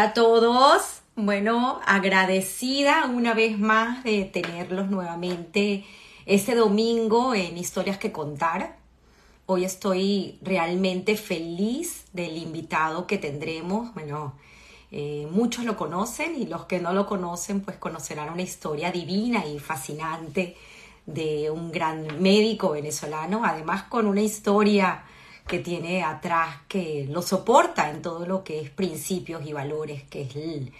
Hola a todos. Bueno, agradecida una vez más de tenerlos nuevamente este domingo en Historias que Contar. Hoy estoy realmente feliz del invitado que tendremos. Bueno, eh, muchos lo conocen y los que no lo conocen pues conocerán una historia divina y fascinante de un gran médico venezolano, además con una historia que tiene atrás que lo soporta en todo lo que es principios y valores, que es el,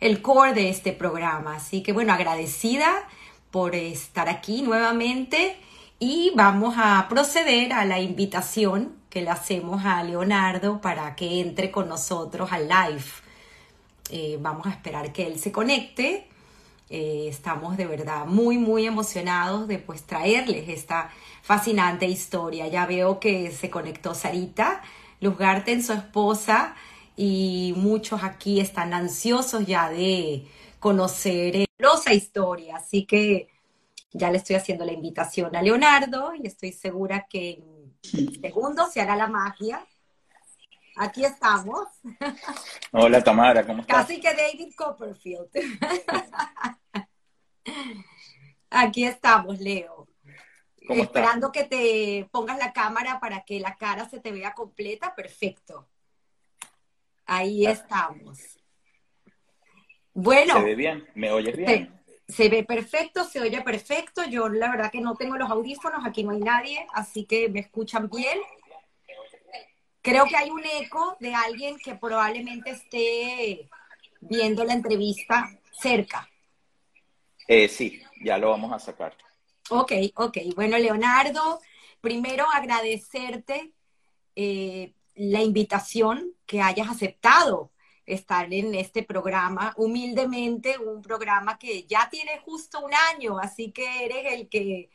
el core de este programa. Así que bueno, agradecida por estar aquí nuevamente y vamos a proceder a la invitación que le hacemos a Leonardo para que entre con nosotros al live. Eh, vamos a esperar que él se conecte. Eh, estamos de verdad muy, muy emocionados de pues traerles esta fascinante historia. Ya veo que se conectó Sarita Luzgarten, su esposa, y muchos aquí están ansiosos ya de conocer esa historia. Así que ya le estoy haciendo la invitación a Leonardo y estoy segura que en segundos se hará la magia. Aquí estamos. Hola Tamara, ¿cómo estás? Casi que David Copperfield. Aquí estamos, Leo. Esperando que te pongas la cámara para que la cara se te vea completa, perfecto. Ahí ah. estamos. Bueno. ¿Se ve bien? ¿Me oyes bien? Se ve perfecto, se oye perfecto. Yo la verdad que no tengo los audífonos, aquí no hay nadie, así que me escuchan bien. Creo que hay un eco de alguien que probablemente esté viendo la entrevista cerca. Eh, sí, ya lo vamos a sacar. Ok, ok. Bueno, Leonardo, primero agradecerte eh, la invitación que hayas aceptado estar en este programa, humildemente, un programa que ya tiene justo un año, así que eres el que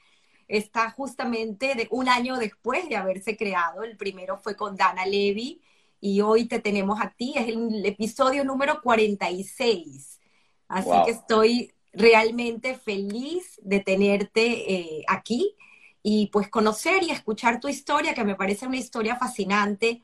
está justamente de un año después de haberse creado. El primero fue con Dana Levy y hoy te tenemos a ti, es el episodio número 46. Así que estoy realmente feliz de tenerte eh, aquí y pues conocer y escuchar tu historia, que me parece una historia fascinante.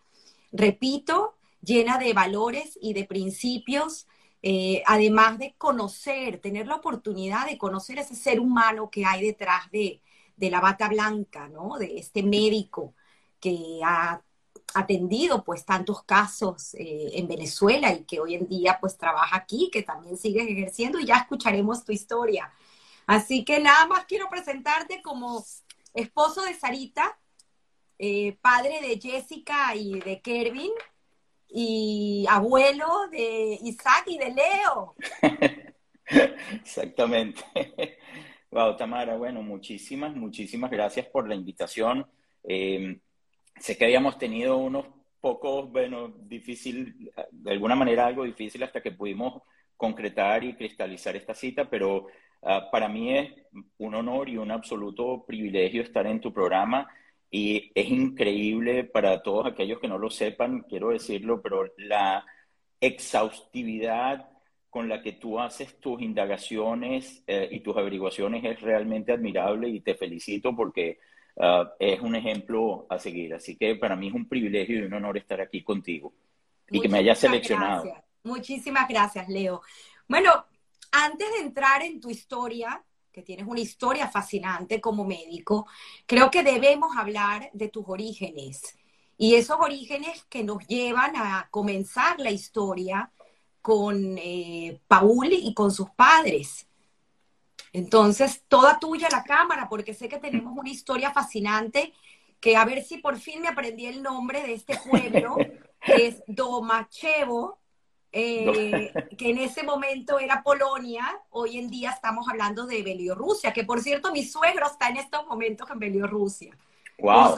Repito, llena de valores y de principios, eh, además de conocer, tener la oportunidad de conocer ese ser humano que hay detrás de, la bata blanca, ¿no? De este médico que ha atendido pues tantos casos eh, en Venezuela y que hoy en día pues trabaja aquí, que también sigues ejerciendo y ya escucharemos tu historia. Así que nada más quiero presentarte como esposo de Sarita, eh, padre de Jessica y de Kervin, y abuelo de Isaac y de Leo. Exactamente. Wow, Tamara, bueno, muchísimas, muchísimas gracias por la invitación. Eh, sé que habíamos tenido unos pocos, bueno, difícil, de alguna manera algo difícil hasta que pudimos concretar y cristalizar esta cita, pero ah, para mí es un honor y un absoluto privilegio estar en tu programa y es increíble para todos aquellos que no lo sepan, quiero decirlo, pero la exhaustividad con la que tú haces tus indagaciones eh, y tus averiguaciones es realmente admirable y te felicito porque uh, es un ejemplo a seguir. Así que para mí es un privilegio y un honor estar aquí contigo y que me hayas seleccionado. Muchísimas gracias, Leo. Bueno, antes de entrar en tu historia, que tienes una historia fascinante como médico, creo que debemos hablar de tus orígenes y esos orígenes que nos llevan a comenzar la historia con eh, Paul y con sus padres. Entonces, toda tuya la cámara, porque sé que tenemos una historia fascinante, que a ver si por fin me aprendí el nombre de este pueblo, que es Domachevo, eh, que en ese momento era Polonia, hoy en día estamos hablando de Bielorrusia, que por cierto mi suegro está en estos momentos en Bielorrusia. Wow.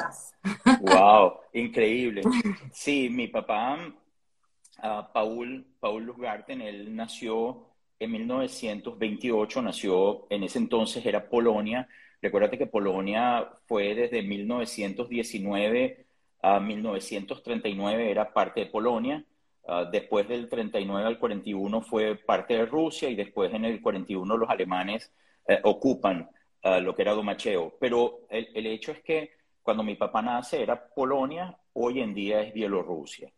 Wow, increíble. Sí, mi papá, Paul, Paul él nació en 1928, nació, en ese entonces era Polonia. Recuérdate que Polonia fue desde 1919 a 1939, era parte de Polonia. Ah, después del 39 al 41 fue parte de Rusia y después en el 41 los alemanes eh, ocupan ah, lo que era Domacheo. Pero el, el, hecho es que cuando mi papá nace era Polonia, hoy en día es Bielorrusia.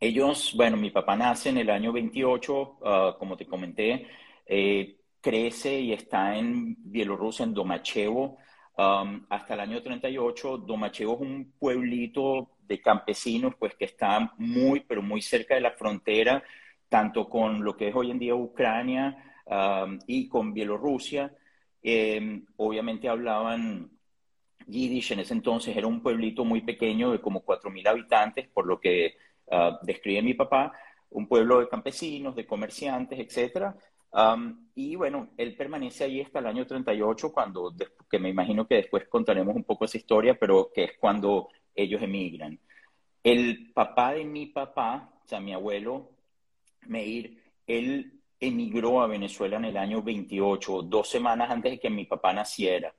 Ellos, bueno, mi papá nace en el año 28, ah, como te comenté, eh, crece y está en Bielorrusia, en Domachevo, hasta el año 38. Domachevo es un pueblito de campesinos, pues que está muy, pero muy cerca de la frontera, tanto con lo que es hoy en día Ucrania y con Bielorrusia. Em, obviamente hablaban Yiddish en ese entonces, era un pueblito muy pequeño de como 4.000 habitantes, por lo que uh, describe mi papá, un pueblo de campesinos, de comerciantes, etcétera. Um, y bueno, él permanece ahí hasta el año 38, cuando, que me imagino que después contaremos un poco esa historia, pero que es cuando ellos emigran. El papá de mi papá, o sea, mi abuelo, Meir, él emigró a Venezuela en el año 28, dos semanas antes de que mi papá naciera.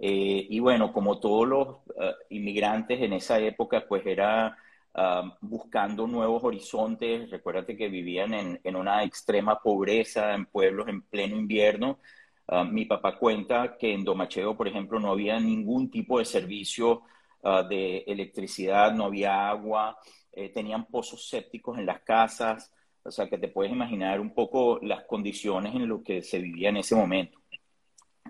Eh, y bueno, como todos los uh, inmigrantes en esa época, pues era uh, buscando nuevos horizontes. Recuérdate que vivían en, en, una extrema pobreza, en pueblos en pleno invierno. Uh, mi papá cuenta que en Domacheo, por ejemplo, no había ningún tipo de servicio de electricidad, no había agua, eh, tenían pozos sépticos en las casas. O sea, que te puedes imaginar un poco las condiciones en lo que se vivía en ese momento.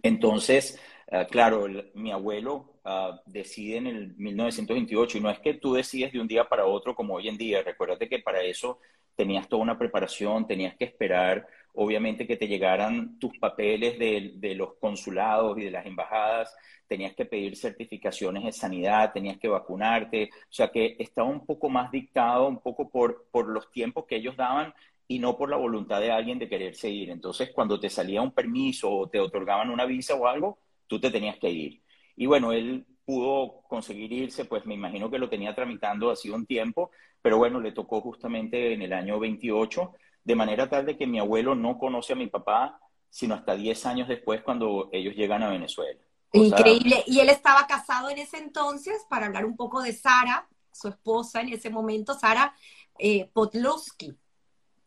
Entonces, uh, claro, mi abuelo uh, decide en el 1928 y no es que tú decides de un día para otro como hoy en día. Recuérdate que para eso tenías toda una preparación, tenías que esperar, obviamente, que te llegaran tus papeles de, de los consulados y de las embajadas, tenías que pedir certificaciones de sanidad, tenías que vacunarte, o sea que estaba un poco más dictado, un poco por, por los tiempos que ellos daban y no por la voluntad de alguien de querer seguir. Entonces, cuando te salía un permiso o te otorgaban una visa o algo, tú te tenías que ir. Y bueno, él pudo conseguir irse, pues me imagino que lo tenía tramitando hace un tiempo, pero bueno, le tocó justamente en el año 28, de manera tal de que mi abuelo no conoce a mi papá, sino hasta 10 años después cuando ellos llegan a Venezuela. Increíble. y él estaba casado en ese entonces, para hablar un poco de Sara, su esposa en ese momento, Sara eh, Podlowski.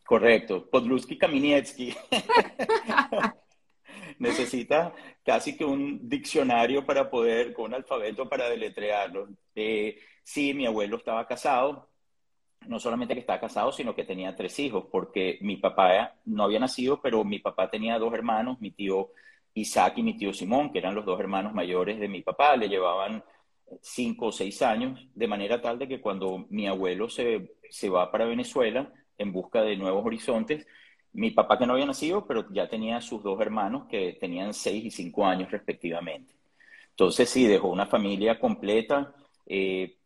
Correcto, Podlowski Kaminiecki. Necesita casi que un diccionario para poder, con un alfabeto para deletrearlo. Eh, sí, mi abuelo estaba casado, no solamente que estaba casado, sino que tenía tres hijos, porque mi papá no había nacido, pero mi papá tenía dos hermanos, mi tío Isaac y mi tío Simón, que eran los dos hermanos mayores de mi papá, le llevaban cinco o seis años, de manera tal de que cuando mi abuelo se, se va para Venezuela en busca de nuevos horizontes, mi papá que no había nacido, pero ya tenía sus dos hermanos que tenían seis y cinco años respectivamente. Entonces sí, dejó una familia completa. Eh,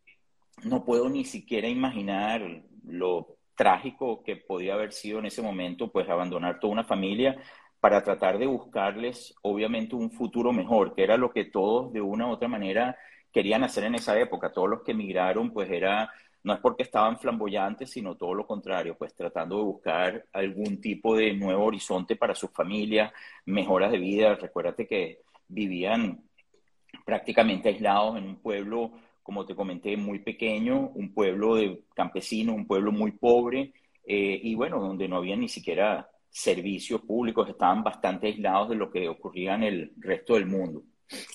no puedo ni siquiera imaginar lo trágico que podía haber sido en ese momento, pues abandonar toda una familia para tratar de buscarles, obviamente, un futuro mejor, que era lo que todos de una u otra manera querían hacer en esa época. Todos los que emigraron, pues era, no es porque estaban flamboyantes, sino todo lo contrario, pues tratando de buscar algún tipo de nuevo horizonte para sus familias, mejoras de vida. Recuérdate que vivían prácticamente aislados en un pueblo, como te comenté, muy pequeño, un pueblo de campesinos, un pueblo muy pobre, eh, y bueno, donde no había ni siquiera servicios públicos, estaban bastante aislados de lo que ocurría en el resto del mundo.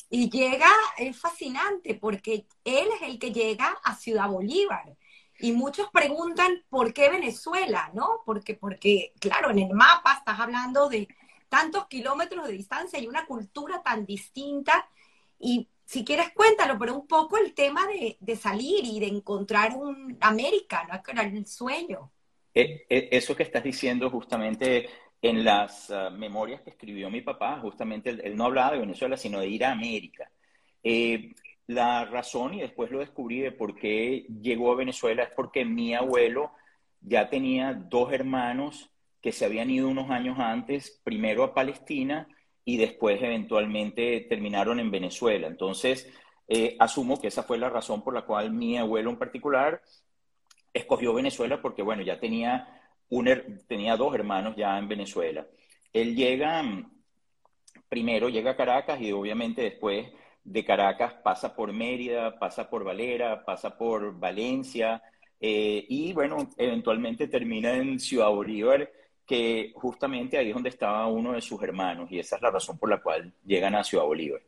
Y llega, es fascinante, porque él es el que llega a Ciudad Bolívar. Y muchos preguntan por qué Venezuela, ¿no? Porque, porque, claro, en el mapa estás hablando de tantos kilómetros de distancia y una cultura tan distinta. Y si quieres, cuéntalo, pero un poco el tema de, de salir y de encontrar un América, ¿no? Que era el sueño. Eh, eh, eso que estás diciendo justamente en las uh, memorias que escribió mi papá, justamente él, él, no hablaba de Venezuela, sino de ir a América. Eh, la razón, y después lo descubrí de por qué llegó a Venezuela, es porque mi abuelo ya tenía dos hermanos que se habían ido unos años antes, primero a Palestina y después eventualmente terminaron en Venezuela. Entonces, eh, asumo que esa fue la razón por la cual mi abuelo en particular escogió Venezuela porque, bueno, ya tenía, un, tenía dos hermanos ya en Venezuela. Él llega, primero llega a Caracas y obviamente después de Caracas pasa por Mérida, pasa por Valera, pasa por Valencia eh, y, bueno, eventualmente termina en Ciudad Bolívar, que justamente ahí es donde estaba uno de sus hermanos y esa es la razón por la cual llegan a Ciudad Bolívar.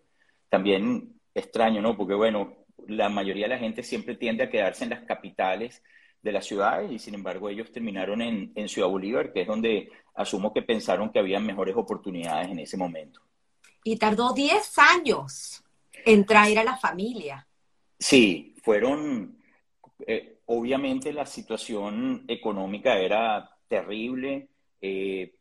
También extraño, ¿no? Porque, bueno, la mayoría de la gente siempre tiende a quedarse en las capitales de las ciudades y sin embargo ellos terminaron en, Ciudad Bolívar, que es donde asumo que pensaron que había mejores oportunidades en ese momento. Y tardó 10 años en traer a la familia. Sí, fueron, eh, obviamente la situación económica era terrible. Eh,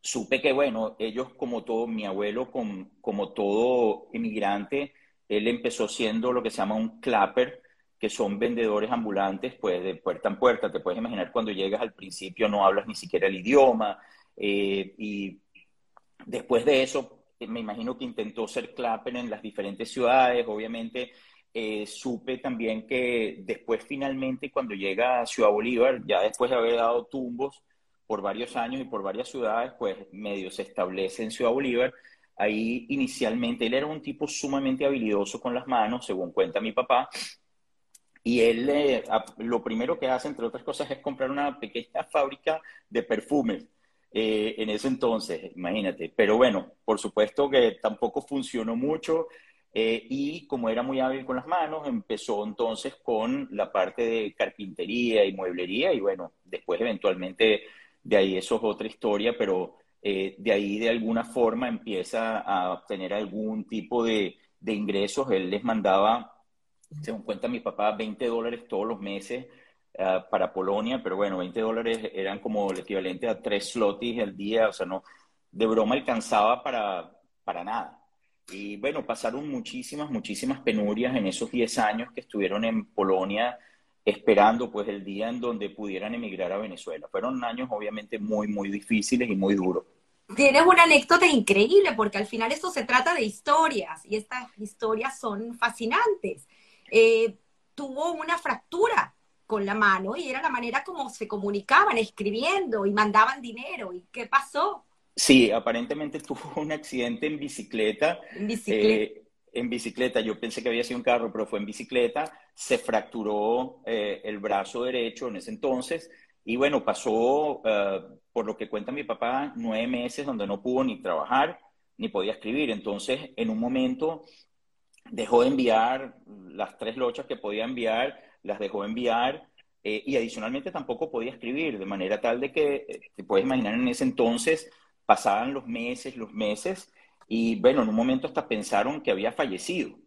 supe que, bueno, ellos como todo, mi abuelo como todo inmigrante, él empezó siendo lo que se llama un clapper, que son vendedores ambulantes, pues de puerta en puerta. Te puedes imaginar cuando llegas al principio no hablas ni siquiera el idioma. Eh, y después de eso, me imagino que intentó ser clapper en las diferentes ciudades. Obviamente, eh, supe también que después finalmente cuando llega a Ciudad Bolívar, ya después de haber dado tumbos por varios años y por varias ciudades, pues medio se establece en Ciudad Bolívar. Ahí inicialmente él era un tipo sumamente habilidoso con las manos, según cuenta mi papá, y él eh, lo primero que hace, entre otras cosas, es comprar una pequeña fábrica de perfumes. Eh, en ese entonces, imagínate. Pero bueno, por supuesto que tampoco funcionó mucho eh, y como era muy hábil con las manos, empezó entonces con la parte de carpintería y mueblería y bueno, después eventualmente de ahí eso es otra historia, pero de ahí de alguna forma empieza a obtener algún tipo de, de ingresos. Él les mandaba según cuenta mi papá, 20 dólares todos los meses ah, para Polonia, pero bueno, 20 dólares eran como el equivalente a tres slotis al día, o sea, no, de broma alcanzaba para, para nada. Y bueno, pasaron muchísimas, muchísimas penurias en esos 10 años que estuvieron en Polonia esperando pues el día en donde pudieran emigrar a Venezuela. Fueron años obviamente muy, muy difíciles y muy duros. Tienes una anécdota increíble porque al final esto se trata de historias y estas historias son fascinantes. Eh, tuvo una fractura con la mano y era la manera como se comunicaban, escribiendo y mandaban dinero. ¿Y qué pasó? Sí, aparentemente tuvo un accidente en bicicleta. En bicicleta. Eh, en bicicleta, yo pensé que había sido un carro, pero fue en bicicleta, se fracturó eh, el brazo derecho en ese entonces y bueno, pasó, por lo que cuenta mi papá, nueve meses donde no pudo ni trabajar ni podía escribir. Entonces, en un momento dejó de enviar las tres lochas que podía enviar, las dejó de enviar eh, y adicionalmente tampoco podía escribir, de manera tal de que, eh, te puedes imaginar, en ese entonces pasaban los meses, los meses, y bueno, en un momento hasta pensaron que había fallecido,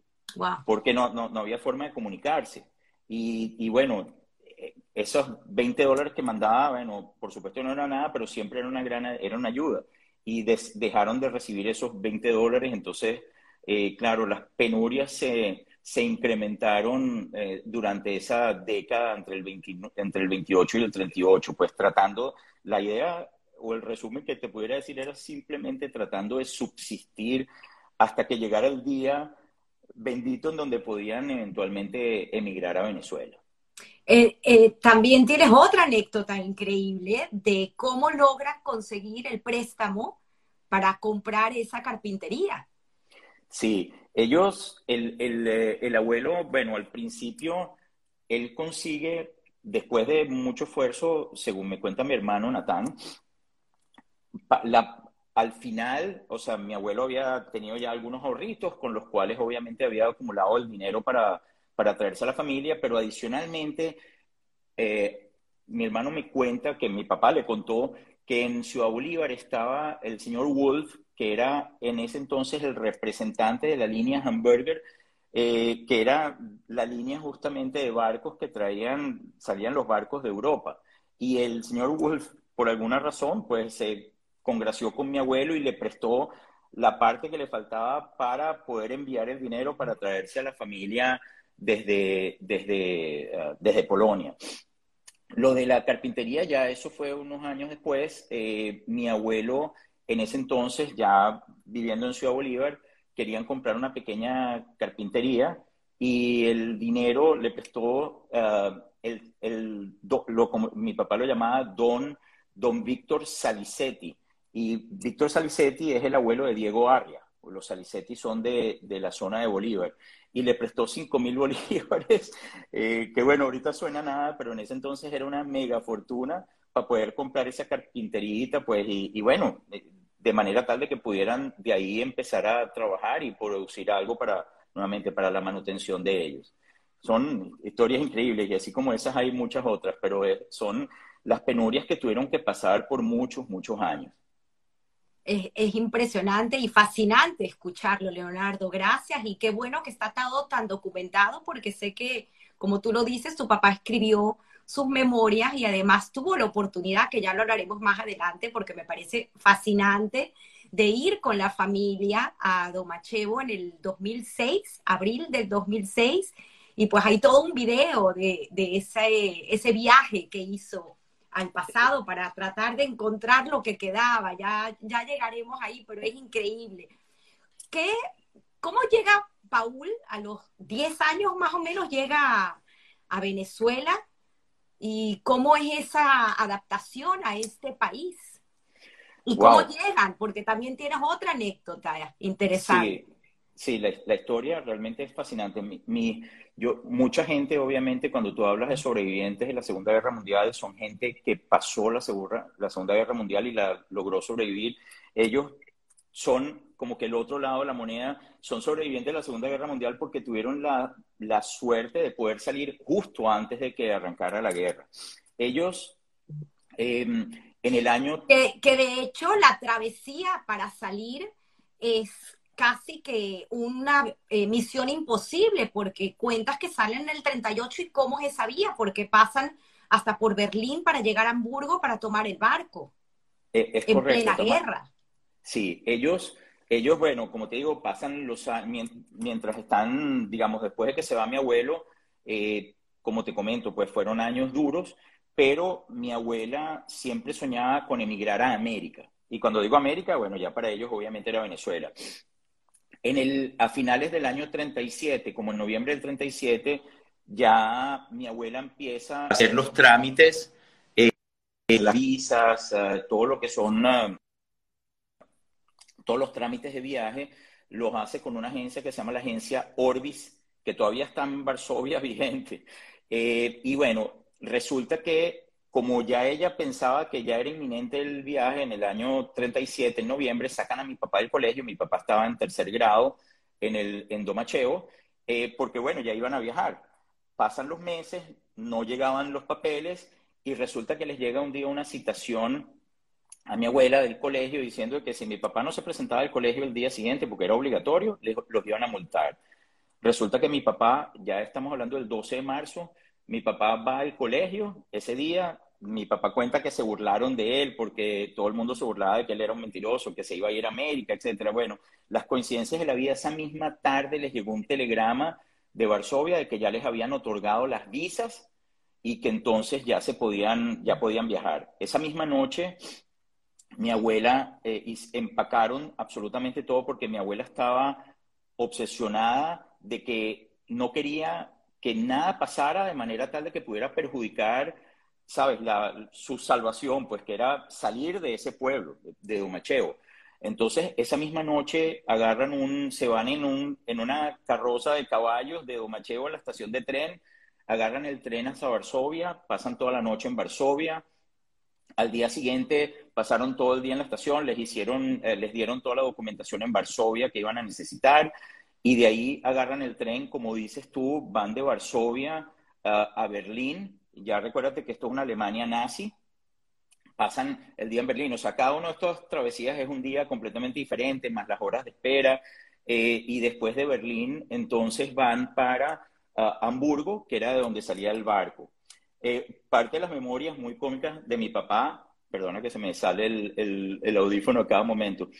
porque no, no, no, había forma de comunicarse. Y, y, bueno, eh, esos 20 dólares que mandaba, bueno, por supuesto no era nada, pero siempre era una gran, era una ayuda. Y dejaron de recibir esos 20 dólares, entonces eh, claro, las penurias se, se incrementaron eh, durante esa década entre el, entre el 28 y el 38, pues tratando, la idea o el resumen que te pudiera decir era simplemente tratando de subsistir hasta que llegara el día bendito en donde podían eventualmente emigrar a Venezuela. Eh, también tienes otra anécdota increíble de cómo logras conseguir el préstamo para comprar esa carpintería. Sí, ellos, el, eh, el, abuelo, bueno, al principio, él consigue, después de mucho esfuerzo, según me cuenta mi hermano Natán, al final, o sea, mi abuelo había tenido ya algunos ahorritos con los cuales obviamente había acumulado el dinero para, para traerse a la familia, pero adicionalmente, eh, mi hermano me cuenta que mi papá le contó que en Ciudad Bolívar estaba el señor Wolf, que era en ese entonces el representante de la línea Hamburger, eh, que era la línea justamente de barcos que traían, salían los barcos de Europa. Y el señor Wolf, por alguna razón, pues se congració con mi abuelo y le prestó la parte que le faltaba para poder enviar el dinero para traerse a la familia desde, desde, eh, desde Polonia. Lo de la carpintería, ya eso fue unos años después. Eh, mi abuelo en ese entonces, ya viviendo en Ciudad Bolívar, querían comprar una pequeña carpintería y el dinero le prestó eh, el, el mi papá lo llamaba Don, Don Víctor Salicetti. Y Víctor Salicetti es el abuelo de Diego Arria. Los Salicetti son de, de la zona de Bolívar. Y le prestó 5 mil bolívares, eh, que bueno, ahorita suena nada, pero en ese entonces era una mega fortuna para poder comprar esa carpinterita, pues, y, y bueno, eh, de manera tal de que pudieran de ahí empezar a trabajar y producir algo para, nuevamente, para la manutención de ellos. son historias increíbles y así como esas hay muchas otras, pero son las penurias que tuvieron que pasar por muchos, muchos años. Es, es, impresionante y fascinante escucharlo, Leonardo. Gracias y qué bueno que está todo tan documentado porque sé que, como tú lo dices, tu papá escribió sus memorias y además tuvo la oportunidad, que ya lo hablaremos más adelante porque me parece fascinante, de ir con la familia a Domachevo en el 2006, abril del 2006, y pues hay todo un video de, ese, ese viaje que hizo al pasado para tratar de encontrar lo que quedaba. Ya, ya llegaremos ahí, pero es increíble. ¿Qué, ¿Cómo llega Paul a los 10 años más o menos? Llega a Venezuela y cómo es esa adaptación a este país. ¿Y cómo llegan? Porque también tienes otra anécdota interesante. Sí, la, la, historia realmente es fascinante. Mi, yo, mucha gente, obviamente, cuando tú hablas de sobrevivientes de la Segunda Guerra Mundial, son gente que pasó la, segura, la Segunda Guerra Mundial y la logró sobrevivir. Ellos son como que el otro lado de la moneda, son sobrevivientes de la Segunda Guerra Mundial porque tuvieron la, la suerte de poder salir justo antes de que arrancara la guerra. Ellos, em, en el año... Que, que, de hecho la travesía para salir es casi que una eh, misión imposible, porque cuentas que salen en el 38 y cómo se sabía, porque pasan hasta por Berlín para llegar a Hamburgo para tomar el barco. Es, es en plena guerra. Sí, ellos ellos, bueno, como te digo, pasan los mientras están, digamos, después de que se va mi abuelo, eh, como te comento, pues fueron años duros, pero mi abuela siempre soñaba con emigrar a América. Y cuando digo América, bueno, ya para ellos obviamente era Venezuela. En el, a finales del año 37, como en noviembre del 37, ya mi abuela empieza a hacer los trámites, eh, las visas, eh, todo lo que son todos los trámites de viaje los hace con una agencia que se llama la agencia Orbis, que todavía está en Varsovia vigente. Eh, y bueno, resulta que como ya ella pensaba que ya era inminente el viaje en el año 37, en noviembre, sacan a mi papá del colegio, mi papá estaba en tercer grado en, el, en Domacheo, eh, porque bueno, ya iban a viajar. Pasan los meses, no llegaban los papeles y resulta que les llega un día una citación a mi abuela del colegio diciendo que si mi papá no se presentaba al colegio el día siguiente porque era obligatorio, los iban a multar. Resulta que mi papá, ya estamos hablando del 12 de marzo, mi papá va al colegio ese día, mi papá cuenta que se burlaron de él porque todo el mundo se burlaba de que él era un mentiroso, que se iba a ir a América, etcétera. Bueno, las coincidencias de la vida, esa misma tarde les llegó un telegrama de Varsovia de que ya les habían otorgado las visas y que entonces ya se podían, ya podían viajar. Esa misma noche mi abuela eh, empacaron absolutamente todo porque mi abuela estaba obsesionada de que no quería que nada pasara de manera tal de que pudiera perjudicar, sabes, la, su salvación, pues que era salir de ese pueblo, de, Domacheo. Entonces, esa misma noche agarran un, se van en, un, en una carroza de caballos de Domacheo a la estación de tren, agarran el tren hasta Varsovia, pasan toda la noche en Varsovia, al día siguiente pasaron todo el día en la estación, les hicieron, eh, les dieron toda la documentación en Varsovia que iban a necesitar y de ahí agarran el tren, como dices tú, van de Varsovia a Berlín. Ya recuérdate que esto es una Alemania nazi. Pasan el día en Berlín. O sea, cada uno de estas travesías es un día completamente diferente, más las horas de espera. Eh, y después de Berlín, entonces van para ah, Hamburgo, que era de donde salía el barco. Eh, parte de las memorias muy cómicas de mi papá, perdona que se me sale el, el, audífono a cada momento,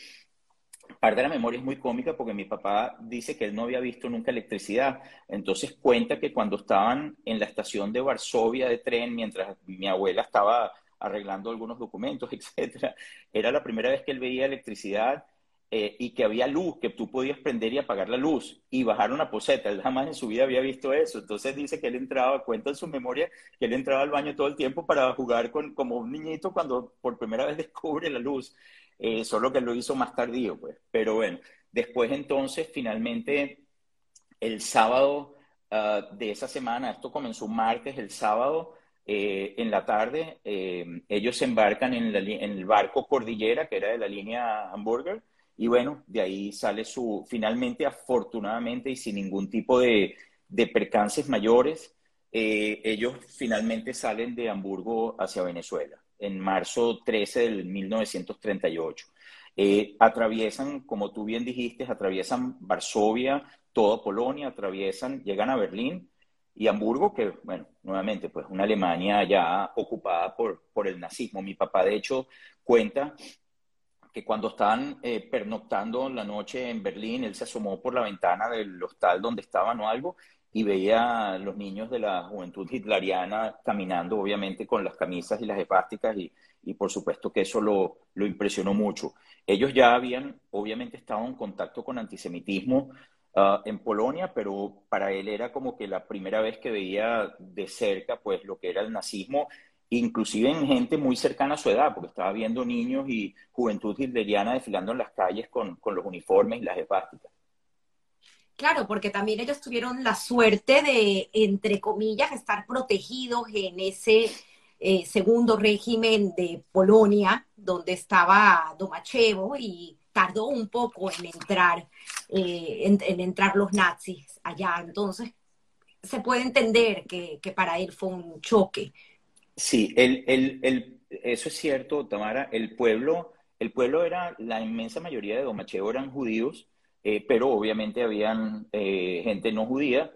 parte de la memoria es muy cómica porque mi papá dice que él no había visto nunca electricidad. Entonces cuenta que cuando estaban en la estación de Varsovia de tren, mientras mi abuela estaba arreglando algunos documentos, etcétera, era la primera vez que él veía electricidad eh, y que había luz, que tú podías prender y apagar la luz y bajar una poseta. Él jamás en su vida había visto eso. Entonces dice que él entraba, cuenta en su memoria, que él entraba al baño todo el tiempo para jugar con, como un niñito cuando por primera vez descubre la luz. Eh, solo que lo hizo más tardío, pues. Pero bueno, después entonces, finalmente, el sábado uh, de esa semana, esto comenzó martes, el sábado, eh, en la tarde, ellos se embarcan en, en, el barco Cordillera, que era de la línea Hamburger, y bueno, de ahí sale su, finalmente, afortunadamente y sin ningún tipo de, percances mayores, eh, ellos finalmente salen de Hamburgo hacia Venezuela en marzo 13 del 1938. Eh, atraviesan, como tú bien dijiste, atraviesan Varsovia, toda Polonia, atraviesan, llegan a Berlín y Hamburgo, que, bueno, nuevamente, pues una Alemania ya ocupada por, por el nazismo. Mi papá, de hecho, cuenta que cuando estaban eh, pernoctando la noche en Berlín, él se asomó por la ventana del hostal donde estaban o algo y veía a los niños de la juventud hitleriana caminando, obviamente, con las camisas y las hepásticas y, y por supuesto que eso lo, lo, impresionó mucho. Ellos ya habían, obviamente, estado en contacto con antisemitismo uh, en Polonia, pero para él era como que la primera vez que veía de cerca, pues, lo que era el nazismo inclusive en gente muy cercana a su edad, porque estaba viendo niños y juventud hitleriana desfilando en las calles con, con los uniformes y las hepáticas. Claro, porque también ellos tuvieron la suerte de, entre comillas, estar protegidos en ese eh, segundo régimen de Polonia, donde estaba Domachevo y tardó un poco en entrar, eh, en, entrar los nazis allá. Entonces, se puede entender que, que para él fue un choque. Sí, el, el, el, eso es cierto, Tamara. El pueblo, el pueblo era, la inmensa mayoría de Domachevo eran judíos, eh, pero obviamente habían eh, gente no judía,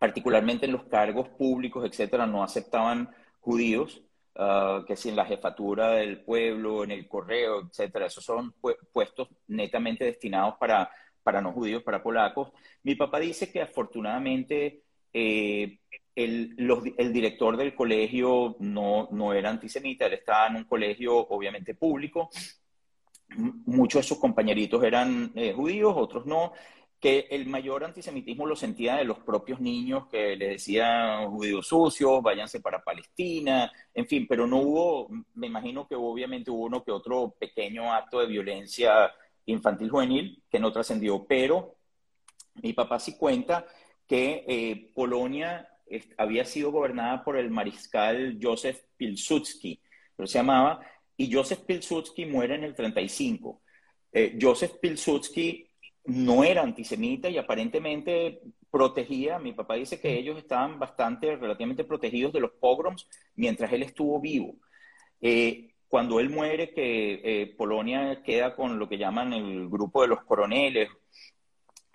particularmente en los cargos públicos, etcétera, no aceptaban judíos, uh, que si en la jefatura del pueblo, en el correo, etcétera, esos son pu puestos netamente destinados para, para no judíos, para polacos. Mi papá dice que afortunadamente eh, el, los, el, director del colegio no, no, era antisemita, él estaba en un colegio obviamente público, muchos de sus compañeritos eran eh, judíos, otros no, que el mayor antisemitismo lo sentía de los propios niños que le decían judíos sucios, váyanse para Palestina, en fin, pero no hubo, me imagino que obviamente hubo uno que otro pequeño acto de violencia infantil juvenil que no trascendió, pero mi papá sí cuenta que eh, Polonia había sido gobernada por el mariscal Joseph Pilsudski, pero se llamaba, y Joseph Pilsudski muere en el 35. Eh, Joseph Pilsudski no era antisemita y aparentemente protegía, mi papá dice que ellos estaban bastante, relativamente protegidos de los pogroms mientras él estuvo vivo. Eh, cuando él muere, que eh, Polonia queda con lo que llaman el grupo de los coroneles,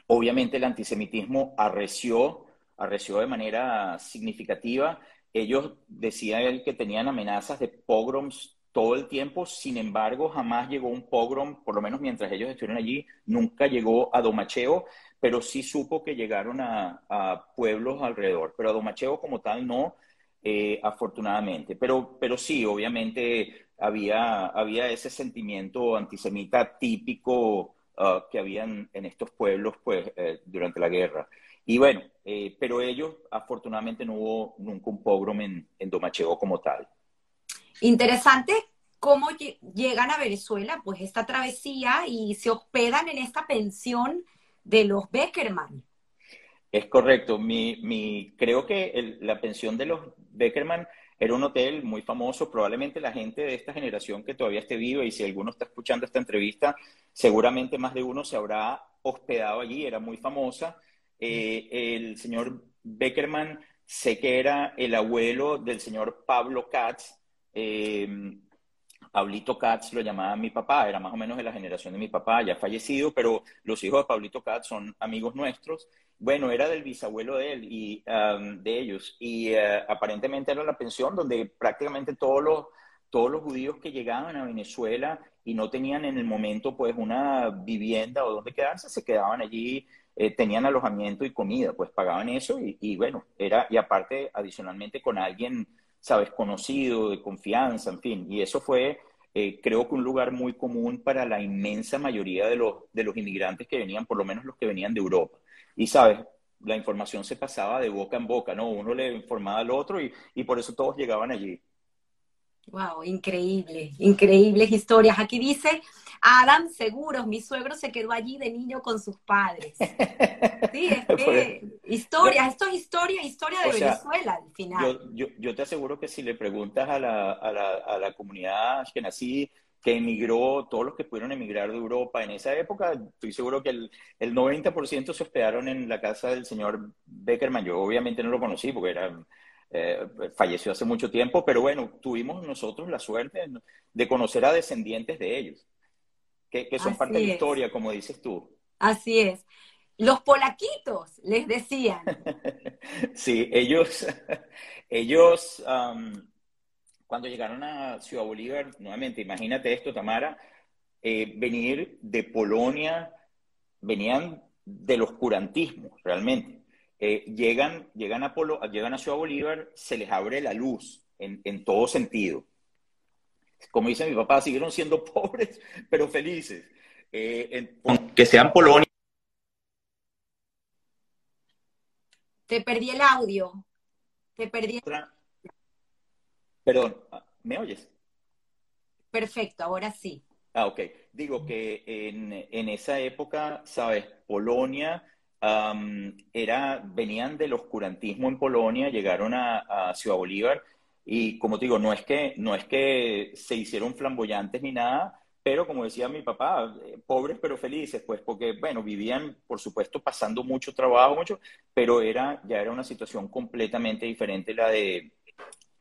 obviamente el antisemitismo arreció arreció de manera significativa. Ellos decía él que tenían amenazas de pogroms todo el tiempo, sin embargo, jamás llegó un pogrom, por lo menos mientras ellos estuvieron allí, nunca llegó a Domacheo, pero sí supo que llegaron a, a pueblos alrededor, pero a Domacheo como tal no, eh, afortunadamente. Pero, pero sí, obviamente había, había ese sentimiento antisemita típico uh, que había en, en, estos pueblos pues, eh, durante la guerra. Y bueno, eh, pero ellos, afortunadamente, no hubo nunca un pogrom en, en Domachego como tal. Interesante cómo llegan a Venezuela, pues esta travesía y se hospedan en esta pensión de los Beckerman. Es correcto. Mi, mi, creo que el, la pensión de los Beckerman era un hotel muy famoso. Probablemente la gente de esta generación que todavía esté viva y si alguno está escuchando esta entrevista, seguramente más de uno se habrá hospedado allí. Era muy famosa. Eh, el señor Beckerman, sé que era el abuelo del señor Pablo Katz. Eh, Pablito Katz lo llamaba mi papá, era más o menos de la generación de mi papá, ya fallecido, pero los hijos de Pablito Katz son amigos nuestros. Bueno, era del bisabuelo de él y de ellos. Y uh, aparentemente era la pensión donde prácticamente todos los, todos los judíos que llegaban a Venezuela y no tenían en el momento pues una vivienda o donde quedarse, se quedaban allí eh, tenían alojamiento y comida, pues pagaban eso y, y, bueno, era, y aparte adicionalmente con alguien, sabes, conocido, de confianza, en fin, y eso fue, eh, creo que un lugar muy común para la inmensa mayoría de los, de los inmigrantes que venían, por lo menos los que venían de Europa. Y sabes, la información se pasaba de boca en boca, ¿no? Uno le informaba al otro y, y por eso todos llegaban allí. Wow, increíble, increíbles historias. Aquí dice Adam Seguros, mi suegro se quedó allí de niño con sus padres. Sí, es que historia, esto es historia, historia de Venezuela al final. Yo, yo, yo, te aseguro que si le preguntas a la, a la, a la comunidad que nací que emigró, todos los que pudieron emigrar de Europa en esa época, estoy seguro que el, el 90% se hospedaron en la casa del señor Beckerman. Yo obviamente no lo conocí porque era, eh, falleció hace mucho tiempo, pero bueno, tuvimos nosotros la suerte de conocer a descendientes de ellos, que, que son parte de la historia, como dices tú. Así es. Los polaquitos, les decían. sí, ellos, ellos, cuando llegaron a Ciudad Bolívar, nuevamente, imagínate esto, Tamara, eh, venir de Polonia, venían del oscurantismo, realmente. Eh, llegan, llegan, a Polo, llegan a Ciudad Bolívar, se les abre la luz en, en todo sentido. Como dice mi papá, siguieron siendo pobres, pero felices. Eh, que sean Polonia. Te perdí el audio. Te perdí. Perdón, ¿me oyes? Perfecto, ahora sí. Ah, ok. Digo que en, esa época, ¿sabes? Polonia era, venían del oscurantismo en Polonia, llegaron a, Ciudad Bolívar y como te digo, no es que, no es que se hicieron flamboyantes ni nada, pero como decía mi papá, eh, pobres pero felices, pues porque, bueno, vivían, por supuesto, pasando mucho trabajo, mucho, pero era, ya era una situación completamente diferente la de,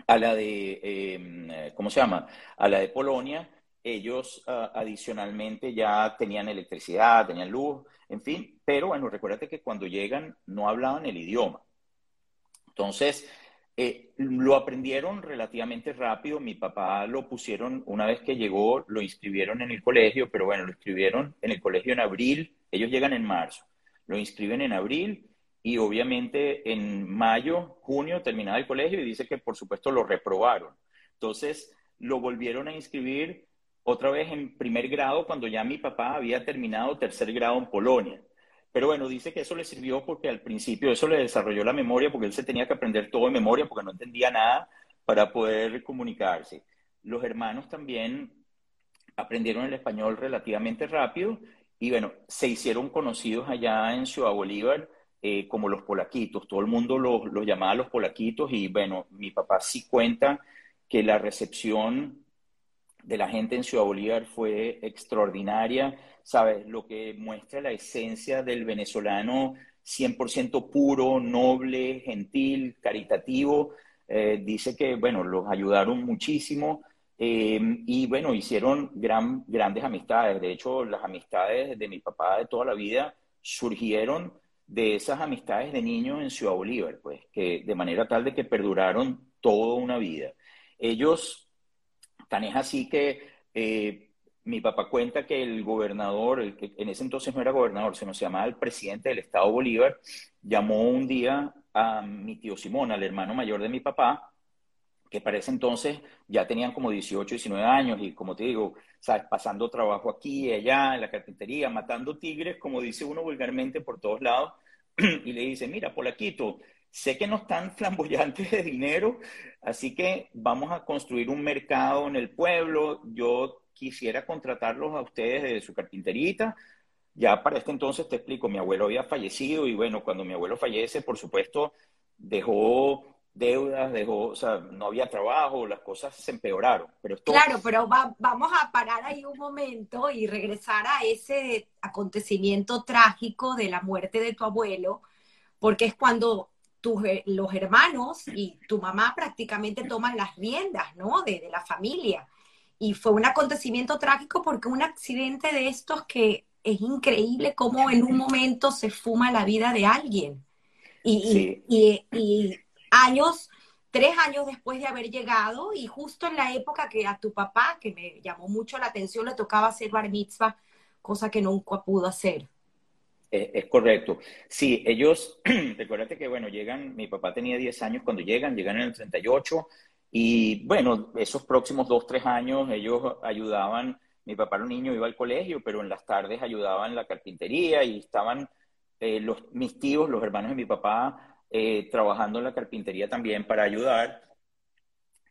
a la de, em, ¿cómo se llama? A la de Polonia. Ellos ah, adicionalmente ya tenían electricidad, tenían luz, en fin, pero bueno, recuérdate que cuando llegan no hablaban el idioma. Entonces, eh, lo aprendieron relativamente rápido. Mi papá lo pusieron, una vez que llegó, lo inscribieron en el colegio, pero bueno, lo inscribieron en el colegio en abril. Ellos llegan en marzo. Lo inscriben en abril y obviamente en mayo, junio terminaba el colegio y dice que por supuesto lo reprobaron. Entonces lo volvieron a inscribir otra vez en primer grado cuando ya mi papá había terminado tercer grado en Polonia. Pero bueno, dice que eso le sirvió porque al principio eso le desarrolló la memoria porque él se tenía que aprender todo de memoria porque no entendía nada para poder comunicarse. Los hermanos también aprendieron el español relativamente rápido y bueno, se hicieron conocidos allá en Ciudad Bolívar eh, como los polaquitos. Todo el mundo los, llamaba los polaquitos y bueno, mi papá sí cuenta que la recepción de la gente en Ciudad Bolívar fue extraordinaria, ¿sabes? Lo que muestra la esencia del venezolano 100% puro, noble, gentil, caritativo. Eh, dice que, bueno, los ayudaron muchísimo eh, y, bueno, hicieron gran, grandes amistades. De hecho, las amistades de mi papá de toda la vida surgieron de esas amistades de niños en Ciudad Bolívar, pues, que de manera tal de que perduraron toda una vida. Ellos, tan es así que eh, mi papá cuenta que el gobernador, que en ese entonces no era gobernador, se nos llamaba el presidente del Estado Bolívar, llamó un día a mi tío Simón, al hermano mayor de mi papá, que para ese entonces ya tenían como 18, 19 años y como te digo, ¿sabes? pasando trabajo aquí y allá en la carpintería, matando tigres, como dice uno vulgarmente por todos lados, y le dice, mira, Polaquito, sé que no están flamboyantes de dinero, así que vamos a construir un mercado en el pueblo, yo quisiera contratarlos a ustedes de su carpinterita. Ya para este entonces te explico, mi abuelo había fallecido y bueno, cuando mi abuelo fallece, por supuesto, dejó deudas, dejó, o sea, no había trabajo, las cosas se empeoraron. Pero Claro, pero vamos a parar ahí un momento y regresar a ese acontecimiento trágico de la muerte de tu abuelo, porque es cuando tus, los hermanos y tu mamá prácticamente toman las riendas, ¿no? De, de la familia. Y fue un acontecimiento trágico porque un accidente de estos que es increíble cómo en un momento se fuma la vida de alguien. y, y años, tres años después de haber llegado y justo en la época que a tu papá, que me llamó mucho la atención, le tocaba hacer bar mitzvah, cosa que nunca pudo hacer. Es, correcto. Sí, ellos, recuérdate que, bueno, llegan, mi papá tenía 10 años cuando llegan, llegan en el 38, y bueno, esos próximos dos, tres años ellos ayudaban, mi papá era un niño, iba al colegio, pero en las tardes ayudaban la carpintería y estaban eh, los, mis tíos, los hermanos de mi papá, eh, trabajando en la carpintería también para ayudar.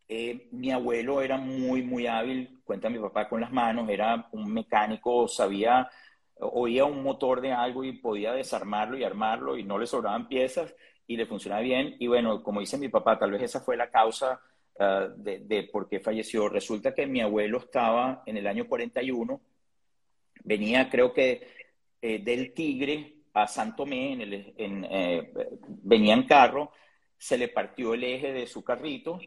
Eh, mi abuelo era muy, muy hábil, cuenta mi papá con las manos, era un mecánico, sabía, oía un motor de algo y podía desarmarlo y armarlo y no le sobraban piezas y le funcionaba bien. Y bueno, como dice mi papá, tal vez esa fue la causa uh, de, de, por qué falleció. Resulta que mi abuelo estaba en el año 41, venía creo que eh, del Tigre a Santo Tomé, en el, en, eh, venía en carro, se le partió el eje de su carrito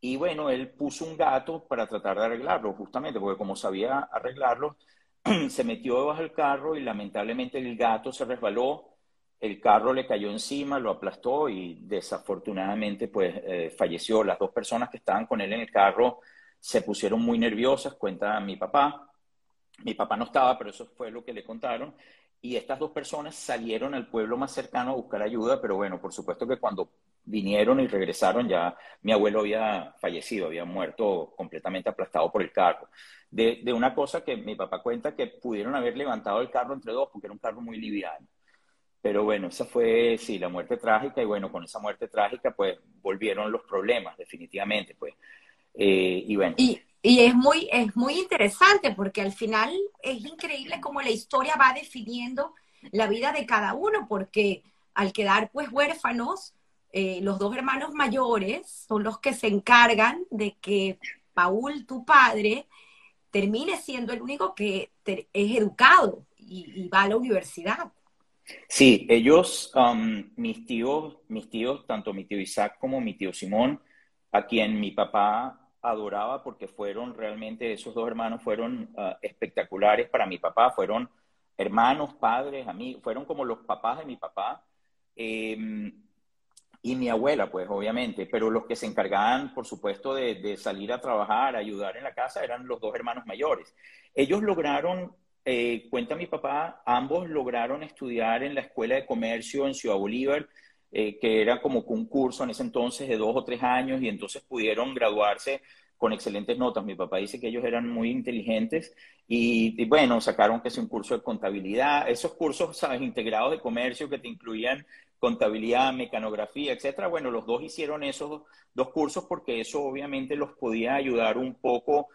y bueno, él puso un gato para tratar de arreglarlo, justamente porque como sabía arreglarlo, se metió debajo del carro y lamentablemente el gato se resbaló, el carro le cayó encima, lo aplastó y desafortunadamente pues eh, falleció. Las dos personas que estaban con él en el carro se pusieron muy nerviosas, cuenta mi papá. Mi papá no estaba, pero eso fue lo que le contaron. Y estas dos personas salieron al pueblo más cercano a buscar ayuda, pero bueno, por supuesto que cuando vinieron y regresaron ya mi abuelo había fallecido, había muerto completamente aplastado por el carro. De, de, una cosa que mi papá cuenta que pudieron haber levantado el carro entre dos porque era un carro muy liviano. Pero bueno, esa fue, sí, la muerte trágica y bueno, con esa muerte trágica pues volvieron los problemas definitivamente, pues. Eh, y bueno. Y, y es muy, es muy interesante porque al final es increíble cómo la historia va definiendo la vida de cada uno porque al quedar pues huérfanos, eh, los dos hermanos mayores son los que se encargan de que Paul, tu padre, termine siendo el único que es educado y, va a la universidad. Sí, ellos, um, mis tíos, mis tíos, tanto mi tío Isaac como mi tío Simón, a quien mi papá adoraba porque fueron realmente, esos dos hermanos fueron uh, espectaculares para mi papá, fueron hermanos, padres, amigos, fueron como los papás de mi papá. Eh, y mi abuela, pues obviamente, pero los que se encargaban, por supuesto, de, salir a trabajar, ayudar en la casa, eran los dos hermanos mayores. Ellos lograron, eh, cuenta mi papá, ambos lograron estudiar en la Escuela de Comercio en Ciudad Bolívar, eh, que era como un curso en ese entonces de dos o tres años, y entonces pudieron graduarse con excelentes notas. Mi papá dice que ellos eran muy inteligentes y, bueno, sacaron que es un curso de contabilidad, esos cursos, sabes, integrados de comercio que te incluían contabilidad, mecanografía, etcétera. Bueno, los dos hicieron esos dos cursos porque eso obviamente los podía ayudar un poco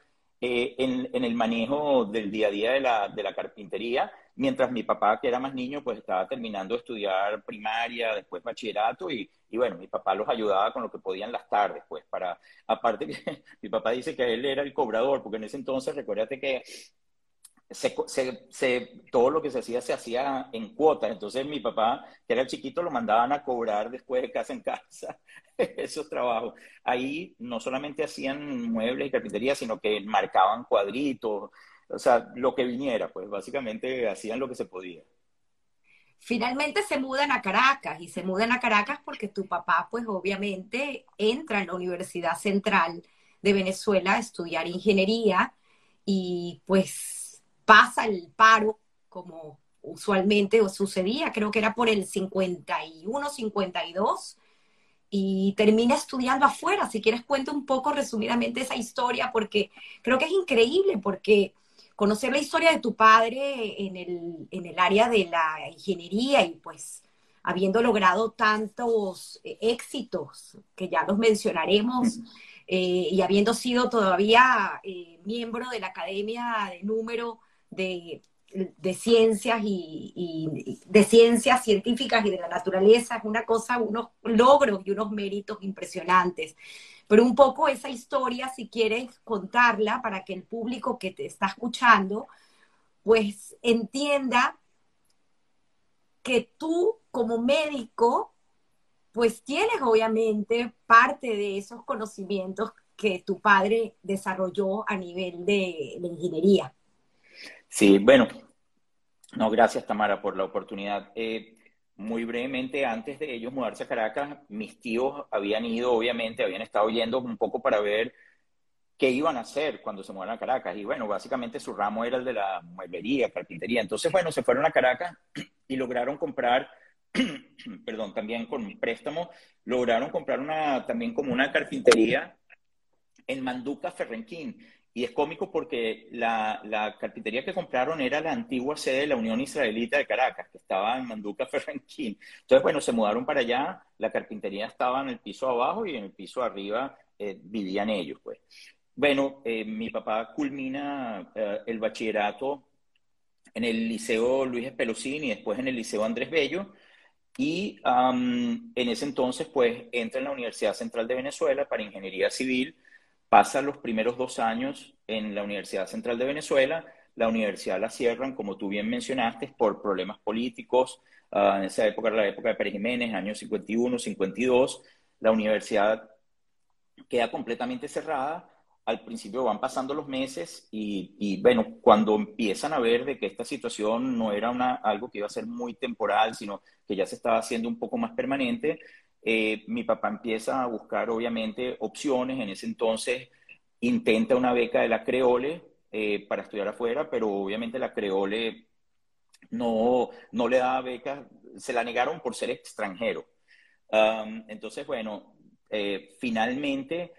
eh, en, el manejo del día a día de la, de la carpintería, mientras mi papá, que era más niño, pues estaba terminando de estudiar primaria, después bachillerato, y, y bueno, mi papá los ayudaba con lo que podían las tardes, pues para, aparte que mi papá dice que él era el cobrador, porque en ese entonces, recuérdate que se, se, todo lo que se hacía se hacía en cuotas. Entonces mi papá, que era chiquito, lo mandaban a cobrar después de casa en casa esos trabajos. Ahí no solamente hacían muebles y carpintería, sino que marcaban cuadritos, o sea, lo que viniera, pues básicamente hacían lo que se podía. Finalmente se mudan a Caracas y se mudan a Caracas porque tu papá, pues obviamente, entra en la Universidad Central de Venezuela a estudiar ingeniería y pues pasa el paro, como usualmente sucedía, creo que era por el 51, 52, y termina estudiando afuera. Si quieres, cuento un poco resumidamente esa historia, porque creo que es increíble, porque conocer la historia de tu padre en el, en el área de la ingeniería y pues habiendo logrado tantos eh, éxitos, que ya los mencionaremos, eh, y habiendo sido todavía eh, miembro de la Academia de Número de, ciencias y, de ciencias científicas y de la naturaleza es una cosa, unos logros y unos méritos impresionantes. Pero un poco esa historia, si quieres contarla para que el público que te está escuchando, pues entienda que tú como médico, pues tienes obviamente parte de esos conocimientos que tu padre desarrolló a nivel de la ingeniería. Sí, bueno, no, gracias Tamara por la oportunidad. Eh, muy brevemente, antes de ellos mudarse a Caracas, mis tíos habían ido, obviamente, habían estado yendo un poco para ver qué iban a hacer cuando se mudaran a Caracas. Y bueno, básicamente su ramo era el de la mueblería, carpintería. Entonces, bueno, se fueron a Caracas y lograron comprar, perdón, también con un préstamo, lograron comprar una, también como una carpintería en Manduca Ferrenquín. Y es cómico porque la, carpintería que compraron era la antigua sede de la Unión Israelita de Caracas, que estaba en Manduca Ferranquín. Entonces, bueno, se mudaron para allá, la carpintería estaba en el piso abajo y en el piso arriba eh, vivían ellos, pues. Bueno, eh, mi papá culmina eh, el bachillerato en el Liceo Luis Espelosín y después en el Liceo Andrés Bello. y en ese entonces, pues, entra en la Universidad Central de Venezuela para Ingeniería Civil, pasa los primeros dos años en la Universidad Central de Venezuela, la universidad la cierran, como tú bien mencionaste, por problemas políticos, ah, en esa época era la época de Pérez Jiménez, años 51, 52, la universidad queda completamente cerrada, al principio van pasando los meses y, bueno, cuando empiezan a ver de que esta situación no era una, algo que iba a ser muy temporal, sino que ya se estaba haciendo un poco más permanente, eh, mi papá empieza a buscar obviamente opciones. En ese entonces intenta una beca de la Creole eh, para estudiar afuera, pero obviamente la Creole no, no le daba becas, se la negaron por ser extranjero. entonces, bueno, eh, finalmente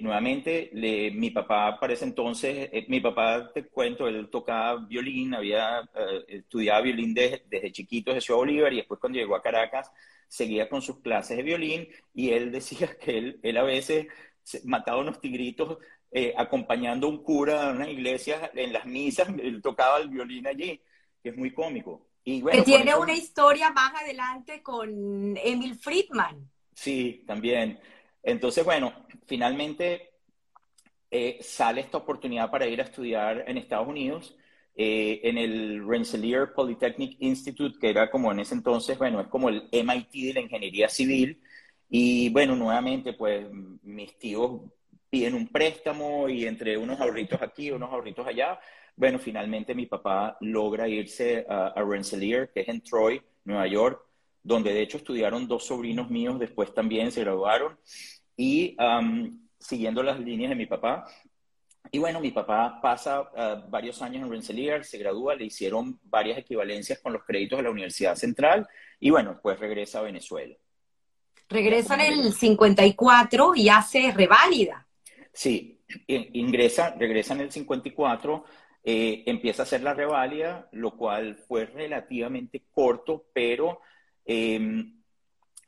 nuevamente, mi papá para ese entonces, mi papá, te cuento, él tocaba violín, había estudiado violín desde chiquito de Ciudad Bolívar y después cuando llegó a Caracas seguía con sus clases de violín y él decía que él, él a veces mataba unos tigritos acompañando a un cura a una iglesia en las misas, él tocaba el violín allí, que es muy cómico. Y bueno, que tiene una historia más adelante con Emil Friedman. Sí, también. Entonces, bueno, finalmente eh, sale esta oportunidad para ir a estudiar en Estados Unidos, eh, en el Rensselaer Polytechnic Institute, que era como en ese entonces, bueno, es como el MIT de la ingeniería civil. Y bueno, nuevamente, pues mis tíos piden un préstamo y entre unos ahorritos aquí, unos ahorritos allá, bueno, finalmente mi papá logra irse a, a Rensselaer, que es en Troy, Nueva York, donde de hecho estudiaron dos sobrinos míos, después también se graduaron, y siguiendo las líneas de mi papá. Y bueno, mi papá pasa ah, varios años en Rensselaer, se gradúa, le hicieron varias equivalencias con los créditos de la Universidad Central, y bueno, después regresa a Venezuela. Regresa en el 54 y hace reválida. Sí, ingresa, regresa en el 54, eh, empieza a hacer la reválida, lo cual fue relativamente corto, pero Em,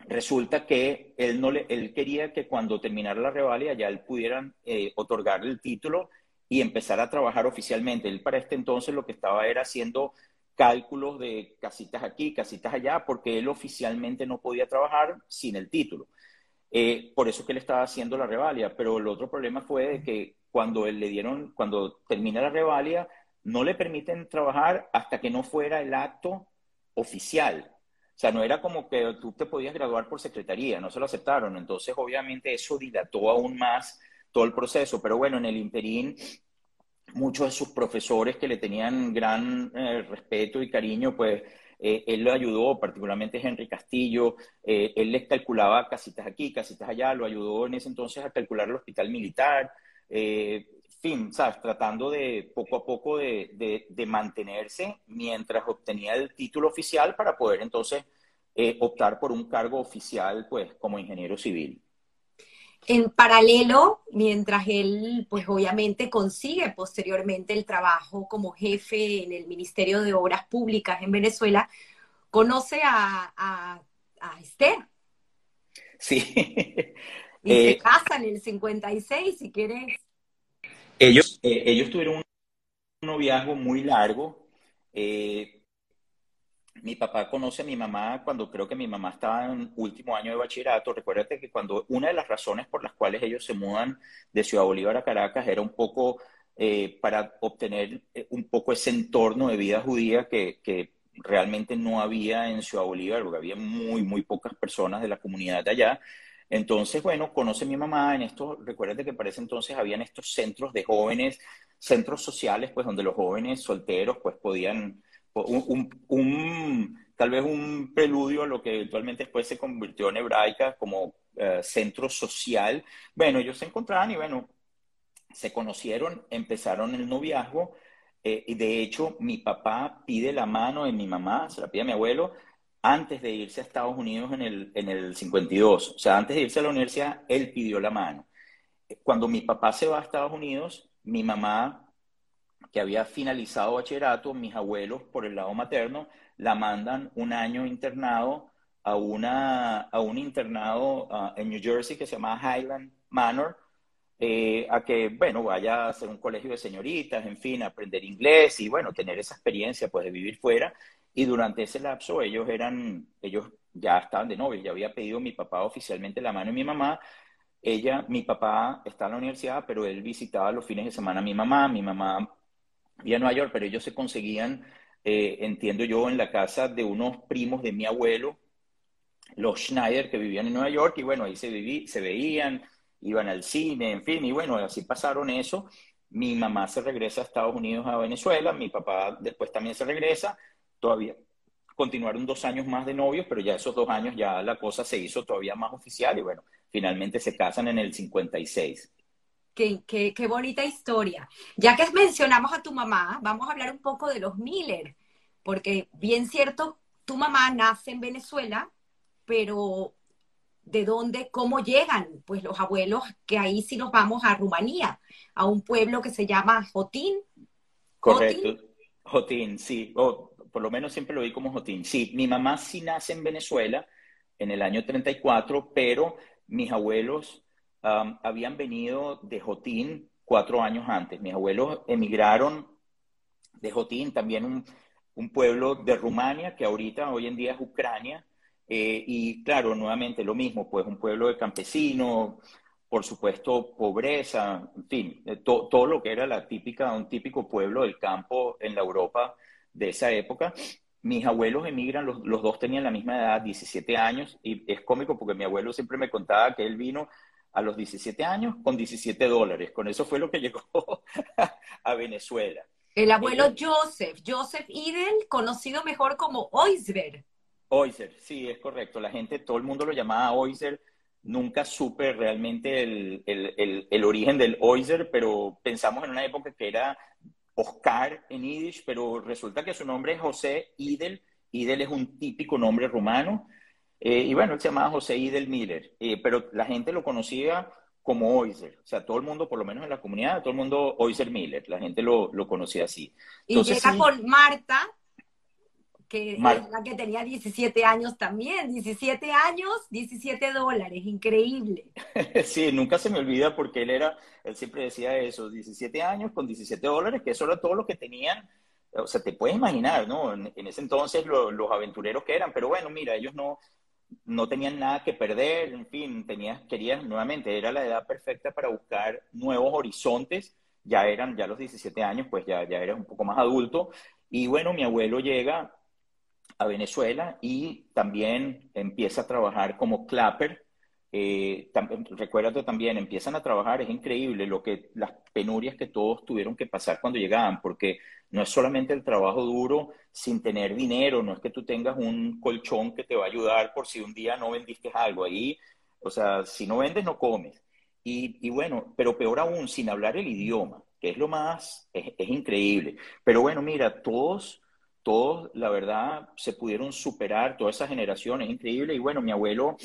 resulta que él, no le, él quería que cuando terminara la revalida ya él pudieran eh, otorgarle el título y empezar a trabajar oficialmente. Él para este entonces lo que estaba era haciendo cálculos de casitas aquí, casitas allá, porque él oficialmente no podía trabajar sin el título. Eh, por eso que él estaba haciendo la revalida. Pero el otro problema fue que cuando él le dieron, cuando termina la revalida, no le permiten trabajar hasta que no fuera el acto oficial. Sea, no era como que tú te podías graduar por secretaría, no se lo aceptaron. Entonces, obviamente, eso dilató aún más todo el proceso. Pero bueno, en el interín, muchos de sus profesores que le tenían gran eh, respeto y cariño, pues eh, él lo ayudó, particularmente Henry Castillo, eh, él les calculaba casitas aquí, casitas allá, lo ayudó en ese entonces a calcular el hospital militar, fin, ¿sabes? Tratando de poco a poco de, mantenerse mientras obtenía el título oficial para poder entonces eh, optar por un cargo oficial, pues, como ingeniero civil. En paralelo, mientras él, pues obviamente consigue posteriormente el trabajo como jefe en el Ministerio de Obras Públicas en Venezuela, conoce a, Esther. Sí. Y se eh, casa en el 56, si quieres ellos, eh, ellos tuvieron un noviazgo muy largo. Eh, mi papá conoce a mi mamá cuando creo que mi mamá estaba en último año de bachillerato. Recuérdate que cuando una de las razones por las cuales ellos se mudan de Ciudad Bolívar a Caracas era un poco eh, para obtener un poco ese entorno de vida judía que, que, realmente no había en Ciudad Bolívar, porque había muy, muy pocas personas de la comunidad de allá. Entonces, bueno, conoce mi mamá en esto, recuérdate que para ese entonces habían estos centros de jóvenes, centros sociales, pues donde los jóvenes solteros pues podían, un, tal vez un preludio a lo que eventualmente después se convirtió en hebraica como eh, centro social. Bueno, ellos se encontraban y bueno, se conocieron, empezaron el noviazgo eh, y de hecho mi papá pide la mano de mi mamá, se la pide a mi abuelo, antes de irse a Estados Unidos en el, en el 52. O sea, antes de irse a la universidad, él pidió la mano. Cuando mi papá se va a Estados Unidos, mi mamá, que había finalizado bachillerato, mis abuelos por el lado materno, la mandan un año internado a, una, a un internado ah, en New Jersey que se llama Highland Manor, eh, a que, bueno, vaya a hacer un colegio de señoritas, en fin, aprender inglés y, bueno, tener esa experiencia, pues, de vivir fuera. Y durante ese lapso ellos eran, ellos ya estaban de novios, ya había pedido mi papá oficialmente la mano de mi mamá. Ella, mi papá está en la universidad, pero él visitaba los fines de semana a mi mamá, mi mamá vivía en Nueva York, pero ellos se conseguían, eh, entiendo yo, en la casa de unos primos de mi abuelo, los Schneider, que vivían en Nueva York, y bueno, ahí se, viví, se veían, iban al cine, en fin, y bueno, así pasaron eso. Mi mamá se regresa a Estados Unidos, a Venezuela, mi papá después también se regresa, todavía continuaron dos años más de novios, pero ya esos dos años ya la cosa se hizo todavía más oficial y bueno, finalmente se casan en el 56. Qué, qué, qué bonita historia. Ya que mencionamos a tu mamá, vamos a hablar un poco de los Miller, porque bien cierto, tu mamá nace en Venezuela, pero ¿de dónde, cómo llegan? Pues los abuelos, que ahí sí nos vamos a Rumanía, a un pueblo que se llama Jotín. Correcto, Jotín, sí por lo menos siempre lo vi como Jotín. Sí, mi mamá sí nace en Venezuela en el año 34, pero mis abuelos um, habían venido de Jotín cuatro años antes. Mis abuelos emigraron de Jotín, también un, un pueblo de Rumania, que ahorita, hoy en día es Ucrania. Eh, y claro, nuevamente lo mismo, pues un pueblo de campesinos, por supuesto, pobreza, en fin, eh, todo lo que era la típica, un típico pueblo del campo en la Europa de esa época. Mis abuelos emigran, los, dos tenían la misma edad, 17 años, y es cómico porque mi abuelo siempre me contaba que él vino a los 17 años con 17 dólares. Con eso fue lo que llegó a Venezuela. El abuelo eh, Joseph, Joseph Idel, conocido mejor como Oisber. Oiser, sí, es correcto. La gente, todo el mundo lo llamaba Oiser. Nunca supe realmente el, el, el origen del Oiser, pero pensamos en una época que era Oscar en Yiddish, pero resulta que su nombre es José Idel. Idel es un típico nombre rumano. Eh, y bueno, él se llamaba José Idel Miller, eh, pero la gente lo conocía como Oiser. O sea, todo el mundo, por lo menos en la comunidad, todo el mundo Oiser Miller. La gente lo, conocía así. y llega con Marta, que la que tenía 17 años también, 17 años, 17 dólares, increíble. sí, nunca se me olvida porque él era, él siempre decía eso, 17 años con 17 dólares, que eso era todo lo que tenían. O sea, te puedes imaginar, ¿no? En, ese entonces los aventureros que eran, pero bueno, mira, ellos no, no tenían nada que perder, en fin, tenías, querían, nuevamente, era la edad perfecta para buscar nuevos horizontes, ya eran, ya los 17 años, pues ya, ya eras un poco más adulto, y bueno, mi abuelo llega a Venezuela y también empieza a trabajar como clapper. Eh, recuérdate también, empiezan a trabajar, es increíble lo que las penurias que todos tuvieron que pasar cuando llegaban, porque no es solamente el trabajo duro sin tener dinero, no es que tú tengas un colchón que te va a ayudar por si un día no vendiste algo ahí, o sea, si no vendes no comes. Y, bueno, pero peor aún, sin hablar el idioma, que es lo más, es increíble. Pero bueno, mira, todos todos, la verdad, se pudieron superar, toda esa generación, es increíble. Y bueno, mi abuelo,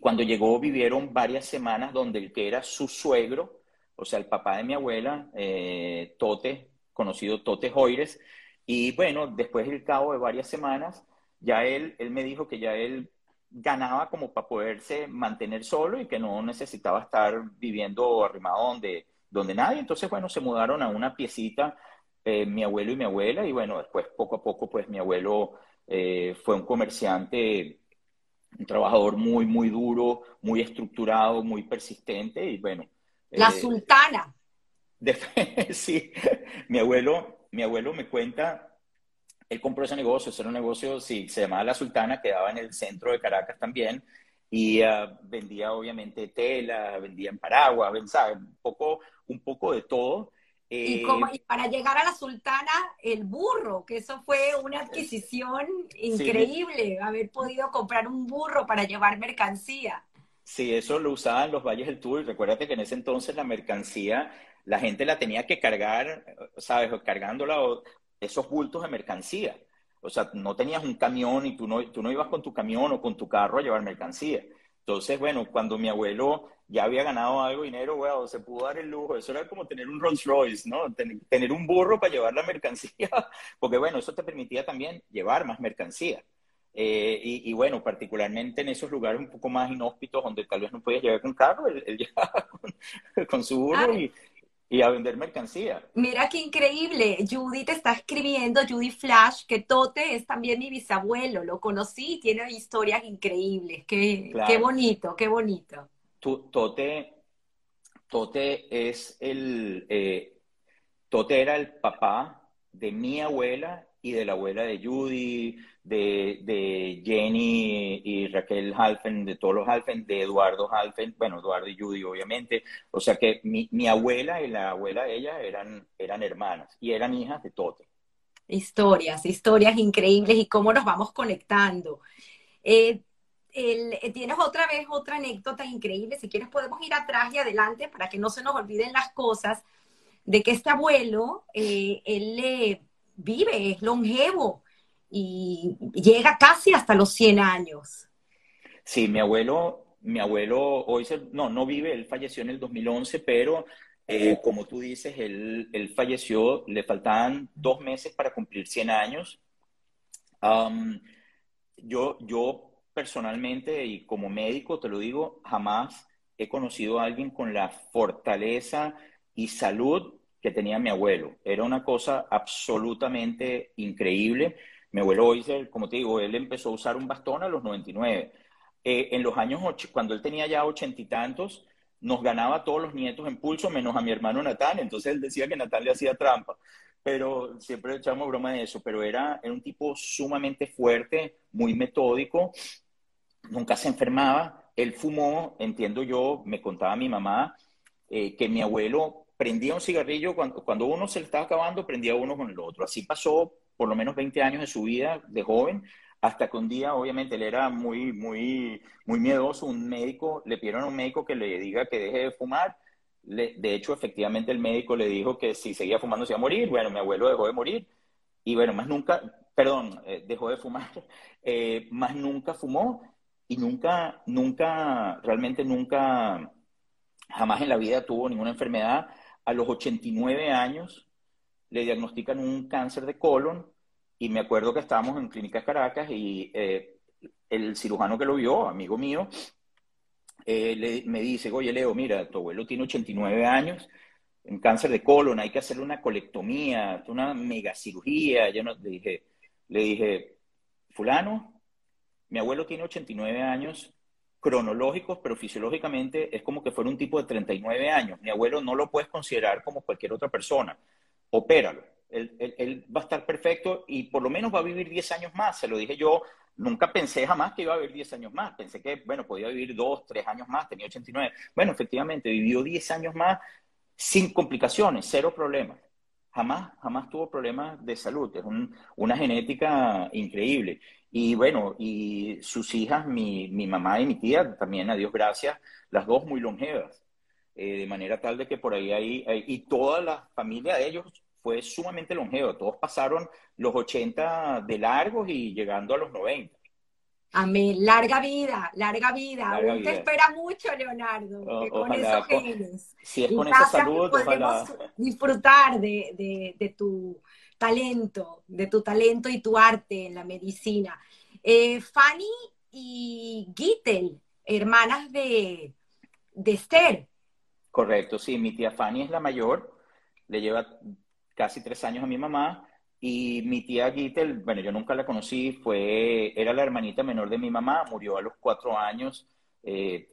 cuando llegó, vivieron varias semanas donde el que era su suegro, o sea, el papá de mi abuela, eh, Tote, conocido Tote Joires, y bueno, después del cabo de varias semanas, ya él, él me dijo que ya él ganaba como para poderse mantener solo y que no necesitaba estar viviendo arrimado donde, donde nadie. Entonces, bueno, se mudaron a una piecita eh, mi abuelo y mi abuela, y bueno, después poco a poco, pues mi abuelo eh, fue un comerciante, un trabajador muy, muy duro, muy estructurado, muy persistente, y bueno. La eh, sultana. sí, mi abuelo, mi abuelo me cuenta, él compró ese negocio, ese era un negocio, sí, se llamaba La Sultana, quedaba en el centro de Caracas también, y ah, vendía obviamente tela, vendía en paraguas, Un poco, un poco de todo, y, como, eh, para llegar a la sultana, el burro, que eso fue una adquisición increíble, haber podido comprar un burro para llevar mercancía. Sí, eso lo usaban los valles del Tour. Recuérdate que en ese entonces la mercancía, la gente la tenía que cargar, ¿sabes? Cargándola, esos bultos de mercancía. O sea, no tenías un camión y tú no, tú no ibas con tu camión o con tu carro a llevar mercancía. Entonces, bueno, cuando mi abuelo ya había ganado algo de dinero, bueno, se pudo dar el lujo. Eso era como tener un Rolls Royce, ¿no? tener un burro para llevar la mercancía, porque bueno, eso te permitía también llevar más mercancía. Eh, y, bueno, particularmente en esos lugares un poco más inhóspitos donde tal vez no podías llevar con carro, él, llevaba con, su burro y, y a vender mercancía. Mira qué increíble. Judy te está escribiendo, Judy Flash, que Tote es también mi bisabuelo. Lo conocí, tiene historias increíbles. Qué, qué bonito, qué bonito. Tote, Tote es el. Eh, Tote era el papá de mi abuela y de la abuela de Judy, de, Jenny y Raquel Halfen, de todos los Halfen, de Eduardo Halfen, bueno, Eduardo y Judy obviamente, o sea que mi, abuela y la abuela de ella eran, eran hermanas y eran hijas de Tote. Historias, historias increíbles y cómo nos vamos conectando. Eh, eh, tienes otra vez otra anécdota increíble, si quieres podemos ir atrás y adelante para que no se nos olviden las cosas, de que este abuelo, eh, él vive, es longevo, y llega casi hasta los 100 años. Sí, mi abuelo, mi abuelo hoy no, no vive, él falleció en el 2011, pero eh, como tú dices, él, él, falleció, le faltaban dos meses para cumplir 100 años. yo, yo personalmente y como médico, te lo digo, jamás he conocido a alguien con la fortaleza y salud que tenía mi abuelo. Era una cosa absolutamente increíble. Mi abuelo hoy, como te digo, él empezó a usar un bastón a los 99. Eh, en los años, cuando él tenía ya ochenta y tantos, nos ganaba a todos los nietos en pulso, menos a mi hermano Natán. Entonces él decía que Natán le hacía trampa. Pero siempre echamos broma de eso. Pero era, era un tipo sumamente fuerte, muy metódico. Nunca se enfermaba. Él fumó, entiendo yo, me contaba mi mamá, eh, que mi abuelo prendía un cigarrillo cuando, cuando uno se le estaba acabando, prendía uno con el otro. Así pasó por lo menos 20 años de su vida de joven, hasta que un día, obviamente, él era muy, muy, muy miedoso, un médico, le pidieron a un médico que le diga que deje de fumar. de hecho, efectivamente, el médico le dijo que si seguía fumando se iba a morir. Bueno, mi abuelo dejó de morir y bueno, más nunca, perdón, eh, dejó de fumar, eh, más nunca fumó y nunca, nunca, realmente nunca, jamás en la vida tuvo ninguna enfermedad. A los 89 años, le diagnostican un cáncer de colon y me acuerdo que estábamos en Clínicas Caracas y eh, el cirujano que lo vio, amigo mío, eh, me dice, oye Leo, mira, tu abuelo tiene 89 años, un cáncer de colon, hay que hacerle una colectomía, una megacirugía. Yo no, le, dije, le dije, fulano, mi abuelo tiene 89 años cronológicos, pero fisiológicamente es como que fuera un tipo de 39 años. Mi abuelo no lo puedes considerar como cualquier otra persona opéralo. Él, va a estar perfecto y por lo menos va a vivir 10 años más. Se lo dije yo, nunca pensé jamás que iba a vivir 10 años más. Pensé que, bueno, podía vivir 2, 3 años más, tenía 89. Bueno, efectivamente, vivió 10 años más sin complicaciones, cero problemas. Jamás, jamás tuvo problemas de salud. Es una genética increíble. Y bueno, y sus hijas, mi, mi mamá y mi tía, también, a Dios gracias, las dos muy longevas. Eh, de manera tal de que por ahí hay, y toda la familia de ellos fue sumamente longevo. Todos pasaron los 80 de largos y llegando a los 90. Amén. Larga vida, larga vida. Aún te espera mucho, Leonardo, con esos genes. Si es con esa salud, podemos disfrutar de, de, tu talento, de tu talento y tu arte en la medicina. Eh, Fanny y Gittel, hermanas de, de Esther. Correcto, sí. Mi tía Fanny es la mayor, le lleva casi tres años a mi mamá. Y mi tía Gittel, bueno, yo nunca la conocí, fue, era la hermanita menor de mi mamá, murió a los cuatro años. Eh,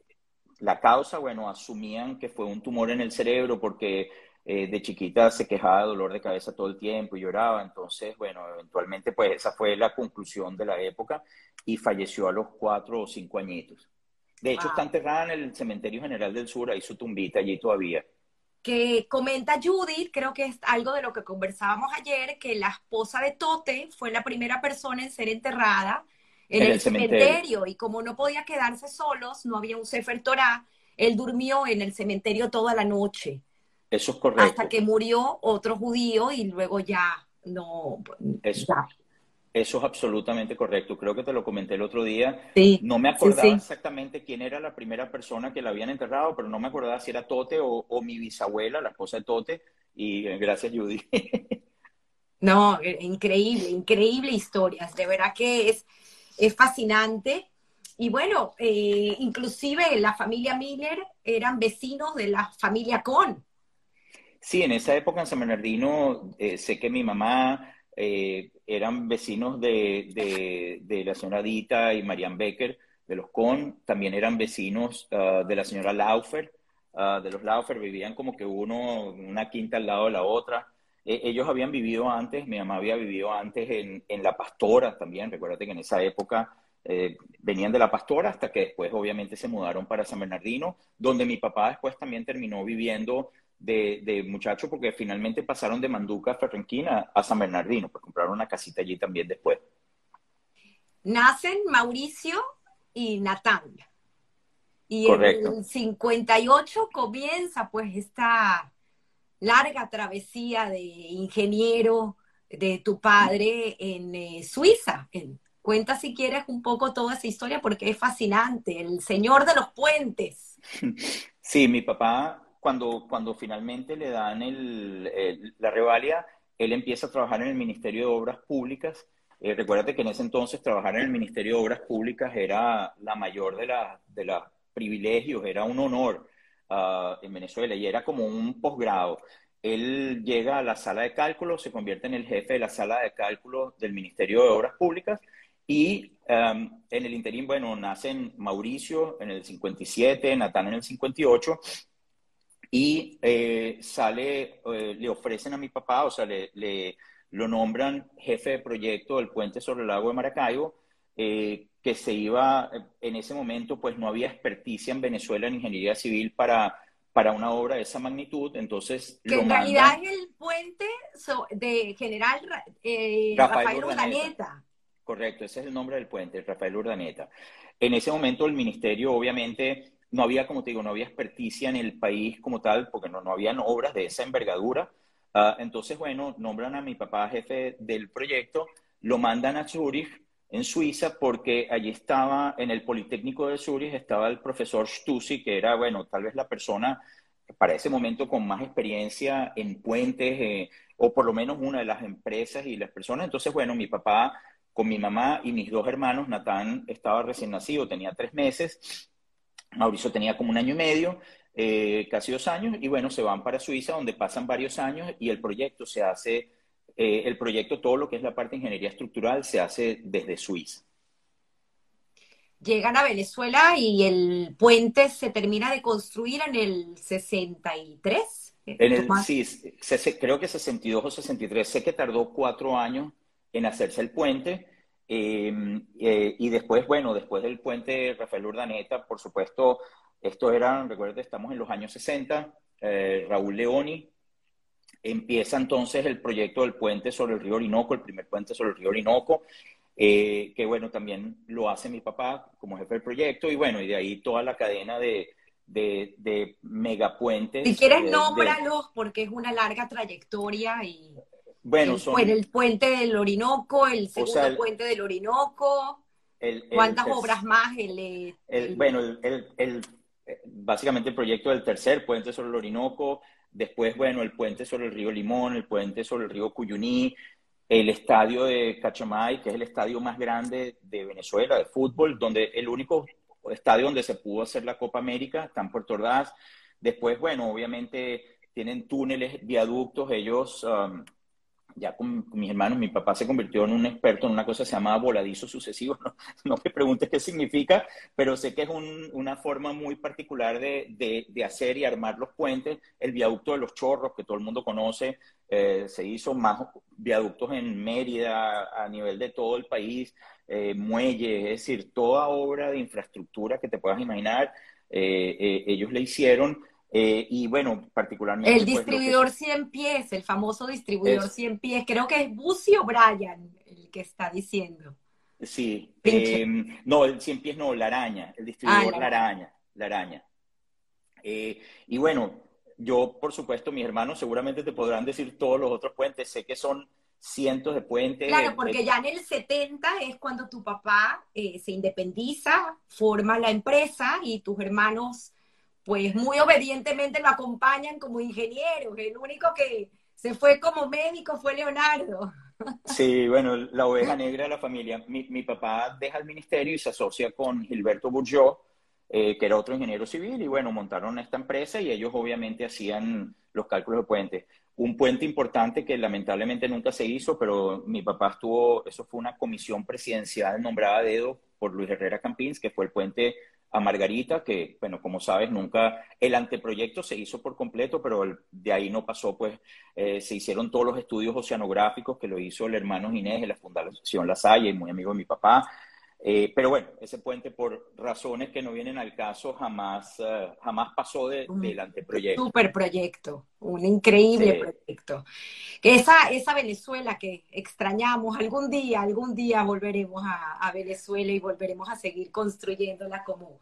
la causa, bueno, asumían que fue un tumor en el cerebro porque eh, de chiquita se quejaba de dolor de cabeza todo el tiempo y lloraba. Entonces, bueno, eventualmente, pues esa fue la conclusión de la época y falleció a los cuatro o cinco añitos. De hecho, está enterrada en el Cementerio General del Sur, ahí su tumbita allí todavía que comenta Judith, creo que es algo de lo que conversábamos ayer, que la esposa de Tote fue la primera persona en ser enterrada en, el, cementerio. y como no podía quedarse solos, no había un Sefer Torah, él durmió en el cementerio toda la noche. Eso es correcto. Hasta que murió otro judío y luego ya no. Eso, eso es absolutamente correcto. Creo que te lo comenté el otro día. no me acordaba exactamente quién era la primera persona que la habían enterrado, pero no me acordaba si era Tote o, mi bisabuela, la esposa de Tote. Y eh, gracias, Judy. no, eh, increíble, increíble historias. De verdad que es, es fascinante. Y bueno, eh, inclusive la familia Miller eran vecinos de la familia Cohn. Sí, en esa época en San Bernardino eh, sé que mi mamá eh, eran vecinos de, de, la señora Dita y Marianne Becker de los Con, también eran vecinos ah, de la señora Laufer, ah, de los Laufer, vivían como que uno, una quinta al lado de la otra. E, ellos habían vivido antes, mi mamá había vivido antes en, en La Pastora también, recuérdate que en esa época eh, venían de La Pastora hasta que después obviamente se mudaron para San Bernardino, donde mi papá después también terminó viviendo de, de muchacho porque finalmente pasaron de Manduca, Ferrenquina a San Bernardino, pues compraron una casita allí también después. Nacen Mauricio y Natán. Y en el 58 comienza pues esta larga travesía de ingeniero de tu padre en eh, Suiza, en Cuenta si quieres un poco toda esa historia porque es fascinante, el señor de los puentes. Sí, mi papá, cuando, cuando finalmente le dan la revalia, él empieza a trabajar en el Ministerio de Obras Públicas. Eh, recuérdate que en ese entonces trabajar en el Ministerio de Obras Públicas era la mayor de, de los privilegios, era un honor uh, en Venezuela y era como un posgrado. Él llega a la sala de cálculo, se convierte en el jefe de la sala de cálculo del Ministerio de Obras Públicas y um, en el interín, bueno, nacen Mauricio en el 57, Natán en el 58, y eh, sale, eh, le ofrecen a mi papá, o sea, le, lo nombran jefe de proyecto del puente sobre el lago de Maracaibo, eh, que se iba, en ese momento, pues no había experticia en Venezuela en ingeniería civil para, para una obra de esa magnitud, entonces... Que en realidad es el puente de general Rafael, Rafael Urdaneta. Correcto, ese es el nombre del puente, Rafael Urdaneta. En ese momento el ministerio, obviamente, no había, como te digo, no había experticia en el país como tal, porque no, no habían obras de esa envergadura. Ah, entonces, bueno, nombran a mi papá jefe del proyecto, lo mandan a Zurich, en Suiza, porque allí estaba, en el Politécnico de Zurich, estaba el profesor Stussy, que era, bueno, tal vez la persona para ese momento con más experiencia en puentes, eh, o por lo menos una de las empresas y las personas. Entonces, bueno, mi papá con mi mamá y mis dos hermanos. Natán estaba recién nacido, tenía tres meses. Mauricio tenía como un año y medio, eh, casi dos años, y bueno, se van para Suiza, donde pasan varios años y el proyecto se hace, eh, el proyecto, todo lo que es la parte de ingeniería estructural, se hace desde Suiza. Llegan a Venezuela y el puente se termina de construir en el 63. En el, sí, creo que 62 o 63. Sé que tardó cuatro años en hacerse el puente. Em, eh, y después, bueno, después del puente Rafael Urdaneta, por supuesto, esto era, recuerden, estamos en los años 60, eh, Raúl Leoni empieza entonces el proyecto del puente sobre el río Orinoco, el primer puente sobre el río Orinoco, eh, que bueno, también lo hace mi papá como jefe del proyecto, y bueno, y de ahí toda la cadena de, de, de megapuentes. Si quieres, nómbralos, porque es una larga trayectoria y... Bueno, el, son... el puente del Orinoco, el segundo puente del Orinoco. ¿Cuántas obras más? El, bueno, el, básicamente el proyecto del tercer puente sobre el Orinoco, después, bueno, el puente sobre el río Limón, el puente sobre el río Cuyuní, el estadio de Cachamay, que es el estadio más grande de Venezuela de fútbol, donde el único estadio donde se pudo hacer la Copa América está en Puerto Ordaz. Después, bueno, obviamente tienen túneles, viaductos, ellos um, ya con, mis hermanos, mi papá se convirtió en un experto en una cosa que se llama voladizo sucesivo. No, me preguntes qué significa, pero sé que es una forma muy particular de, de, hacer y armar los puentes. El viaducto de los chorros, que todo el mundo conoce, eh, se hizo más viaductos en Mérida, a nivel de todo el país, eh, muelles, es decir, toda obra de infraestructura que te puedas imaginar, eh, ellos le hicieron. Eh, y bueno, particularmente... El pues, distribuidor 100 pies, el famoso distribuidor 100 pies, creo que es Bucio Bryan el que está diciendo. Sí, em, no, el 100 pies no, la araña, el distribuidor ah, la, araña, la araña. Eh, y bueno, yo, por supuesto, mis hermanos seguramente te podrán decir todos los otros puentes, sé que son cientos de puentes. Claro, porque ya en el 70 es cuando tu papá eh, se independiza, forma la empresa y tus hermanos pues muy obedientemente lo acompañan como ingeniero. El único que se fue como médico fue Leonardo. Sí, bueno, la oveja negra de la familia. Mi, papá deja el ministerio y se asocia con Gilberto Bourgeot, que era otro ingeniero civil, y bueno, montaron esta empresa y ellos obviamente hacían los cálculos de puente. Un puente importante que lamentablemente nunca se hizo, pero mi papá estuvo, eso fue una comisión presidencial nombrada a dedo por Luis Herrera Campins, que fue el puente a Margarita, que, bueno, como sabes, nunca el anteproyecto se hizo por completo, pero de ahí no pasó, pues eh, se hicieron todos los estudios oceanográficos que lo hizo el hermano Inés de la Fundación La Salle, muy amigo de mi papá. Eh, pero bueno, ese puente por razones que no vienen al caso jamás, eh, jamás pasó de, del anteproyecto. Un super proyecto, un increíble proyecto. Esa, esa Venezuela que extrañamos, algún día, algún día volveremos a, a Venezuela y volveremos a seguir construyéndola como,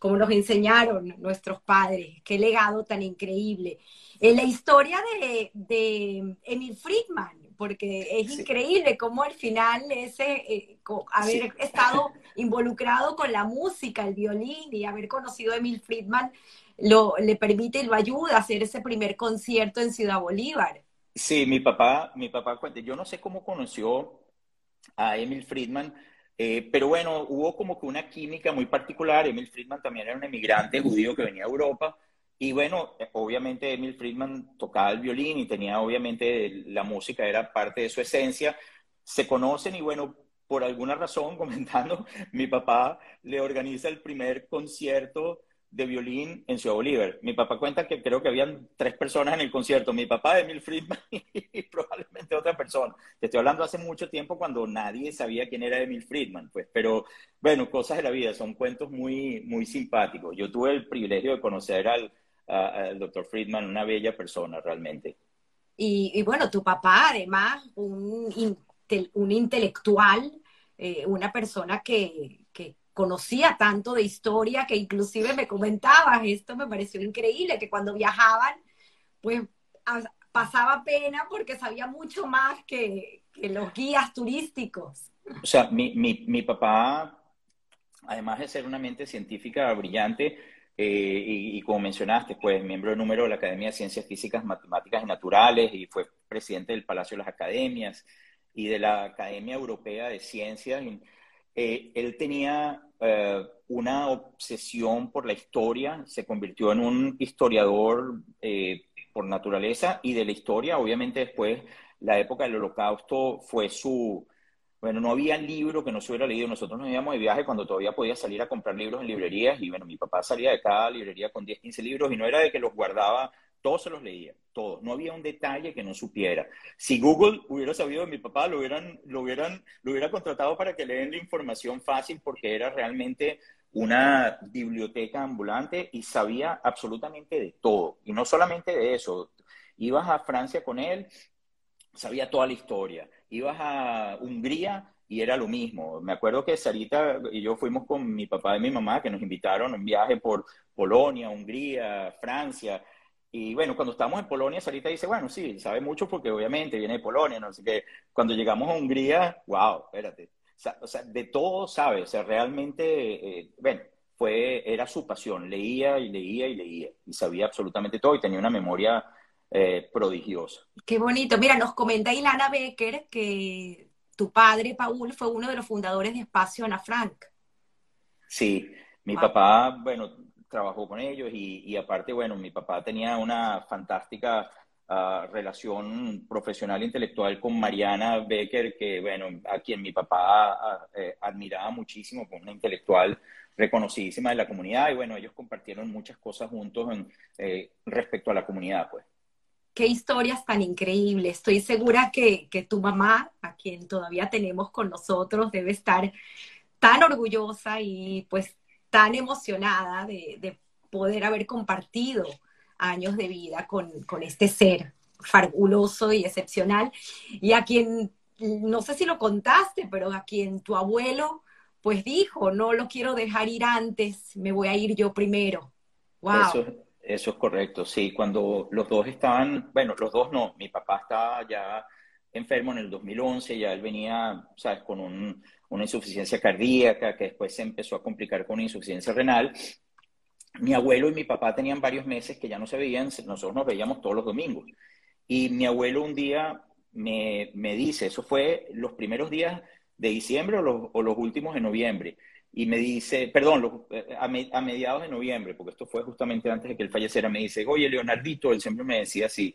como nos enseñaron nuestros padres. Qué legado tan increíble. En la historia de, de Emil Friedman, porque es increíble cómo al final ese, eh, haber estado involucrado con la música, el violín y haber conocido a Emil Friedman lo, le permite y lo ayuda a hacer ese primer concierto en Ciudad Bolívar. Sí, mi papá, mi papá cuenta, yo no sé cómo conoció a Emil Friedman, eh, pero bueno, hubo como que una química muy particular. Emil Friedman también era un emigrante judío que venía a Europa y bueno, obviamente Emil Friedman tocaba el violín y tenía obviamente la música era parte de su esencia. Se conocen y bueno, por alguna razón, comentando, mi papá le organiza el primer concierto de violín en Ciudad Bolívar. Mi papá cuenta que creo que habían tres personas en el concierto, mi papá, Emil Friedman y probablemente otra persona. Te estoy hablando hace mucho tiempo cuando nadie sabía quién era Emil Friedman, pues, pero bueno, cosas de la vida, son cuentos muy, muy simpáticos. Yo tuve el privilegio de conocer al, al doctor Friedman, una bella persona realmente. Y, bueno, tu papá además, un, un intelectual, eh, una persona que, que, conocía tanto de historia que inclusive me comentabas, esto me pareció increíble, que cuando viajaban, pues pasaba pena porque sabía mucho más que, que los guías turísticos. O sea, mi, mi, mi papá, además de ser una mente científica brillante, eh, y, como mencionaste, pues miembro de número de la Academia de Ciencias Físicas, Matemáticas y Naturales y fue presidente del Palacio de las Academias y de la Academia Europea de Ciencias. Eh, él tenía eh, una obsesión por la historia, se convirtió en un historiador por naturaleza y de la historia, obviamente después la época del holocausto fue su, bueno, no había libro que no se hubiera leído. Nosotros nos íbamos de viaje cuando todavía podía salir a comprar libros en librerías y bueno, mi papá salía de cada librería con 10, 15 libros y no era de que los guardaba, todos se los leía, todos. No había un detalle que no supiera. Si Google hubiera sabido de mi papá, lo hubieran, lo hubieran, lo hubiera contratado para que le den la información fácil porque era realmente una biblioteca ambulante y sabía absolutamente de todo. Y no solamente de eso. Ibas a Francia con él, sabía toda la historia ibas a Hungría y era lo mismo. Me acuerdo que Sarita y yo fuimos con mi papá y mi mamá que nos invitaron a un viaje por Polonia, Hungría, Francia. Y bueno, cuando estábamos en Polonia, Sarita dice, bueno, sí, sabe mucho porque obviamente viene de Polonia, no sé qué. Cuando llegamos a Hungría, wow, espérate. O sea, de todo sabe, o sea, realmente, eh, bueno, fue, era su pasión, leía y leía y leía, y sabía absolutamente todo y tenía una memoria eh, prodigioso. Qué bonito. Mira, nos comenta Ilana Becker que tu padre, Paul, fue uno de los fundadores de Espacio Ana Frank. Sí, mi papá, bueno, trabajó con ellos y, aparte, bueno, mi papá tenía una fantástica ah, relación profesional e intelectual con Mariana Becker, que, bueno, a quien mi papá ah, eh, admiraba muchísimo, como una intelectual reconocidísima de la comunidad y, bueno, ellos compartieron muchas cosas juntos en, eh, respecto a la comunidad, pues qué historias tan increíbles. Estoy segura que, tu mamá, a quien todavía tenemos con nosotros, debe estar tan orgullosa y pues tan emocionada de, poder haber compartido años de vida con, este ser fabuloso y excepcional. Y a quien, no sé si lo contaste, pero a quien tu abuelo pues dijo, no lo quiero dejar ir antes, me voy a ir yo primero. Wow. Eso es correcto, sí. Cuando los dos estaban, bueno, los dos no, mi papá estaba ya enfermo en el 2011, ya él venía, ¿sabes?, con una insuficiencia cardíaca que después se empezó a complicar con insuficiencia renal. Mi abuelo y mi papá tenían varios meses que ya no se veían, nosotros nos veíamos todos los domingos. Y mi abuelo un día me, me dice, eso fue los primeros días de diciembre o los, o los últimos de noviembre, y me dice, perdón, eh, a, mediados de noviembre, porque esto fue justamente antes de que él falleciera, me dice, oye, Leonardito, él siempre me decía así,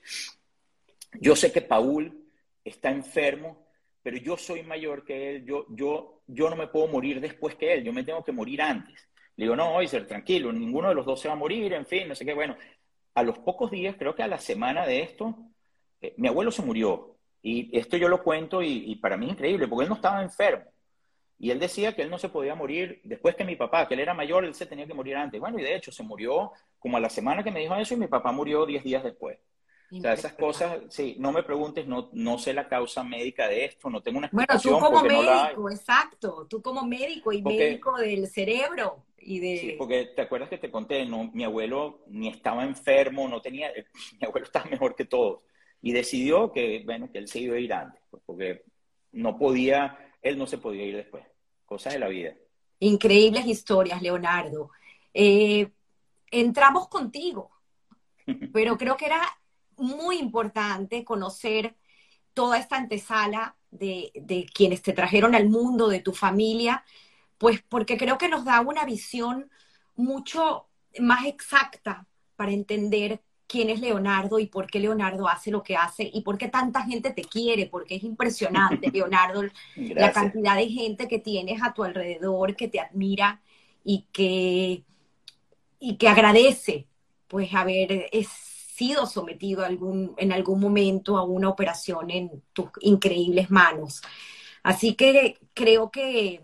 yo sé que Paul está enfermo, pero yo soy mayor que él, yo, yo, yo no me puedo morir después que él, yo me tengo que morir antes. Le digo, no, ser tranquilo, ninguno de los dos se va a morir, en fin, no sé qué. Bueno, a los pocos días, creo que a la semana de esto, eh, mi abuelo se murió. Y esto yo lo cuento y, y para mí es increíble, porque él no estaba enfermo. Y él decía que él no se podía morir después que mi papá, que él era mayor, él se tenía que morir antes. Bueno, y de hecho se murió como a la semana que me dijo eso y mi papá murió 10 días después. O sea, esas cosas, sí, no me preguntes, no, no sé la causa médica de esto, no tengo una explicación. Bueno, tú como médico, exacto, tú como médico y médico del cerebro y de... Sí, porque te acuerdas que te conté, no, mi abuelo ni estaba enfermo, no tenía, mi abuelo estaba mejor que todos y decidió que, bueno, que él se iba a ir antes, pues, porque no podía, él no se podía ir después. Cosas de la vida. Increíbles historias, Leonardo. Eh, entramos contigo, pero creo que era muy importante conocer toda esta antesala de, de, quienes te trajeron al mundo, de tu familia, pues porque creo que nos da una visión mucho más exacta para entender quién es Leonardo y por qué Leonardo hace lo que hace y por qué tanta gente te quiere, porque es impresionante, Leonardo, la cantidad de gente que tienes a tu alrededor, que te admira y que, y que agradece pues haber sido sometido algún, en algún momento a una operación en tus increíbles manos. Así que creo que,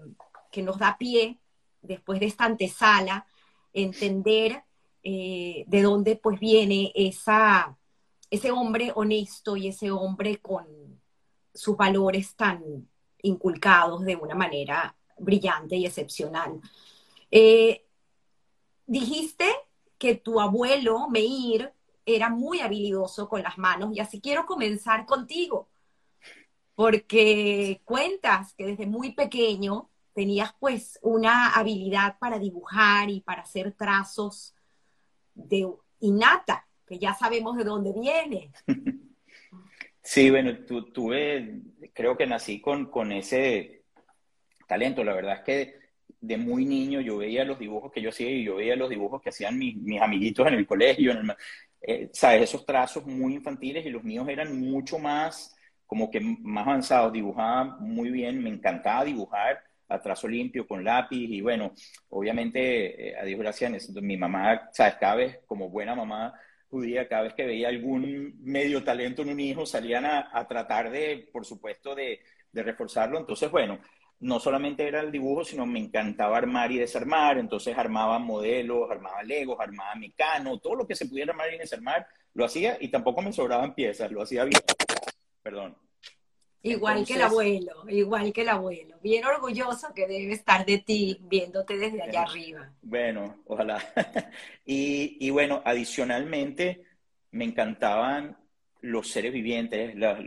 que nos da pie, después de esta antesala, entender eh, de dónde pues viene esa, ese hombre honesto y ese hombre con sus valores tan inculcados de una manera brillante y excepcional. Eh, dijiste que tu abuelo, Meir, era muy habilidoso con las manos y así quiero comenzar contigo, porque cuentas que desde muy pequeño tenías pues una habilidad para dibujar y para hacer trazos de innata, que ya sabemos de dónde viene. Sí, bueno, tuve, creo que nací con, con ese talento. La verdad es que de muy niño yo veía los dibujos que yo hacía y yo veía los dibujos que hacían mis, mis amiguitos en el colegio, en eh, ¿sabes? Esos trazos muy infantiles y los míos eran mucho más, como que más avanzados. Dibujaba muy bien, me encantaba dibujar a trazo limpio, con lápiz, y bueno, obviamente, eh, a Dios gracias, mi mamá, sabes, cada vez, como buena mamá judía, cada vez que veía algún medio talento en un hijo, salían a, tratar de, por supuesto, de, de, reforzarlo. Entonces, bueno, no solamente era el dibujo, sino me encantaba armar y desarmar, entonces armaba modelos, armaba legos, armaba mecano, todo lo que se pudiera armar y desarmar, lo hacía, y tampoco me sobraban piezas, lo hacía bien. Perdón. Igual que el abuelo, igual que el abuelo. Bien orgulloso que debe estar de ti, viéndote desde allá arriba. Bueno, ojalá. y, bueno, adicionalmente, me encantaban los seres vivientes, la,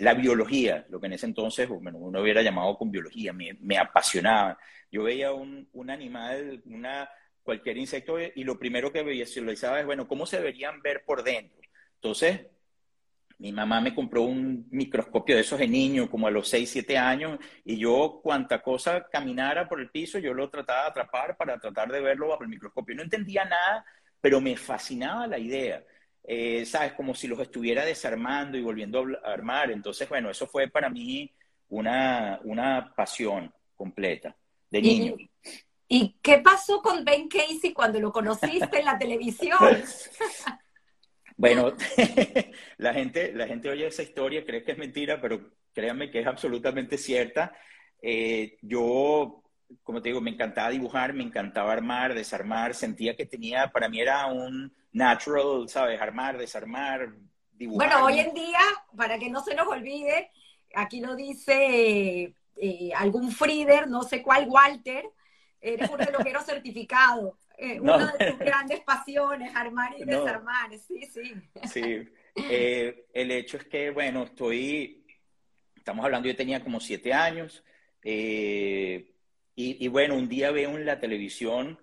la biología, lo que en ese entonces bueno, uno hubiera llamado con biología, me, me apasionaba. Yo veía un, un, animal, una, cualquier insecto, y lo primero que lo es, bueno, ¿cómo se deberían ver por dentro? Entonces, mi mamá me compró un microscopio de esos de niño, como a los 6, 7 años, y yo, cuanta cosa caminara por el piso, yo lo trataba de atrapar para tratar de verlo bajo el microscopio. No entendía nada, pero me fascinaba la idea. Eh, ¿Sabes? Como si los estuviera desarmando y volviendo a armar. Entonces, bueno, eso fue para mí una, una pasión completa de niño. ¿Y qué pasó con Ben Casey cuando lo conociste en la televisión? Bueno, la gente, la gente oye esa historia, cree que es mentira, pero créanme que es absolutamente cierta. Eh, yo, como te digo, me encantaba dibujar, me encantaba armar, desarmar, sentía que tenía, para mí era un natural, ¿sabes? Armar, desarmar, dibujar. Bueno, hoy en día, para que no se nos olvide, aquí lo dice eh, algún Frieder, no sé cuál, Walter, eres un relojero certificado. Eh, una de tus grandes pasiones, armar y desarmar, sí, sí. Sí, eh, el hecho es que, bueno, estoy, estamos hablando, yo tenía como siete años, eh, y, y, bueno, un día veo en la televisión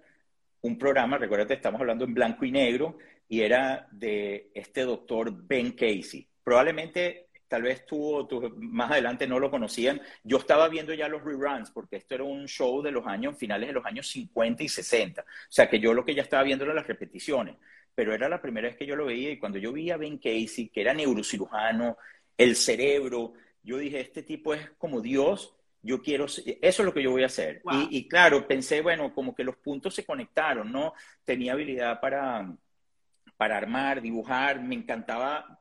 un programa, recuérdate, estamos hablando en blanco y negro, y era de este doctor Ben Casey. Probablemente tal vez tú o tú más adelante no lo conocían, yo estaba viendo ya los reruns, porque esto era un show de los años, finales de los años 50 y 60. O sea, que yo lo que ya estaba viendo eran las repeticiones, pero era la primera vez que yo lo veía y cuando yo vi a Ben Casey, que era neurocirujano, el cerebro, yo dije, este tipo es como Dios, yo quiero, eso es lo que yo voy a hacer. Y, y, claro, pensé, bueno, como que los puntos se conectaron, ¿no? Tenía habilidad para, para armar, dibujar, me encantaba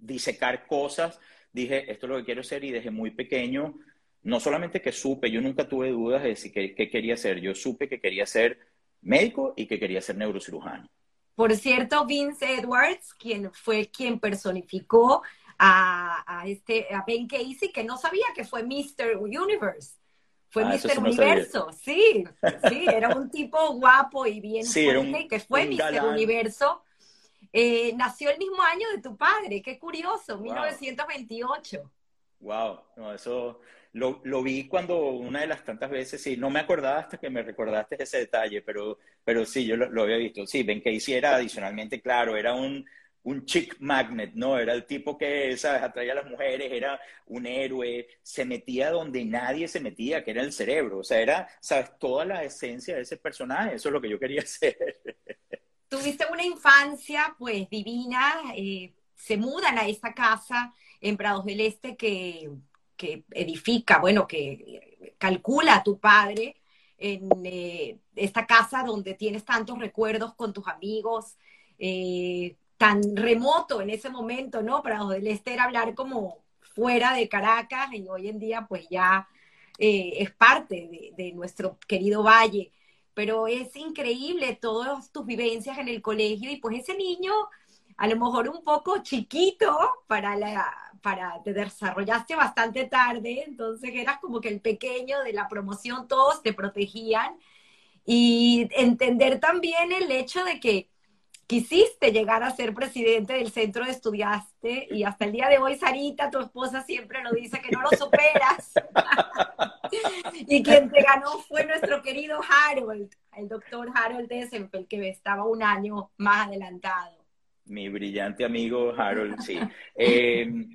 disecar cosas. Dije, esto es lo que quiero hacer y desde muy pequeño, no solamente que supe, yo nunca tuve dudas de decir qué, quería ser, yo supe que quería ser médico y que quería ser neurocirujano. Por cierto, Vince Edwards, quien fue quien personificó a, a, este, a Ben Casey, que no sabía que fue Mr. Universe. Fue ah, Mr. Universo, sí, sí, era un tipo guapo y bien sí, fuerte, que fue Mr. Universo eh, nació el mismo año de tu padre, qué curioso, 1928. Wow, no, eso lo, lo, vi cuando una de las tantas veces, sí, no me acordaba hasta que me recordaste ese detalle, pero, pero sí, yo lo, había visto. Sí, Ben Casey era adicionalmente, claro, era un, un chick magnet, ¿no? Era el tipo que, ¿sabes?, atraía a las mujeres, era un héroe, se metía donde nadie se metía, que era el cerebro. O sea, era, ¿sabes?, toda la esencia de ese personaje, eso es lo que yo quería hacer tuviste una infancia pues divina, eh, se mudan a esta casa en Prados del Este que, edifica, bueno, que calcula a tu padre en eh, esta casa donde tienes tantos recuerdos con tus amigos, eh, tan remoto en ese momento, ¿no? Prados del Este era hablar como fuera de Caracas y hoy en día pues ya es parte de nuestro querido valle pero es increíble todas tus vivencias en el colegio y pues ese niño, a lo mejor un poco chiquito para la para te desarrollaste bastante tarde, entonces eras como que el pequeño de la promoción, todos te protegían. Y entender también el hecho de que quisiste llegar a ser presidente del centro de estudiaste y hasta el día de hoy Sarita, tu esposa, siempre lo dice que no lo superas. y quien te ganó fue nuestro querido Harold, el doctor Harold Desempel, que estaba un año más adelantado. Mi brillante amigo Harold, sí. Eh,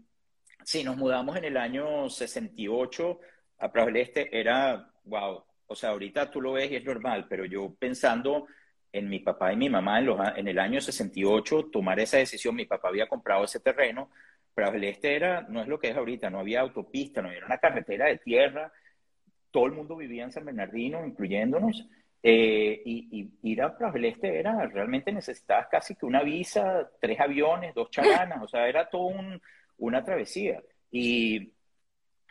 sí, nos mudamos en el año 68 a del Este. Era, wow, o sea, ahorita tú lo ves y es normal, pero yo pensando en mi papá y mi mamá en, los, en el año 68 tomar esa decisión. Mi papá había comprado ese terreno, pero el este era, no es lo que es ahorita, no había autopista, no era una carretera de tierra. Todo el mundo vivía en San Bernardino, incluyéndonos. Eh, y, ir a Prajo del Este era, realmente necesitabas casi que una visa, tres aviones, dos chalanas, o sea, era todo una travesía. Y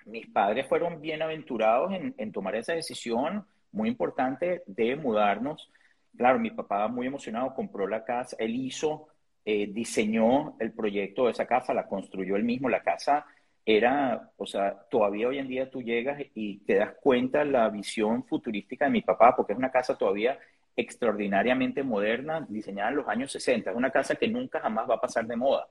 mis padres fueron bienaventurados en, en tomar esa decisión muy importante de mudarnos claro, mi papá muy emocionado compró la casa, él hizo, eh, diseñó el proyecto de esa casa, la construyó él mismo, la casa era, o sea, todavía hoy en día tú llegas y te das cuenta la visión futurística de mi papá, porque es una casa todavía extraordinariamente moderna, diseñada en los años 60, es una casa que nunca jamás va a pasar de moda.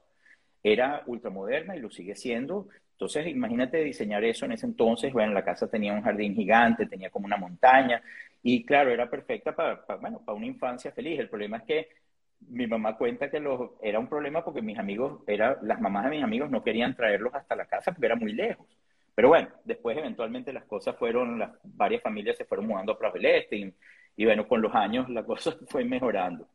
Era ultramoderna y lo sigue siendo. Entonces, imagínate diseñar eso en ese entonces. Bueno, la casa tenía un jardín gigante, tenía como una montaña, y claro, era perfecta para, bueno, para una infancia feliz. El problema es que mi mamá cuenta que los, era un problema porque mis amigos, era, las mamás de mis amigos no querían traerlos hasta la casa porque era muy lejos. Pero bueno, después eventualmente las cosas fueron, las varias familias se fueron mudando a Prajo Este y, bueno, con los años la cosa fue mejorando.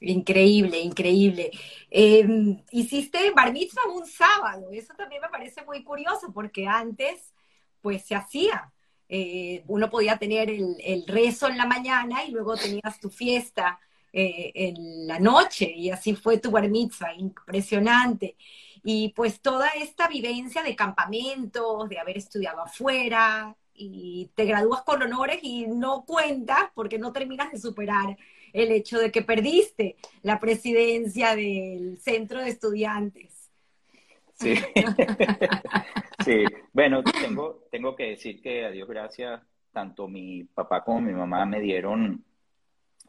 Increíble, increíble. Em, hiciste bar mitzvah un sábado, eso también me parece muy curioso porque antes pues se hacía eh, uno podía tener el, rezo en la mañana y luego tenías tu fiesta eh, en la noche y así fue tu bar mitzvah, impresionante. Y pues toda esta vivencia de campamentos, de haber estudiado afuera y te gradúas con honores y no cuentas porque no terminas de superar el hecho de que perdiste la presidencia del centro de estudiantes. Sí. Sí, bueno, tengo, tengo que decir que a Dios gracias, tanto mi papá como mi mamá me dieron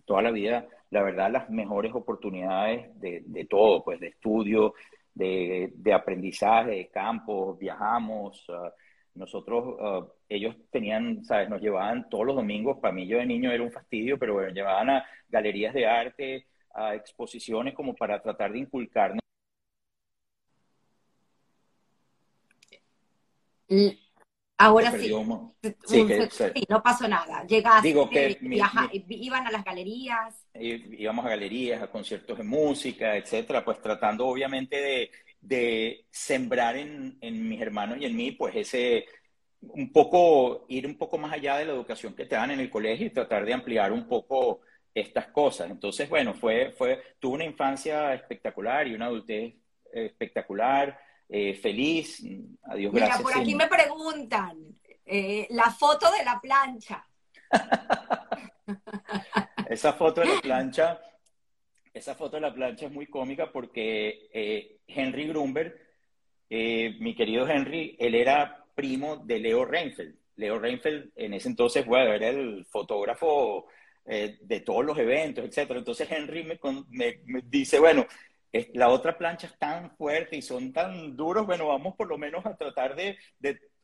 toda la vida, la verdad, las mejores oportunidades de, de todo, pues de estudio, de, de, aprendizaje, de campo, viajamos. Ah, nosotros, ah, ellos tenían, ¿sabes? Nos llevaban todos los domingos, para mí yo de niño era un fastidio, pero bueno, llevaban a galerías de arte, a exposiciones como para tratar de inculcarnos Ahora sí. sí, no pasó nada. Llegaste, digo que iban a las galerías. Íbamos a galerías, a conciertos de música, etcétera, pues tratando obviamente de, de sembrar en, en, mis hermanos y en mí, pues ese, un poco, ir un poco más allá de la educación que te dan en el colegio y tratar de ampliar un poco estas cosas. Entonces, bueno, fue, fue, tuve una infancia espectacular y una adultez espectacular eh, feliz. Adiós, Mira, por aquí me preguntan, eh, la foto de la plancha. esa foto de la plancha, esa foto de la plancha es muy cómica porque eh, Henry Grunberg, mi querido Henry, él era primo de Leo Reinfeldt. Leo Reinfeldt en ese entonces, bueno, era el fotógrafo de todos los eventos, etcétera. Entonces Henry me, me, dice, bueno, la otra plancha es tan fuerte y son tan duros, bueno, vamos por lo menos a tratar de,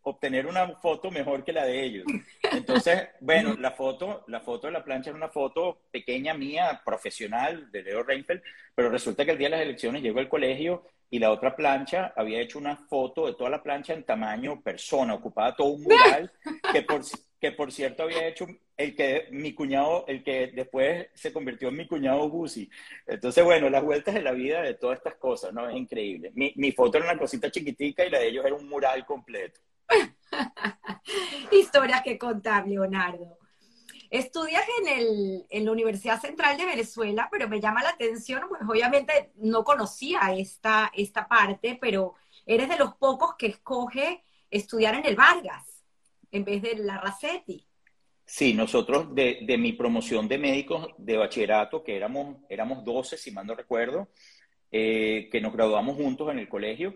obtener una foto mejor que la de ellos. Entonces, bueno, la foto, la foto de la plancha es una foto pequeña mía, profesional, de Leo Reinfeldt, pero resulta que el día de las elecciones llegó al colegio y la otra plancha había hecho una foto de toda la plancha en tamaño persona, ocupada todo un mural, que por, que por cierto había hecho el que mi cuñado, el que después se convirtió en mi cuñado Gucci. Entonces, bueno, las vueltas de la vida de todas estas cosas, ¿no? Es increíble. Mi, mi foto era una cosita chiquitica y la de ellos era un mural completo. Historias que contar, Leonardo. Estudias en, el, en la Universidad Central de Venezuela, pero me llama la atención, pues obviamente no conocía esta, esta parte, pero eres de los pocos que escoge estudiar en el Vargas en vez de la Racetti. Sí, nosotros de, de, mi promoción de médicos de bachillerato, que éramos, éramos 12, si mal no recuerdo, eh, que nos graduamos juntos en el colegio,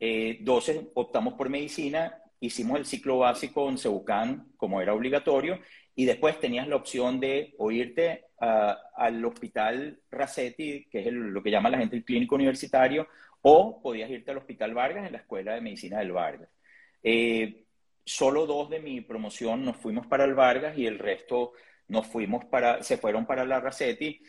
eh, 12 optamos por medicina, hicimos el ciclo básico en Cebucán, como era obligatorio, y después tenías la opción de o irte al hospital Racetti, que es lo que llama la gente el clínico universitario, o podías irte al hospital Vargas en la Escuela de Medicina del Vargas. Eh, solo dos de mi promoción nos fuimos para el Vargas y el resto nos fuimos para, se fueron para la Racetti.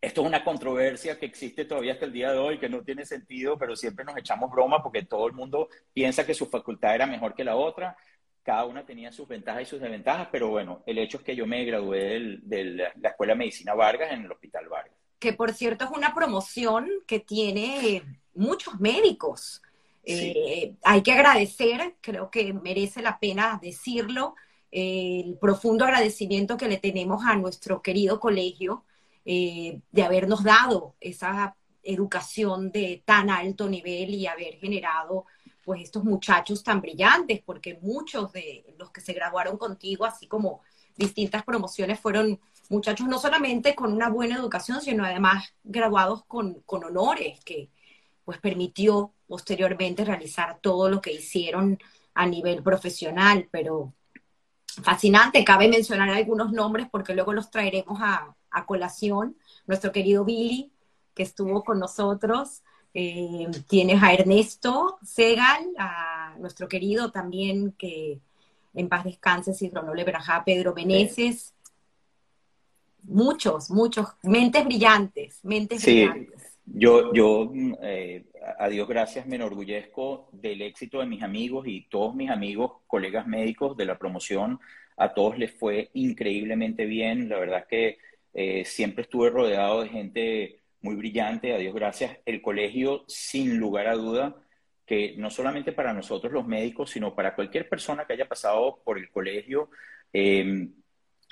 Esto es una controversia que existe todavía hasta el día de hoy, que no tiene sentido, pero siempre nos echamos broma porque todo el mundo piensa que su facultad era mejor que la otra cada una tenía sus ventajas y sus desventajas, pero bueno, el hecho es que yo me gradué de la Escuela de Medicina Vargas en el Hospital Vargas. Que por cierto es una promoción que tiene muchos médicos. Eh, hay que agradecer, creo que merece la pena decirlo, el profundo agradecimiento que le tenemos a nuestro querido colegio eh, de habernos dado esa educación de tan alto nivel y haber generado pues estos muchachos tan brillantes, porque muchos de los que se graduaron contigo, así como distintas promociones, fueron muchachos no solamente con una buena educación, sino además graduados con, con honores, que pues permitió posteriormente realizar todo lo que hicieron a nivel profesional, pero fascinante. Cabe mencionar algunos nombres porque luego los traeremos a, a colación. Nuestro querido Billy, que estuvo con nosotros, eh, tienes a Ernesto Segal, a nuestro querido también, que en paz descanse, si no le Pedro Meneses. Muchos, muchos, mentes brillantes, mentes sí. Yo, yo eh, a Dios gracias, me enorgullezco del éxito de mis amigos y todos mis amigos, colegas médicos de la promoción. A todos les fue increíblemente bien. La verdad es que eh, siempre estuve rodeado de gente muy brillante, a Dios gracias. El colegio, sin lugar a duda, que no solamente para nosotros los médicos, sino para cualquier persona que haya pasado por el colegio, em,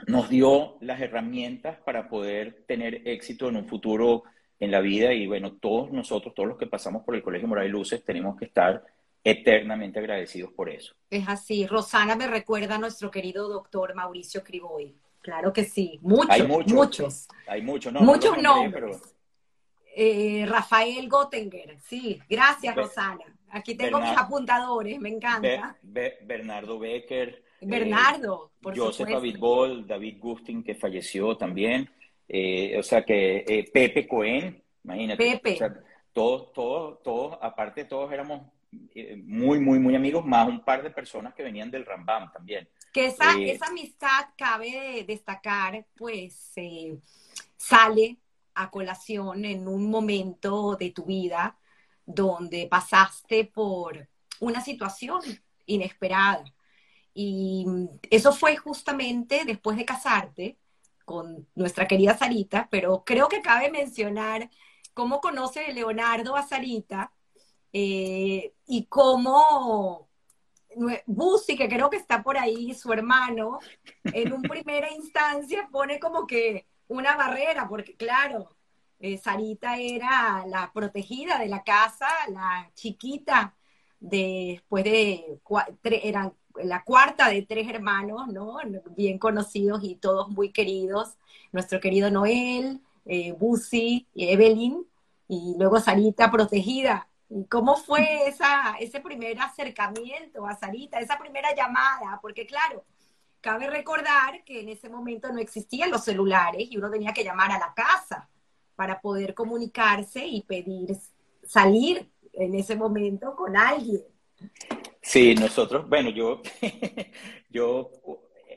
nos dio las herramientas para poder tener éxito en un futuro en la vida y bueno, todos nosotros, todos los que pasamos por el Colegio Moral y Luces, tenemos que estar eternamente agradecidos por eso. Es así. Rosana me recuerda a nuestro querido doctor Mauricio Criboy. Claro que sí. Muchos, hay muchos. Hay muchos, muchos nombres. Eh, Rafael Gottenger, sí, gracias Rosana. Aquí tengo mis apuntadores, me encanta. Bernardo Becker. Eh, Bernardo, por Joseph David Ball, David Gustin, que falleció también. Eh, o sea que Pepe Cohen, imagínate. Pepe. todos, todos, todos, aparte todos éramos muy, muy, muy amigos, más un par de personas que venían del Rambam también. Que esa, esa amistad cabe destacar, pues sale a colación en un momento de tu vida donde pasaste por una situación inesperada. Y eso fue justamente después de casarte con nuestra querida Sarita, pero creo que cabe mencionar cómo conoce Leonardo a Sarita eh, y cómo Busi, que creo que está por ahí, su hermano, en una primera instancia pone como que una barrera, porque claro, eh, Sarita era la protegida de la casa, la chiquita, después de, eran la cuarta de tres hermanos, ¿no? Bien conocidos y todos muy queridos. Nuestro querido Noel, eh, Busi Evelyn, y luego Sarita protegida. ¿Cómo fue esa, ese primer acercamiento a Sarita, esa primera llamada? Porque claro, cabe recordar que en ese momento no existían los celulares y uno tenía que llamar a la casa para poder comunicarse y pedir salir en ese momento con alguien. Sí, nosotros, bueno, yo, yo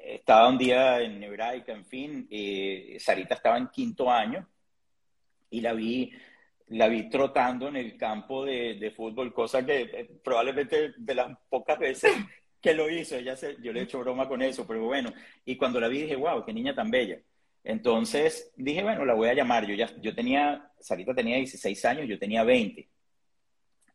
estaba un día en Hebraica, en fin, eh, Sarita estaba en quinto año y la vi la vi trotando en el campo de, fútbol, cosa que eh, probablemente de las pocas veces que lo hizo, ella se, yo le he hecho broma con eso, pero bueno, y cuando la vi dije, wow, qué niña tan bella. Entonces dije, bueno, la voy a llamar. Yo ya, yo tenía, Sarita tenía 16 años, yo tenía 20.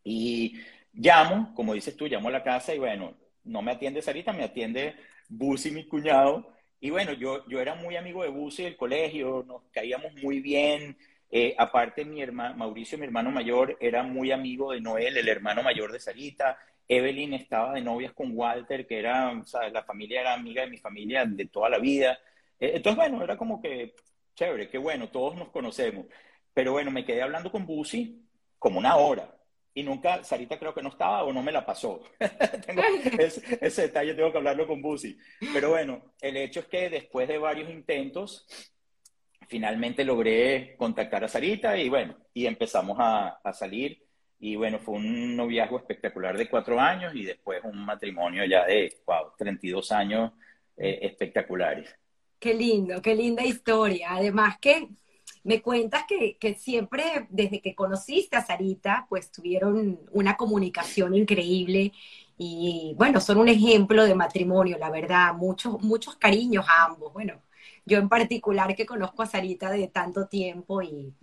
Y llamo, como dices tú, llamo a la casa y bueno, no me atiende Sarita, me atiende Busi, mi cuñado. Y bueno, yo, yo era muy amigo de Busi del colegio, nos caíamos muy bien, eh, aparte, mi hermano, Mauricio, mi hermano mayor, era muy amigo de Noel, el hermano mayor de Sarita. Evelyn estaba de novias con Walter, que era, o sea, la familia era amiga de mi familia de toda la vida. Eh, entonces, bueno, era como que chévere, qué bueno, todos nos conocemos. Pero bueno, me quedé hablando con Busi como una hora. Y nunca, Sarita creo que no estaba o no me la pasó. ese, detalle tengo que hablarlo con Busi. Pero bueno, el hecho es que después de varios intentos, finalmente logré contactar a Sarita y bueno, y empezamos a, salir. Y bueno, fue un noviazgo espectacular de cuatro años y después un matrimonio ya de, wow, 32 años eh, espectaculares. Qué lindo, qué linda historia. Además que me cuentas que, siempre, desde que conociste a Sarita, pues tuvieron una comunicación increíble y bueno, son un ejemplo de matrimonio, la verdad, muchos, muchos cariños a ambos. Bueno, yo en particular que conozco a Sarita de tanto tiempo y,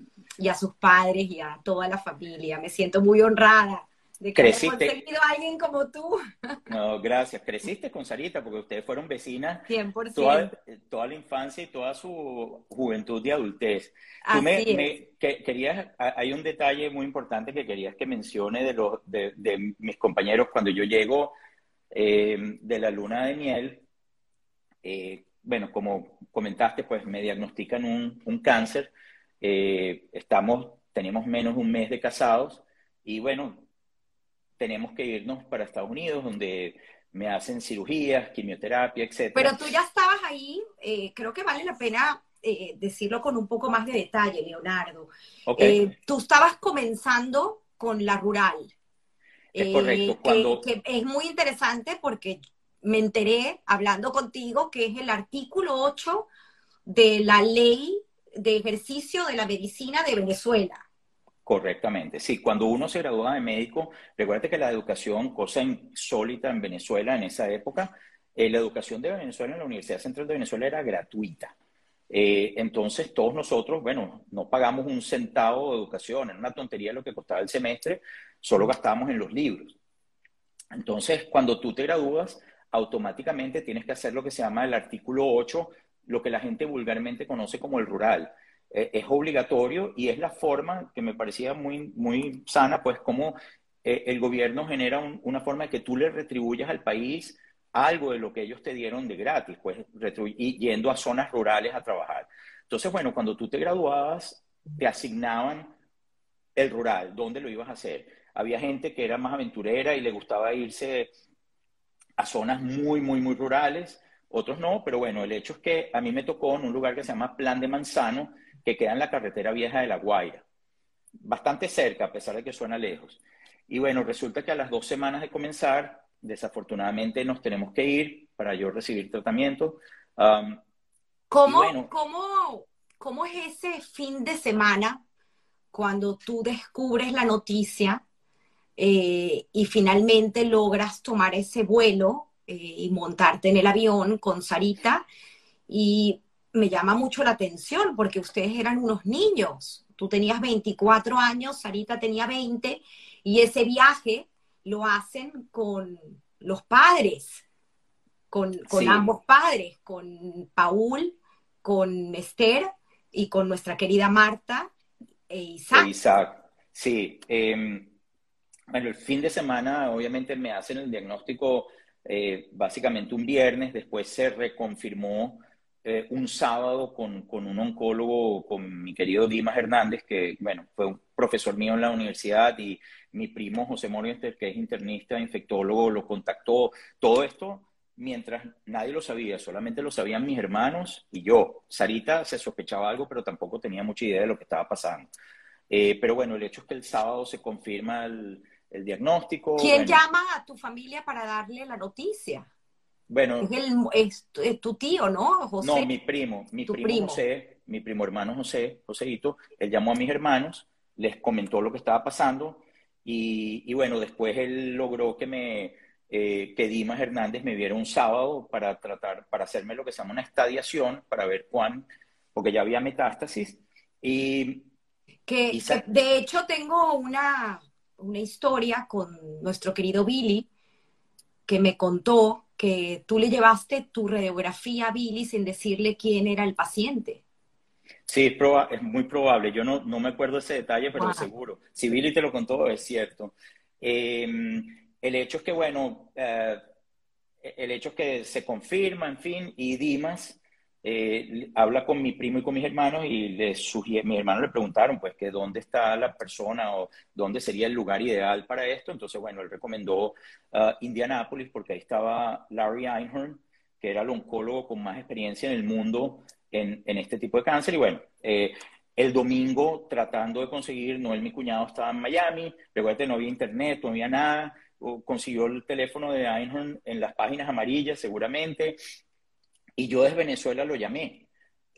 a sus padres y a toda la familia, me siento muy honrada de que conseguido a alguien como tú. No, gracias. Creciste con Sarita porque ustedes fueron vecinas 100%. Toda, toda la infancia y toda su juventud y adultez. Tú me, querías, hay un detalle muy importante que querías que mencione de, los, de, mis compañeros cuando yo llego eh, de la luna de miel. Eh, bueno, como comentaste, pues me diagnostican un, cáncer. Eh, estamos, tenemos menos de un mes de casados y bueno, tenemos que irnos para Estados Unidos, donde me hacen cirugías, quimioterapia, etc. Pero tú ya estabas ahí, eh, creo que vale la pena eh, decirlo con un poco más de detalle, Leonardo. tú estabas comenzando con la rural. Es correcto. Cuando... que, es muy interesante porque me enteré hablando contigo que es el artículo 8 de la ley de ejercicio de la medicina de Venezuela. Correctamente, sí. Cuando uno se gradúa de médico, recuerde que la educación, cosa insólita en Venezuela en esa época, eh, la educación de Venezuela en la Universidad Central de Venezuela era gratuita. Eh, entonces todos nosotros, bueno, no pagamos un centavo de educación, era una tontería lo que costaba el semestre, solo gastábamos en los libros. Entonces, cuando tú te gradúas, automáticamente tienes que hacer lo que se llama el artículo 8, lo que la gente vulgarmente conoce como el rural. Eh, es obligatorio y es la forma que me parecía muy, muy sana, pues como eh, el gobierno genera una forma de que tú le retribuyas al país algo de lo que ellos te dieron de gratis, pues y yendo a zonas rurales a trabajar. Entonces, bueno, cuando tú te graduabas, te asignaban el rural, dónde lo ibas a hacer. Había gente que era más aventurera y le gustaba irse a zonas muy, muy, muy rurales, otros no, pero bueno, el hecho es que a mí me tocó en un lugar que se llama Plan de Manzano, que queda en la carretera vieja de La Guaira, bastante cerca, a pesar de que suena lejos. Y bueno, resulta que a las dos semanas de comenzar, desafortunadamente nos tenemos que ir para yo recibir tratamiento. ¿Cómo, ¿cómo, ¿Cómo es ese fin de semana cuando tú descubres la noticia eh, y finalmente logras tomar ese vuelo eh, y montarte en el avión con Sarita y me llama mucho la atención porque ustedes eran unos niños. Tú tenías 24 años, Sarita tenía 20 y ese viaje lo hacen con los padres, con, ambos padres, con Paul, con Esther y con nuestra querida Marta e Isaac. E Isaac. Sí, em, bueno, el fin de semana obviamente me hacen el diagnóstico eh, básicamente un viernes, después se reconfirmó eh, un sábado con, con, un oncólogo, con mi querido Dimas Hernández, que, bueno, fue un profesor mío en la universidad y mi primo José Morienter, que es internista, infectólogo, lo contactó. Todo esto mientras nadie lo sabía, solamente lo sabían mis hermanos y yo. Sarita se sospechaba algo, pero tampoco tenía mucha idea de lo que estaba pasando. Eh, pero bueno, el hecho es que el sábado se confirma el, diagnóstico. ¿Quién llama a tu familia para darle la noticia? Bueno. Es, tu tío, ¿no? José. No, mi primo, mi primo, José, mi primo hermano José, Joséito, él llamó a mis hermanos, les comentó lo que estaba pasando y, bueno, después él logró que me, eh, que Dimas Hernández me viera un sábado para tratar, para hacerme lo que se llama una estadiación, para ver cuán, porque ya había metástasis y... Que, de hecho tengo una, una historia con nuestro querido Billy, que me contó que tú le llevaste tu radiografía a Billy sin decirle quién era el paciente. Sí, es, muy probable. Yo no, no, me acuerdo ese detalle, pero seguro. Si Billy te lo contó, es cierto. Em, el hecho es que, bueno, eh, el hecho es que se confirma, en fin, y Dimas eh, habla con mi primo y con mis hermanos y les sugiere, mis hermanos le preguntaron pues que dónde está la persona o dónde sería el lugar ideal para esto. Entonces, bueno, él recomendó uh, Indianápolis porque ahí estaba Larry Einhorn, que era el oncólogo con más experiencia en el mundo en, en este tipo de cáncer. Y bueno, eh, el domingo tratando de conseguir, Noel, mi cuñado, estaba en Miami, recuerda no había internet, no había nada, consiguió el teléfono de Einhorn en las páginas amarillas seguramente, y yo desde Venezuela lo llamé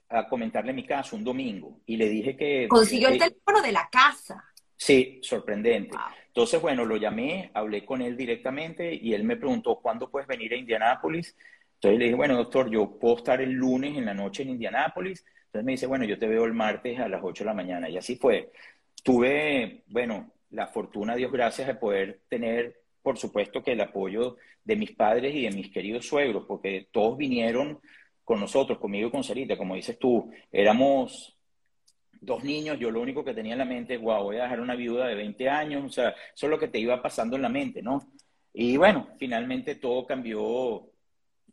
a comentarle mi caso un domingo y le dije que... Consiguió el teléfono de la casa. Sí, sorprendente. Entonces, bueno, lo llamé, hablé con él directamente y él me preguntó, ¿cuándo puedes venir a Indianápolis? Entonces le dije, bueno, doctor, yo puedo estar el lunes en la noche en Indianápolis. Entonces me dice, bueno, yo te veo el martes a las 8 de la mañana. Y así fue. Tuve, bueno, la fortuna, Dios gracias, de poder tener por supuesto que el apoyo de mis padres y de mis queridos suegros, porque todos vinieron con nosotros, conmigo y con Sarita, como dices tú, éramos dos niños, yo lo único que tenía en la mente es, wow, voy a dejar una viuda de 20 años, o sea, eso es lo que te iba pasando en la mente, ¿no? Y bueno, finalmente todo cambió.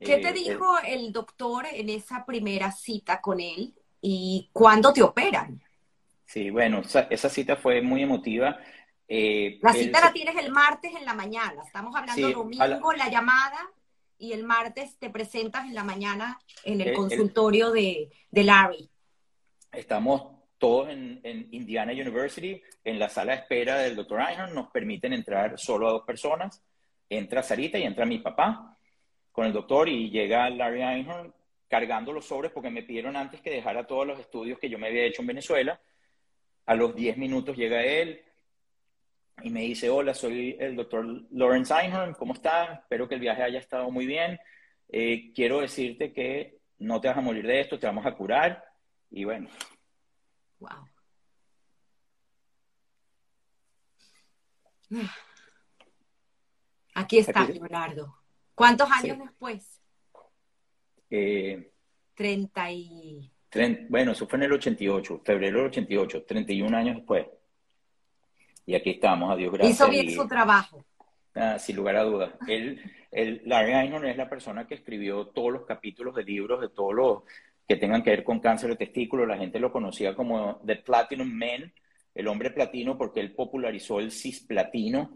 ¿Qué te eh, dijo el doctor en esa primera cita con él y cuándo te operan? Sí, bueno, esa cita fue muy emotiva. Eh, la cita la tienes el martes en la mañana. Estamos hablando domingo, la... llamada, y el martes te presentas en la mañana en el, consultorio de, Larry. Estamos todos en, Indiana University, en la sala de espera del Dr. Einhorn. Nos permiten entrar solo a dos personas. Entra Sarita y entra mi papá con el doctor y llega Larry Einhorn cargando los sobres porque me pidieron antes que dejara todos los estudios que yo me había hecho en Venezuela. A los 10 minutos llega él, y me dice, hola, soy el doctor Lawrence Einhorn, ¿cómo estás? Espero que el viaje haya estado muy bien. Eh, quiero decirte que no te vas a morir de esto, te vamos a curar. Y bueno. Wow. Aquí está, Leonardo. ¿Cuántos años después? Eh, 30 y... bueno, eso fue en el 88, febrero del 88, 31 años después. Y aquí estamos, a Dios gracias. Hizo bien su trabajo. Ah, sin lugar a dudas. Él, él, Larry Einhorn es la persona que escribió todos los capítulos de libros de todos los que tengan que ver con cáncer de testículo. La gente lo conocía como The Platinum Man, el hombre platino, porque él popularizó el cisplatino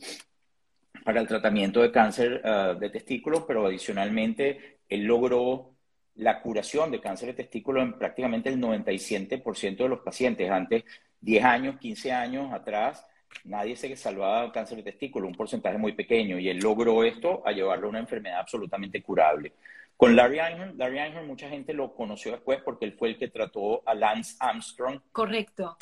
para el tratamiento de cáncer ah, de testículo, pero adicionalmente él logró la curación de cáncer de testículo en prácticamente el 97% de los pacientes. Antes, 10 años, 15 años atrás, nadie se salvaba cáncer de testículo, un porcentaje muy pequeño, y él logró esto a llevarlo a una enfermedad absolutamente curable. Con Larry Einhorn, Larry Einhorn mucha gente lo conoció después porque él fue el que trató a Lance Armstrong. Correcto.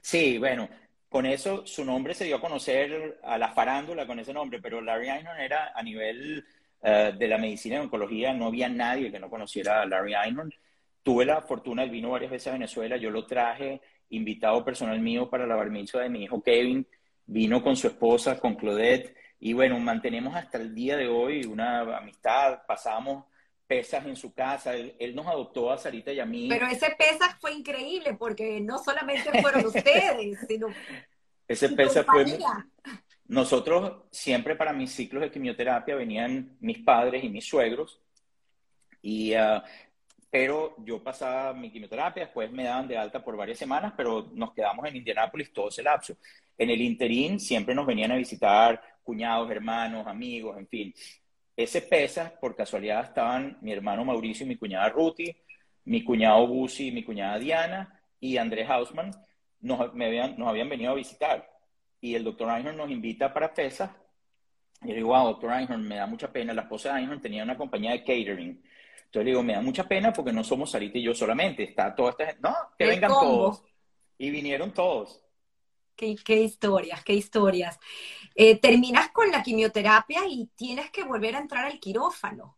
Sí, bueno, con eso su nombre se dio a conocer a la farándula con ese nombre, pero Larry Einhorn era a nivel uh, de la medicina y oncología, no había nadie que no conociera a Larry Einhorn. Tuve la fortuna, él vino varias veces a Venezuela, yo lo traje invitado personal mío para la bar de mi hijo Kevin, vino con su esposa, con Claudette, y bueno, mantenemos hasta el día de hoy una amistad, pasamos pesas en su casa, él, nos adoptó a Sarita y a mí. Pero ese pesas fue increíble porque no solamente fueron ustedes, sino... Ese pesas fue... Nosotros siempre para mis ciclos de quimioterapia venían mis padres y mis suegros, y uh, pero yo pasaba mi quimioterapia, después me daban de alta por varias semanas, pero nos quedamos en Indianápolis todo ese lapso. En el interín siempre nos venían a visitar cuñados, hermanos, amigos, en fin. Ese pesa, por casualidad, estaban mi hermano Mauricio y mi cuñada Ruti, mi cuñado Busi mi cuñada Diana y Andrés Hausman nos, me habían venido a visitar. Y el doctor Einhorn nos invita para PESA. Y yo digo, wow, doctor Einhorn, me da mucha pena. La esposa de Einhorn tenía una compañía de catering entonces le digo, me da mucha pena porque no somos Sarita y yo solamente, está toda esta gente. No, que vengan todos. Y vinieron todos. Qué, qué historias, qué historias. Eh, terminas con la quimioterapia y tienes que volver a entrar al quirófano.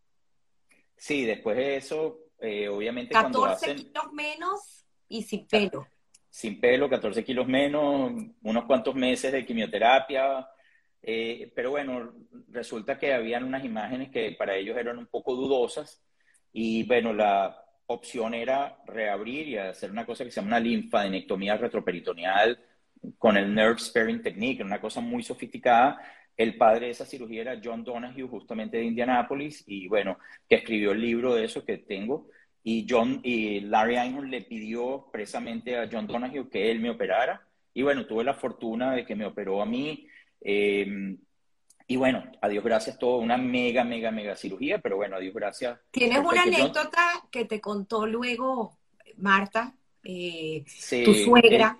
Sí, después de eso, eh, obviamente 14 cuando hacen... kilos menos y sin pelo. Sin pelo, 14 kilos menos, unos cuantos meses de quimioterapia. Eh, pero bueno, resulta que habían unas imágenes que para ellos eran un poco dudosas y bueno, la opción era reabrir y hacer una cosa que se llama una linfadenectomía retroperitoneal con el nerve sparing technique, una cosa muy sofisticada. El padre de esa cirugía era John Donahue, justamente de Indianápolis, y bueno, que escribió el libro de eso que tengo. Y John y Larry Einhorn le pidió precisamente a John Donahue que él me operara. Y bueno, tuve la fortuna de que me operó a mí. Eh, y bueno, a Dios gracias, todo una mega, mega, mega cirugía, pero bueno, a Dios gracias. ¿Tienes una anécdota que te contó luego Marta, eh, tu suegra?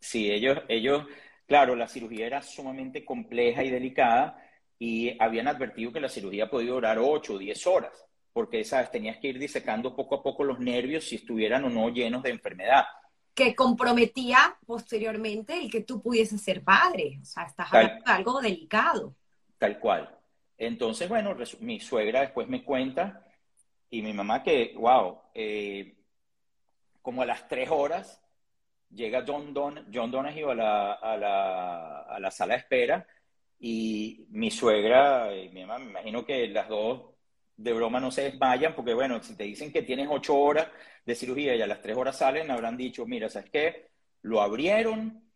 sí, ellos, ellos, claro, la cirugía era sumamente compleja y delicada y habían advertido que la cirugía podía durar 8 o 10 horas, porque, ¿sabes? Tenías que ir disecando poco a poco los nervios si estuvieran o no llenos de enfermedad que comprometía posteriormente el que tú pudieses ser padre. O sea, estás hablando de algo delicado. Tal cual. Entonces, bueno, mi suegra después me cuenta y mi mamá que, wow, eh, como a las tres horas llega John, Don, John Donahue a la, a, la, a la sala de espera y mi suegra y mi mamá, me imagino que las dos de broma no se desmayan, porque bueno, si te dicen que tienes ocho horas de cirugía y a las tres horas salen, habrán dicho, mira, ¿sabes qué? Lo abrieron,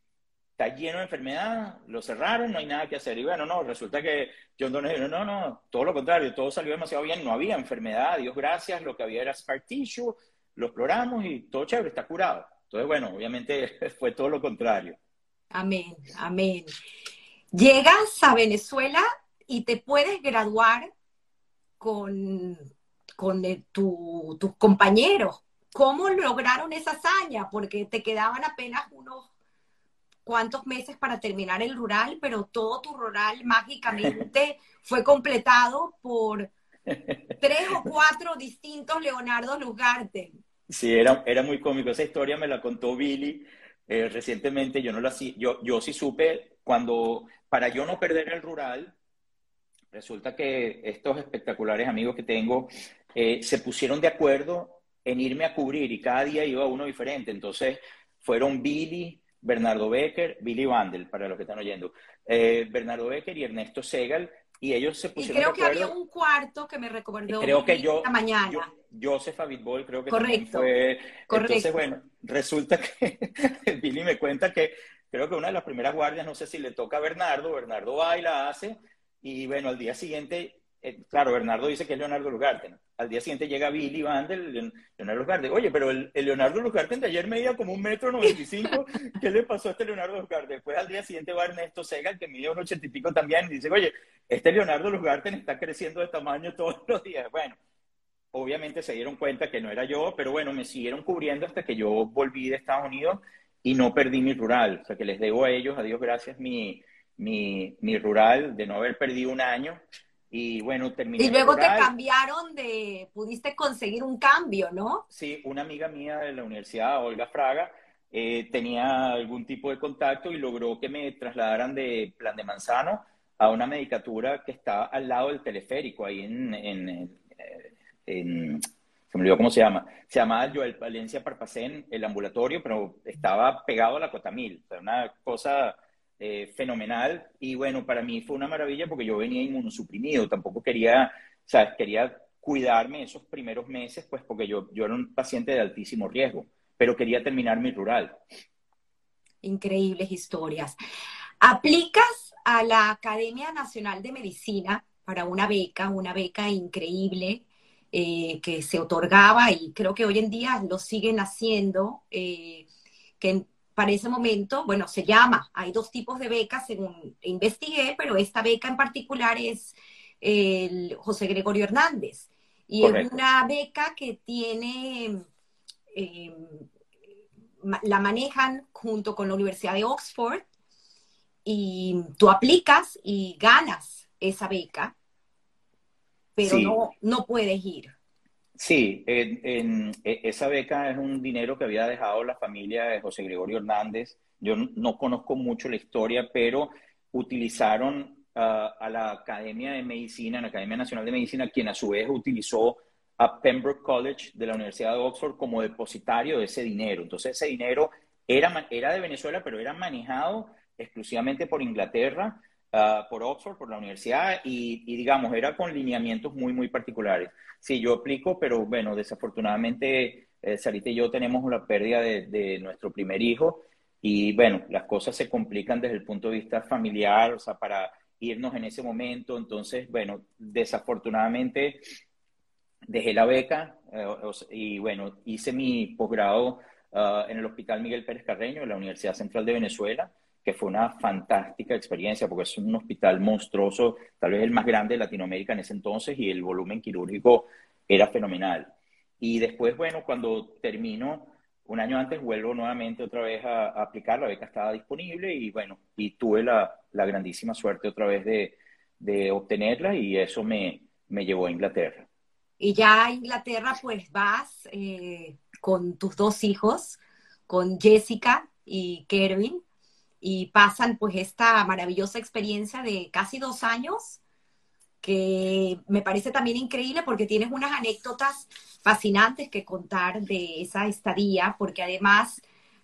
está lleno de enfermedad, lo cerraron, no hay nada que hacer. Y bueno, no, resulta que John Donahue, no, no, todo lo contrario, todo salió demasiado bien, no había enfermedad, Dios gracias, lo que había era scar tissue, lo exploramos y todo chévere, está curado. Entonces, bueno, obviamente fue todo lo contrario. Amén, amén. Llegas a Venezuela y te puedes graduar con, con tus compañeros. ¿Cómo lograron esa hazaña? Porque te quedaban apenas unos cuantos meses para terminar el rural, pero todo tu rural mágicamente fue completado por tres o cuatro distintos Leonardo Lugarte. Sí, era, era muy cómico. Esa historia me la contó Billy eh, recientemente. Yo no la yo, yo sí supe cuando, para yo no perder el rural, resulta que estos espectaculares amigos que tengo eh, se pusieron de acuerdo en irme a cubrir y cada día iba uno diferente. Entonces fueron Billy, Bernardo Becker, Billy Vandel, para los que están oyendo, eh, Bernardo Becker y Ernesto Segal, y ellos se pusieron. Y creo que había un cuarto que me recordó creo que yo, mañana. Yo, Joseph Abitbol, creo que Correcto. fue. Entonces, bueno, resulta que Billy me cuenta que creo que una de las primeras guardias, no sé si le toca a Bernardo, Bernardo va y la hace, y bueno, al día siguiente claro, Bernardo dice que es Leonardo Lugarte. Al día siguiente llega Billy Vandel, Leonardo Lugarte. Oye, pero el, Leonardo Lugarte de ayer medía como un metro noventa y cinco. ¿Qué le pasó a este Leonardo Lugarte? Después al día siguiente va Ernesto Segal, que mide un ochenta y pico también, y dice, oye, este Leonardo Lugarte está creciendo de tamaño todos los días. Bueno, obviamente se dieron cuenta que no era yo, pero bueno, me siguieron cubriendo hasta que yo volví de Estados Unidos y no perdí mi rural. O sea, que les debo a ellos, a Dios gracias, mi, mi, mi rural de no haber perdido un año y bueno, terminé. Y luego te cambiaron de, pudiste conseguir un cambio, ¿no? Sí, una amiga mía de la universidad, Olga Fraga, eh, tenía algún tipo de contacto y logró que me trasladaran de Plan de Manzano a una medicatura que está al lado del teleférico, ahí en, en, en, se me olvidó cómo se llama, se llamaba Joel Valencia Parpacén, el ambulatorio, pero estaba pegado a la Cotamil, o sea, una cosa eh, fenomenal y bueno, para mí fue una maravilla porque yo venía inmunosuprimido, tampoco quería, ¿sabes? Quería cuidarme esos primeros meses, pues porque yo, yo era un paciente de altísimo riesgo, pero quería terminar mi rural. Increíbles historias. ¿Aplicas a la Academia Nacional de Medicina para una beca, una beca increíble eh, que se otorgaba y creo que hoy en día lo siguen haciendo, eh, que para ese momento, bueno, se llama, hay dos tipos de becas según investigué, pero esta beca en particular es el José Gregorio Hernández. Y es una beca que tiene, eh, la manejan junto con la Universidad de Oxford y tú aplicas y ganas esa beca, pero no, no puedes ir. Sí, e, esa beca es un dinero que había dejado la familia de José Gregorio Hernández. Yo no conozco mucho la historia, pero utilizaron a la Academia de Medicina, la Academia Nacional de Medicina, quien a su vez utilizó a Pembroke College de la Universidad de Oxford como depositario de ese dinero. Entonces ese dinero era, era de Venezuela, pero era manejado exclusivamente por Inglaterra, uh, por Oxford, por la universidad, y, y, digamos, era con lineamientos muy, muy particulares. Sí, yo aplico, pero bueno, desafortunadamente eh, Sarita y yo tenemos la pérdida de, de nuestro primer hijo, y bueno, las cosas se complican desde el punto de vista familiar, o sea, para irnos en ese momento. Entonces, bueno, desafortunadamente dejé la beca eh, y bueno, hice mi posgrado uh, en el Hospital Miguel Pérez Carreño de la Universidad Central de Venezuela, que fue una fantástica experiencia porque es un hospital monstruoso, tal vez el más grande de Latinoamérica en ese entonces y el volumen quirúrgico era fenomenal. Y después, bueno, cuando termino, un año antes vuelvo nuevamente otra vez a, a aplicar, la beca estaba disponible y bueno, y tuve la, grandísima suerte otra vez de, obtenerla y eso me, me, llevó a Inglaterra. Y ya a Inglaterra pues vas eh, con tus dos hijos, con Jessica y Kervin, y pasan pues esta maravillosa experiencia de casi dos años, que me parece también increíble porque tienes unas anécdotas fascinantes que contar de esa estadía, porque además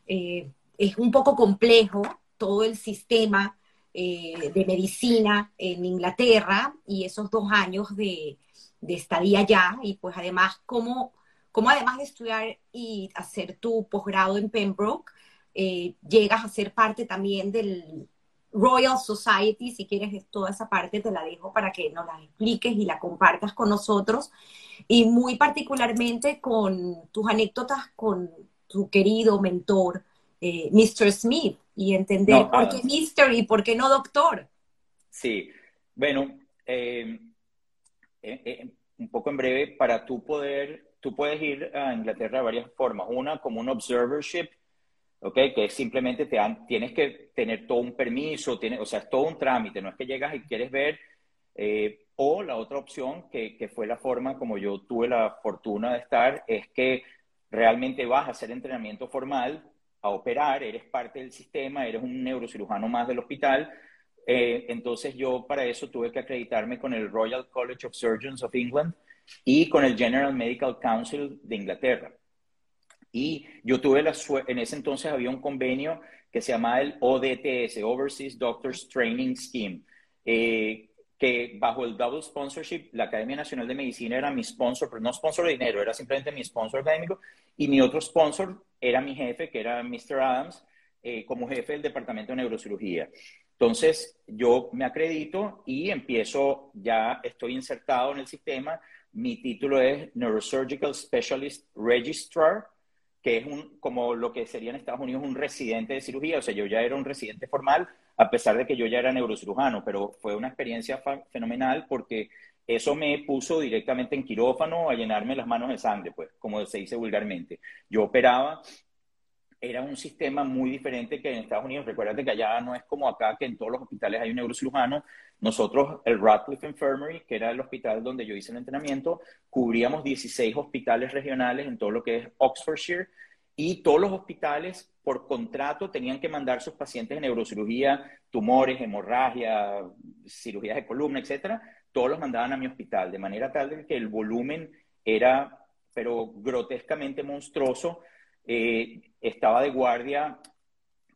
eh, es un poco complejo todo el sistema eh, de medicina en Inglaterra y esos dos años de, estadía allá y pues además cómo, cómo, además de estudiar y hacer tu posgrado en Pembroke, eh, llegas a ser parte también del Royal Society, si quieres toda esa parte te la dejo para que nos la expliques y la compartas con nosotros y muy particularmente con tus anécdotas con tu querido mentor, eh, Mr. Smith, y entender por qué Mr. y por qué no Doctor. Sí, bueno, eh, eh, un poco en breve, para tú poder, tú puedes ir a Inglaterra de varias formas. Una, como un observership, ¿ok? Que simplemente te tienes que tener todo un permiso, tiene, o sea, es todo un trámite, no es que llegas y quieres ver. o la otra opción, que, que fue la forma como yo tuve la fortuna de estar, es que realmente vas a hacer entrenamiento formal a operar, eres parte del sistema, eres un neurocirujano más del hospital. Eh, entonces yo para eso tuve que acreditarme con el Royal College of Surgeons of England y con el General Medical Council de Inglaterra. Y yo tuve la suerte, en ese entonces había un convenio que se llamaba el ODTS, Overseas Doctors Training Scheme, eh, que bajo el double sponsorship, la Academia Nacional de Medicina era mi sponsor, pero no sponsor de dinero, era simplemente mi sponsor académico, y mi otro sponsor era mi jefe, que era Mr. Adams, eh, como jefe del Departamento de Neurocirugía. Entonces, yo me acredito y empiezo, ya estoy insertado en el sistema. Mi título es Neurosurgical Specialist Registrar, que es un, como lo que sería en Estados Unidos un residente de cirugía. O sea, yo ya era un residente formal, a pesar de que yo ya era neurocirujano, pero fue una experiencia fenomenal porque eso me puso directamente en quirófano a llenarme las manos de sangre, pues, como se dice vulgarmente. Yo operaba, era un sistema muy diferente que en Estados Unidos. Recuerda que allá no es como acá, que en todos los hospitales hay un neurocirujano. Nosotros, el Radcliffe Infirmary, que era el hospital donde yo hice el entrenamiento, cubríamos 16 hospitales regionales en todo lo que es Oxfordshire y todos los hospitales por contrato tenían que mandar sus pacientes de neurocirugía, tumores, hemorragia, cirugías de columna, etcétera, todos los mandaban a mi hospital, de manera tal que el volumen era, pero grotescamente monstruoso. Eh, estaba de guardia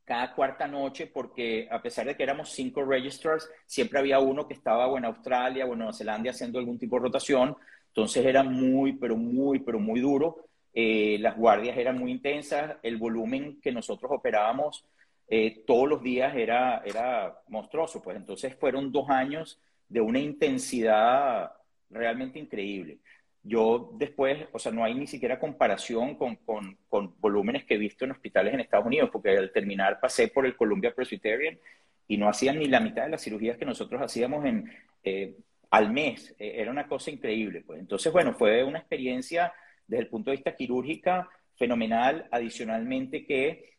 cada cuarta noche porque a pesar de que éramos cinco registrars, siempre había uno que estaba o en Australia o en Nueva Zelanda haciendo algún tipo de rotación. Entonces era muy, pero muy, pero muy duro. Eh, las guardias eran muy intensas. El volumen que nosotros operábamos eh, todos los días era, era monstruoso. Pues entonces fueron dos años de una intensidad realmente increíble. Yo después, o sea, no hay ni siquiera comparación con, con, con, volúmenes que he visto en hospitales en Estados Unidos, porque al terminar pasé por el Columbia Presbyterian y no hacían ni la mitad de las cirugías que nosotros hacíamos en, eh, al mes. E, era una cosa increíble. Pues. Entonces, bueno, fue una experiencia desde el punto de vista quirúrgica fenomenal. Adicionalmente que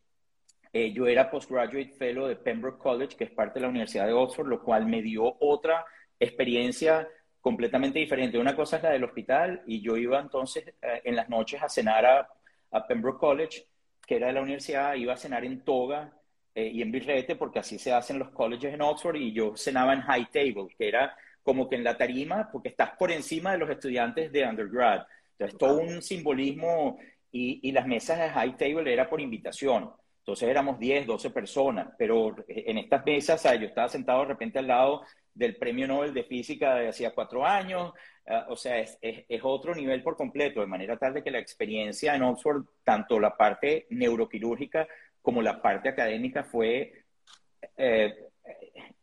eh, yo era postgraduate fellow de Pembroke College, que es parte de la Universidad de Oxford, lo cual me dio otra experiencia completamente diferente. Una cosa es la del hospital y yo iba entonces eh, en las noches a cenar a, Pembroke College, que era de la universidad, iba a cenar en toga eh, y en birrete, porque así se hacen los colleges en Oxford, y yo cenaba en high table, que era como que en la tarima, porque estás por encima de los estudiantes de undergrad. Entonces, todo un simbolismo y, y las mesas de high table era por invitación. Entonces éramos 10, 12 personas, pero en estas mesas, yo estaba sentado de repente al lado del Premio Nobel de Física de hacía cuatro años, ah, o sea, es, es, otro nivel por completo, de manera tal de que la experiencia en Oxford, tanto la parte neuroquirúrgica como la parte académica fue eh,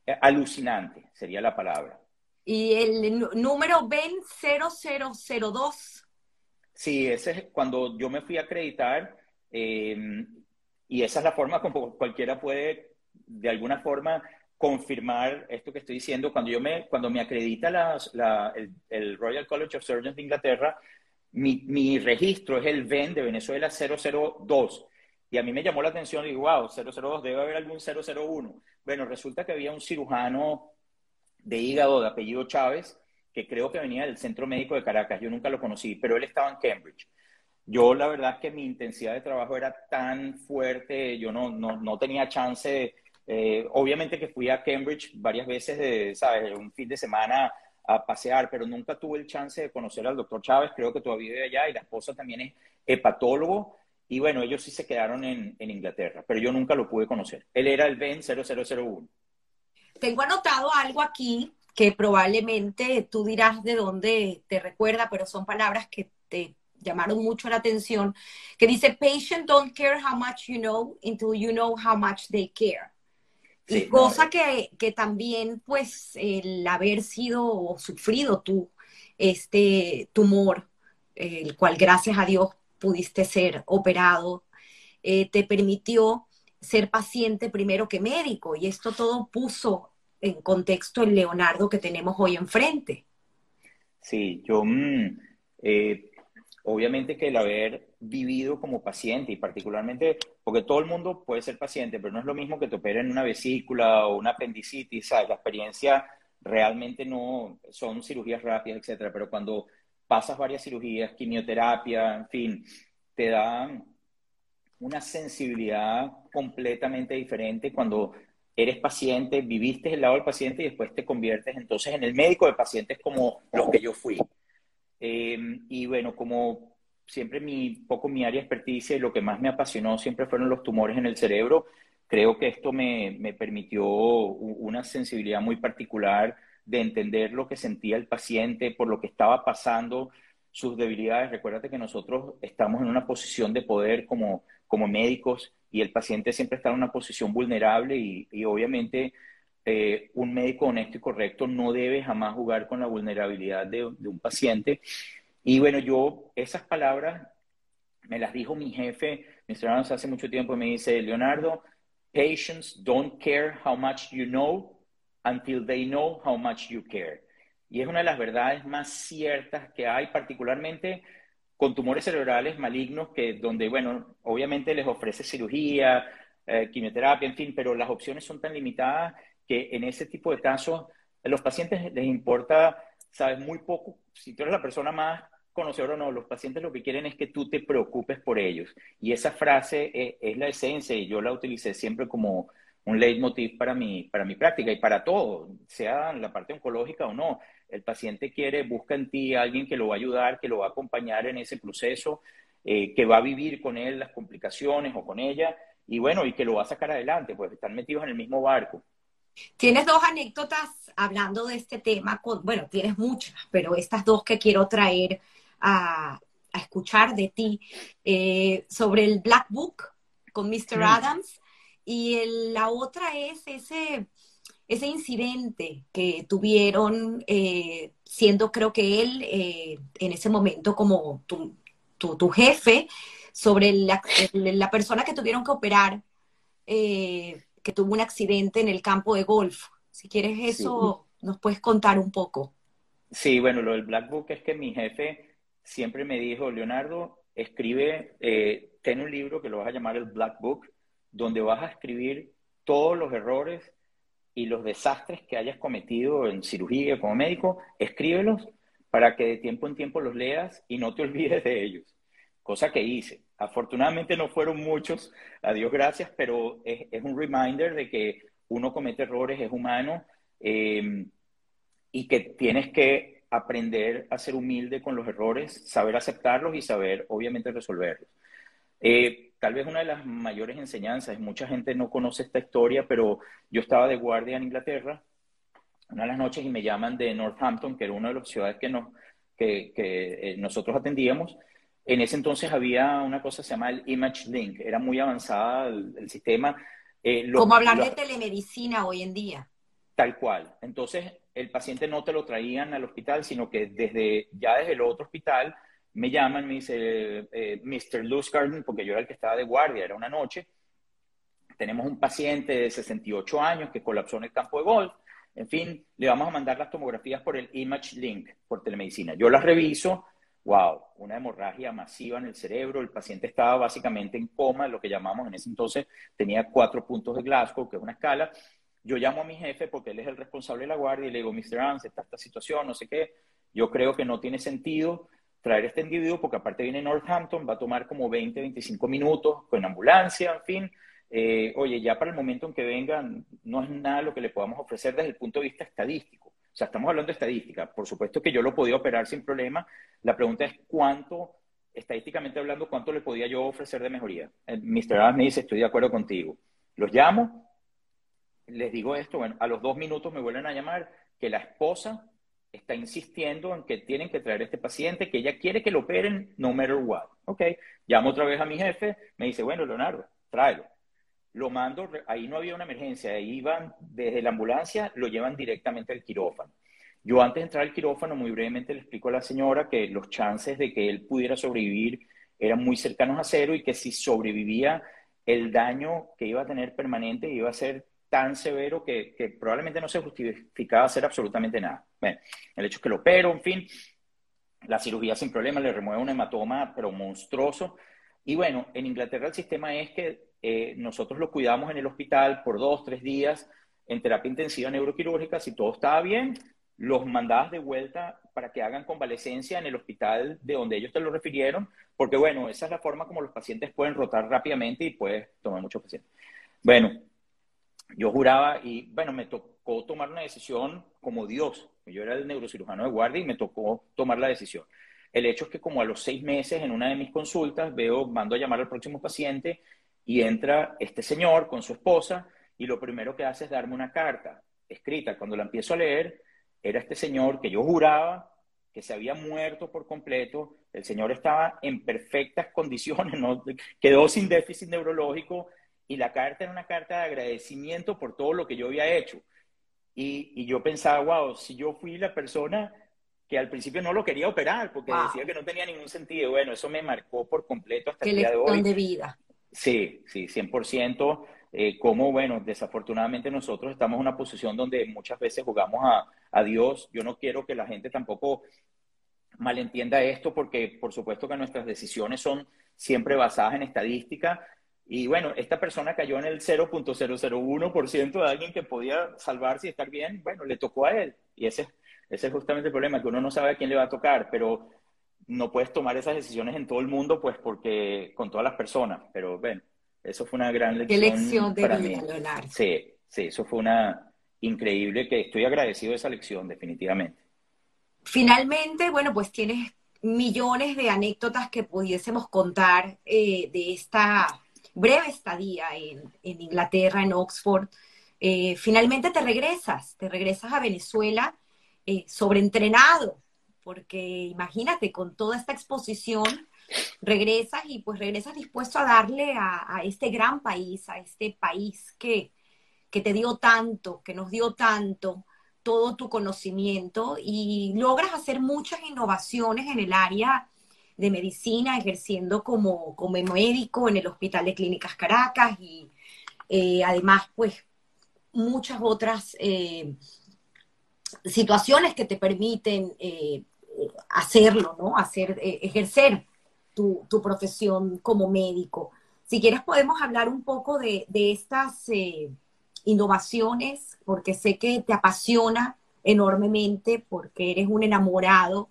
eh, alucinante, sería la palabra. ¿Y el número BEN 0002? Sí, ese es cuando yo me fui a acreditar, eh, y esa es la forma como cualquiera puede, de alguna forma, confirmar esto que estoy diciendo. Cuando, yo me, cuando me acredita la, el, Royal College of Surgeons de Inglaterra, mi, mi, registro es el VEN de Venezuela 002. Y a mí me llamó la atención digo, wow, 002, debe haber algún 001. Bueno, resulta que había un cirujano de hígado de apellido Chávez, que creo que venía del Centro Médico de Caracas. Yo nunca lo conocí, pero él estaba en Cambridge. Yo la verdad es que mi intensidad de trabajo era tan fuerte, yo no, no, no tenía chance de eh, obviamente que fui a Cambridge varias veces, de, ¿sabes? Un fin de semana a pasear, pero nunca tuve el chance de conocer al doctor Chávez, creo que todavía vive allá y la esposa también es hepatólogo. Y bueno, ellos sí se quedaron en, en Inglaterra, pero yo nunca lo pude conocer. Él era el Ben 0001. Tengo anotado algo aquí que probablemente tú dirás de dónde te recuerda, pero son palabras que te llamaron mucho la atención, que dice, patient don't care how much you know until you know how much they care y cosa que, que, también, pues, el haber sido o sufrido tú este tumor, el cual gracias a Dios pudiste ser operado, eh, te permitió ser paciente primero que médico. Y esto todo puso en contexto el Leonardo que tenemos hoy enfrente. Sí, yo mm, eh, obviamente que el haber vivido como paciente y particularmente porque todo el mundo puede ser paciente, pero no es lo mismo que te operen una vesícula o una apendicitis, ¿sabes? La experiencia realmente no son cirugías rápidas, etcétera, pero cuando pasas varias cirugías, quimioterapia, en fin, te dan una sensibilidad completamente diferente cuando eres paciente, viviste el lado del paciente y después te conviertes entonces en el médico de pacientes como los que yo fui. Em, y bueno, como siempre mi, poco mi área de experticia y lo que más me apasionó siempre fueron los tumores en el cerebro, creo que esto me, me permitió una sensibilidad muy particular de entender lo que sentía el paciente, por lo que estaba pasando, sus debilidades. Recuérdate que nosotros estamos en una posición de poder como, como médicos y el paciente siempre está en una posición vulnerable y, y obviamente eh, un médico honesto y correcto no debe jamás jugar con la vulnerabilidad de, un paciente. Y bueno, yo esas palabras me las dijo mi jefe, mis hermanos hace mucho tiempo, me dice, Leonardo, patients don't care how much you know until they know how much you care. Y es una de las verdades más ciertas que hay, particularmente con tumores cerebrales malignos, que donde, bueno, obviamente les ofrece cirugía, eh, quimioterapia, en fin, pero las opciones son tan limitadas que en ese tipo de casos a los pacientes les importa, sabes, muy poco. Si tú eres la persona más conocedor o no, los pacientes lo que quieren es que tú te preocupes por ellos. Y esa frase es, es la esencia y yo la utilicé siempre como un leitmotiv para mi, para mi práctica y para todo, sea la parte oncológica o no. El paciente quiere, busca en ti a alguien que lo va a ayudar, que lo va a acompañar en ese proceso, eh, que va a vivir con él las complicaciones o con ella, y bueno, y que lo va a sacar adelante, pues están metidos en el mismo barco. Tienes dos anécdotas hablando de este tema, bueno, tienes muchas, pero estas dos que quiero traer a, escuchar de ti, eh, sobre el Black Book con Mr. Mm. Adams, y la otra es ese, ese incidente que tuvieron, eh, siendo creo que él eh, en ese momento como tu, tu, jefe, sobre la, la, persona que tuvieron que operar que tuvo un accidente en el campo de golf. Si quieres eso, nos puedes contar un poco. Sí, bueno, lo del Black Book es que mi jefe siempre me dijo, Leonardo, escribe, eh, ten un libro que lo vas a llamar el Black Book, donde vas a escribir todos los errores y los desastres que hayas cometido en cirugía como médico, escríbelos para que de tiempo en tiempo los leas y no te olvides de ellos. Cosa que hice. Afortunadamente no fueron muchos, a Dios gracias, pero es, un reminder de que uno comete errores, es humano, em, y que tienes que aprender a ser humilde con los errores, saber aceptarlos y saber, obviamente, resolverlos. Eh, tal vez una de las mayores enseñanzas, mucha gente no conoce esta historia, pero yo estaba de guardia en Inglaterra una de las noches y me llaman de Northampton, que era una de las ciudades que, nos, que, eh, nosotros atendíamos, en ese entonces había una cosa que se llama el Image Link, era muy avanzada el, sistema. Eh, Como hablar de telemedicina hoy en día. Tal cual. Entonces, el paciente no te lo traían al hospital, sino que desde ya desde el otro hospital me llaman, me dice, eh, Mr. Luzgarden, porque yo era el que estaba de guardia, era una noche. Tenemos un paciente de 68 años que colapsó en el campo de golf. En fin, le vamos a mandar las tomografías por el Image Link, por telemedicina. Yo las reviso, wow, una hemorragia masiva en el cerebro, el paciente estaba básicamente en coma, lo que llamamos en ese entonces, tenía cuatro puntos de Glasgow, que es una escala. Yo llamo a mi jefe porque él es el responsable de la guardia y le digo, Mr. Ans, está esta situación, no sé qué. Yo creo que no tiene sentido traer este individuo porque aparte viene Northampton, va a tomar como 20, 25 minutos con ambulancia, en fin. Eh, oye, ya para el momento en que vengan, no es nada lo que le podamos ofrecer desde el punto de vista estadístico. O sea, estamos hablando de estadística. Por supuesto que yo lo podía operar sin problema. La pregunta es cuánto, estadísticamente hablando, cuánto le podía yo ofrecer de mejoría. Mr. Adams me dice, estoy de acuerdo contigo. Los llamo, les digo esto, bueno, a los dos minutos me vuelven a llamar que la esposa está insistiendo en que tienen que traer a este paciente, que ella quiere que lo operen no matter what. Ok, llamo otra vez a mi jefe, me dice, bueno, Leonardo, tráelo lo mando, ahí no había una emergencia, ahí iban desde la ambulancia, lo llevan directamente al quirófano. Yo antes de entrar al quirófano, muy brevemente le explico a la señora que los chances de que él pudiera sobrevivir eran muy cercanos a cero y que si sobrevivía, el daño que iba a tener permanente iba a ser tan severo que, probablemente no se justificaba hacer absolutamente nada. El hecho es que lo opero, en fin, la cirugía sin problema, le remueve un hematoma, pero monstruoso. Y bueno, en Inglaterra el sistema es que eh, nosotros lo cuidamos en el hospital por dos, tres días en terapia intensiva neuroquirúrgica. Si todo estaba bien, los mandabas de vuelta para que hagan convalecencia en el hospital de donde ellos te lo refirieron, porque bueno, esa es la forma como los pacientes pueden rotar rápidamente y puedes tomar muchos pacientes. Bueno, yo juraba y bueno, me tocó tomar una decisión como Dios. Yo era el neurocirujano de guardia y me tocó tomar la decisión. El hecho es que como a los seis meses en una de mis consultas veo, mando a llamar al próximo paciente y entra este señor con su esposa y lo primero que hace es darme una carta escrita. Cuando la empiezo a leer, era este señor que yo juraba que se había muerto por completo. El señor estaba en perfectas condiciones, ¿no? quedó sin déficit neurológico y la carta era una carta de agradecimiento por todo lo que yo había hecho. Y, yo pensaba, wow, si yo fui la persona que al principio no lo quería operar porque decía que no tenía ningún sentido. Bueno, eso me marcó por completo hasta el día de hoy. de vida. Sí, sí, 100%. Eh, como, bueno, desafortunadamente nosotros estamos en una posición donde muchas veces jugamos a, a Dios. Yo no quiero que la gente tampoco malentienda esto porque por supuesto que nuestras decisiones son siempre basadas en estadística. Y bueno, esta persona cayó en el 0.001% de alguien que podía salvarse y estar bien. Bueno, le tocó a él. Y ese, ese es justamente el problema, que uno no sabe a quién le va a tocar. Pero no puedes tomar esas decisiones en todo el mundo, pues porque con todas las personas, pero bueno, eso fue una gran lección. Qué lección de para vida, mí. Leonardo. Sí, sí, eso fue una increíble, que estoy agradecido de esa lección, definitivamente. Finalmente, bueno, pues tienes millones de anécdotas que pudiésemos contar eh, de esta breve estadía en, en Inglaterra, en Oxford. Eh, finalmente te regresas, te regresas a Venezuela eh, sobreentrenado, porque imagínate, con toda esta exposición, regresas y pues regresas dispuesto a darle a, este gran país, a este país que, que te dio tanto, que nos dio tanto, todo tu conocimiento y logras hacer muchas innovaciones en el área de medicina, ejerciendo como, como médico en el Hospital de Clínicas Caracas y eh, además, pues, muchas otras eh, situaciones que te permiten eh, hacerlo, ¿no? Hacer, eh, ejercer tu, tu, profesión como médico. Si quieres podemos hablar un poco de, de estas eh, innovaciones, porque sé que te apasiona enormemente, porque eres un enamorado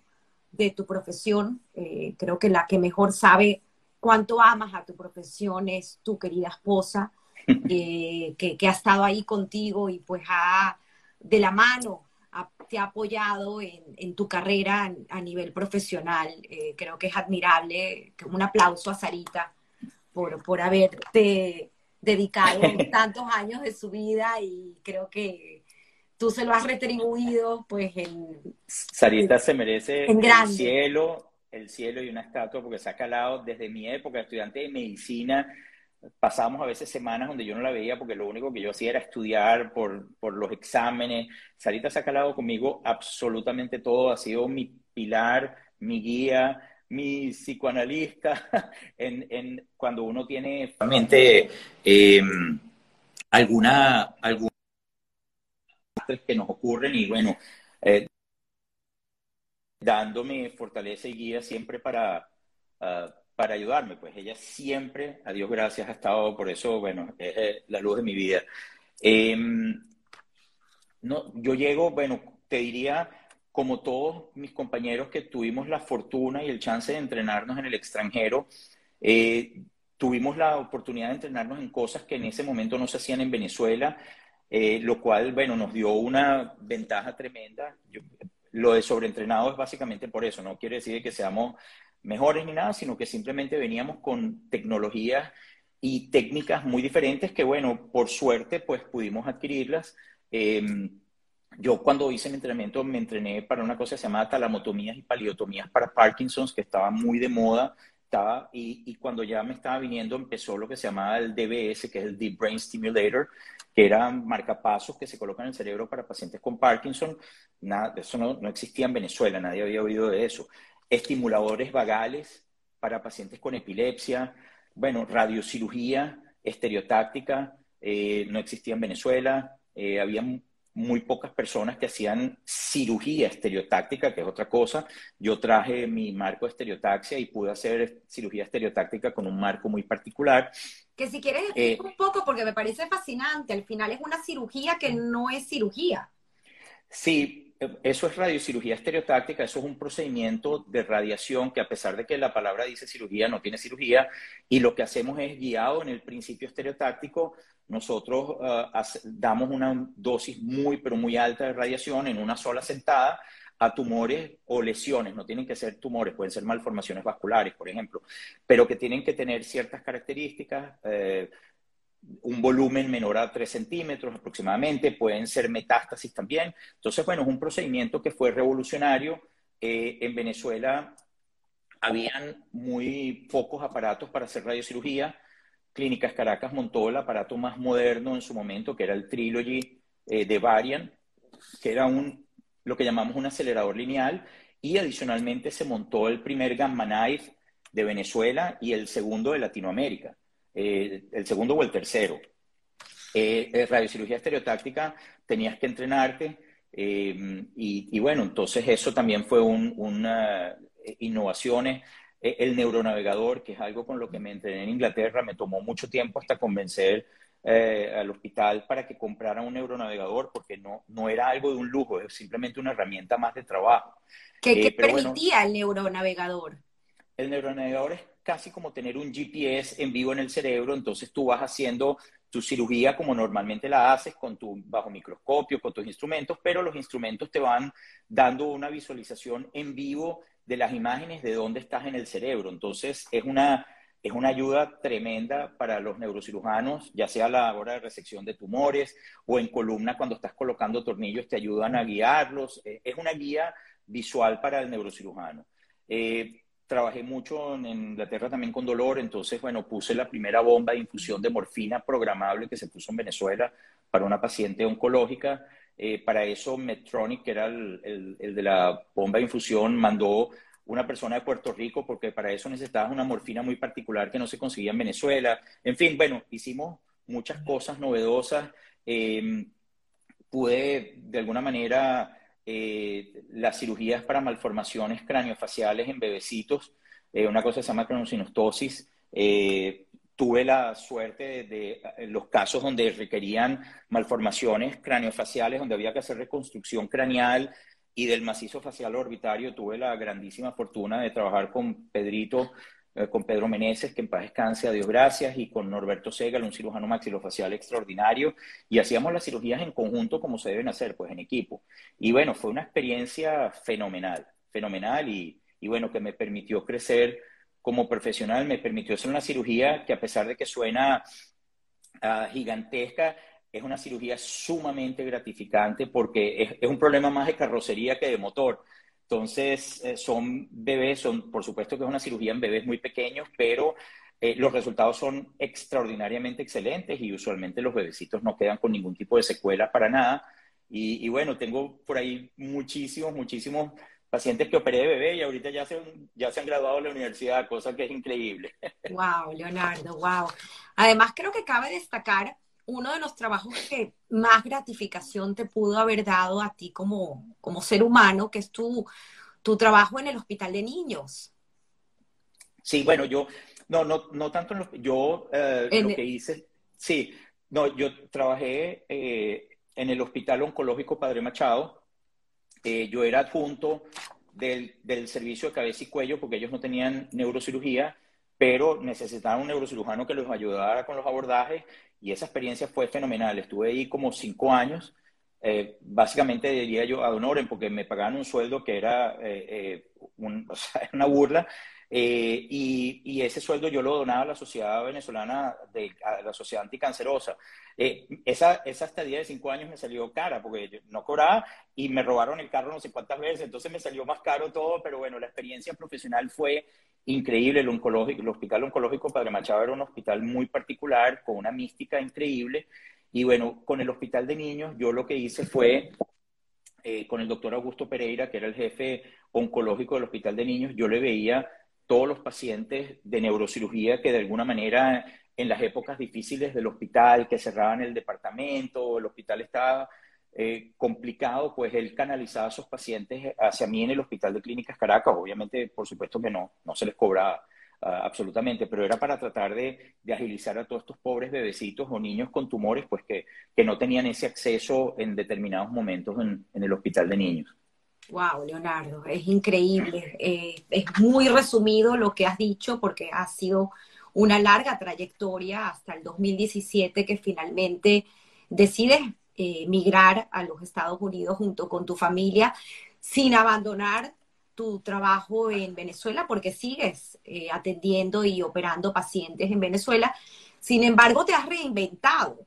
de tu profesión. Eh, creo que la que mejor sabe cuánto amas a tu profesión es tu querida esposa, eh, que, que, ha estado ahí contigo y pues ha de la mano ha, te ha apoyado en, en tu carrera a, a nivel profesional. Eh, creo que es admirable. Un aplauso a Sarita por, por haberte dedicado tantos años de su vida y creo que tú se lo has retribuido pues en... Sarita se merece en el cielo, el cielo y una estatua porque se ha calado desde mi época estudiante de medicina. Pasábamos a veces semanas donde yo no la veía porque lo único que yo hacía era estudiar por, por los exámenes. Sarita se ha calado conmigo absolutamente todo, ha sido mi pilar, mi guía, mi psicoanalista en, en cuando uno tiene realmente eh, alguna, alguna que nos ocurren y bueno, eh, dándome fortaleza y guía siempre para, uh, para ayudarme, pues ella siempre, a Dios gracias, ha estado, por eso, bueno, es la luz de mi vida. Eh, no, yo llego, bueno, te diría, como todos mis compañeros que tuvimos la fortuna y el chance de entrenarnos en el extranjero, eh, tuvimos la oportunidad de entrenarnos en cosas que en ese momento no se hacían en Venezuela, eh, lo cual, bueno, nos dio una ventaja tremenda. Yo, lo de sobreentrenado es básicamente por eso, no quiere decir que seamos mejores ni nada, sino que simplemente veníamos con tecnologías y técnicas muy diferentes que, bueno, por suerte, pues pudimos adquirirlas. Eh, yo cuando hice mi entrenamiento me entrené para una cosa que se llama talamotomías y paliotomías para Parkinson's, que estaba muy de moda. Y, cuando ya me estaba viniendo empezó lo que se llamaba el DBS, que es el Deep Brain Stimulator, que eran marcapasos que se colocan en el cerebro para pacientes con Parkinson. Nada, eso no existía en Venezuela, nadie había oído de eso. Estimuladores vagales para pacientes con epilepsia, bueno, radiocirugía estereotáctica, eh, no existía en Venezuela, eh, había muy pocas personas que hacían cirugía estereotáctica, que es otra cosa. Yo traje mi marco de estereotaxia y pude hacer cirugía estereotáctica con un marco muy particular. Que si quieres eh, un poco, porque me parece fascinante, al final es una cirugía que no es cirugía. Sí, eso es radiocirugía estereotáctica, eso es un procedimiento de radiación que a pesar de que la palabra dice cirugía, no tiene cirugía, y lo que hacemos es guiado en el principio estereotáctico, nosotros uh, damos una dosis muy, pero muy alta de radiación en una sola sentada a tumores o lesiones, no tienen que ser tumores, pueden ser malformaciones vasculares, por ejemplo, pero que tienen que tener ciertas características, eh, un volumen menor a 3 centímetros aproximadamente, pueden ser metástasis también. Entonces, bueno, es un procedimiento que fue revolucionario. Eh, en Venezuela habían muy pocos aparatos para hacer radiocirugía. Clínicas Caracas montó el aparato más moderno en su momento, que era el Trilogy eh, de Varian, que era un, lo que llamamos un acelerador lineal, y adicionalmente se montó el primer Gamma Knife de Venezuela y el segundo de Latinoamérica, eh, el segundo o el tercero. Eh, eh radiocirugía estereotáctica, tenías que entrenarte, eh, y, y, bueno, entonces eso también fue un, una innovaciones el neuronavegador, que es algo con lo que me entrené en Inglaterra, me tomó mucho tiempo hasta convencer eh, al hospital para que comprara un neuronavegador porque no, no era algo de un lujo, es simplemente una herramienta más de trabajo. ¿Qué, eh, permitía el neuronavegador? El neuronavegador es casi como tener un GPS en vivo en el cerebro, entonces tú vas haciendo tu cirugía como normalmente la haces con tu bajo microscopio, con tus instrumentos, pero los instrumentos te van dando una visualización en vivo de las imágenes de dónde estás en el cerebro. Entonces es una, es una ayuda tremenda para los neurocirujanos, ya sea a la hora de resección de tumores o en columna cuando estás colocando tornillos, te ayudan a guiarlos. Es una guía visual para el neurocirujano. Eh, trabajé mucho en Inglaterra también con dolor, entonces, bueno, puse la primera bomba de infusión de morfina programable que se puso en Venezuela para una paciente oncológica. Eh, para eso Medtronic, que era el, de la bomba de infusión, mandó una persona de Puerto Rico porque para eso necesitabas una morfina muy particular que no se conseguía en Venezuela. En fin, bueno, hicimos muchas cosas novedosas. Em, pude de alguna manera eh, las cirugías para malformaciones craniofaciales en bebecitos, eh, una cosa se llama. Eh, tuve la suerte de, los casos donde requerían malformaciones craniofaciales, donde había que hacer reconstrucción craneal y del macizo facial orbitario, tuve la grandísima fortuna de trabajar con Pedrito eh, con Pedro Meneses, que en paz descanse, a Dios gracias, y con Norberto Segal, un cirujano maxilofacial extraordinario, y hacíamos las cirugías en conjunto como se deben hacer, pues en equipo. Y bueno, fue una experiencia fenomenal, fenomenal, y, bueno, que me permitió crecer como profesional, me permitió hacer una cirugía que a pesar de que suena ah, gigantesca, es una cirugía sumamente gratificante porque es, es un problema más de carrocería que de motor entonces, eh, son bebés, son, por supuesto que es una cirugía en bebés muy pequeños, pero eh, los resultados son extraordinariamente excelentes y usualmente los bebecitos no quedan con ningún tipo de secuela para nada. Y, bueno, tengo por ahí muchísimos, muchísimos pacientes que operé de bebé y ahorita ya se, ya se han graduado de la universidad, cosa que es increíble. Wow, Leonardo, wow. Además, creo que cabe destacar uno de los trabajos que más gratificación te pudo haber dado a ti como, como ser humano, que es tu, tu trabajo en el hospital de niños. Sí, bueno, yo, no, no, no tanto en los, yo eh, lo que hice, sí, no, yo trabajé eh, en el Hospital Oncológico Padre Machado, eh, yo era adjunto del, del servicio de cabeza y cuello porque ellos no tenían neurocirugía, pero necesitaban un neurocirujano que los ayudara con los abordajes y esa experiencia fue fenomenal. Estuve ahí como cinco años. Eh, básicamente diría yo a Donoren porque me pagaban un sueldo que era eh, eh, una burla y, ese sueldo yo lo donaba a la sociedad venezolana, de, a la sociedad anticancerosa. Esa, esa estadía de cinco años me salió cara porque no cobraba y me robaron el carro no sé cuántas veces, entonces me salió más caro todo, pero bueno, la experiencia profesional fue increíble. El, oncológico, el Hospital Oncológico Padre Machado era un hospital muy particular, con una mística increíble. Y bueno, con el Hospital de Niños, yo lo que hice fue, eh, con el doctor Augusto Pereira, que era el jefe oncológico del Hospital de Niños, yo le veía todos los pacientes de neurocirugía que de alguna manera en las épocas difíciles del hospital, que cerraban el departamento, el hospital estaba eh, complicado, pues él canalizaba a sus pacientes hacia mí en el Hospital de Clínicas Caracas. Obviamente, por supuesto que no, no se les cobraba ah, absolutamente, pero era para tratar de, agilizar a todos estos pobres bebecitos o niños con tumores, pues que, que no tenían ese acceso en determinados momentos en, el Hospital de Niños. Wow, Leonardo, es increíble. Eh, es muy resumido lo que has dicho porque ha sido una larga trayectoria hasta el 2017 que finalmente decides eh, migrar a los Estados Unidos junto con tu familia sin abandonar tu trabajo en Venezuela porque sigues eh, atendiendo y operando pacientes en Venezuela. Sin embargo, te has reinventado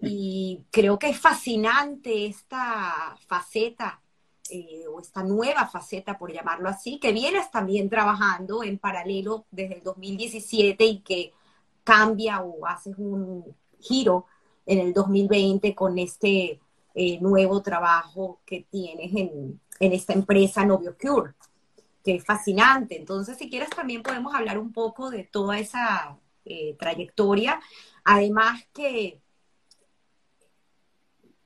y creo que es fascinante esta faceta eh, o esta nueva faceta, por llamarlo así, que vienes también trabajando en paralelo desde el 2017 y que cambia o haces un giro en el 2020 con este eh, nuevo trabajo que tienes en, esta empresa NovioCure, que es fascinante. Entonces, si quieres, también podemos hablar un poco de toda esa eh, trayectoria. Además que,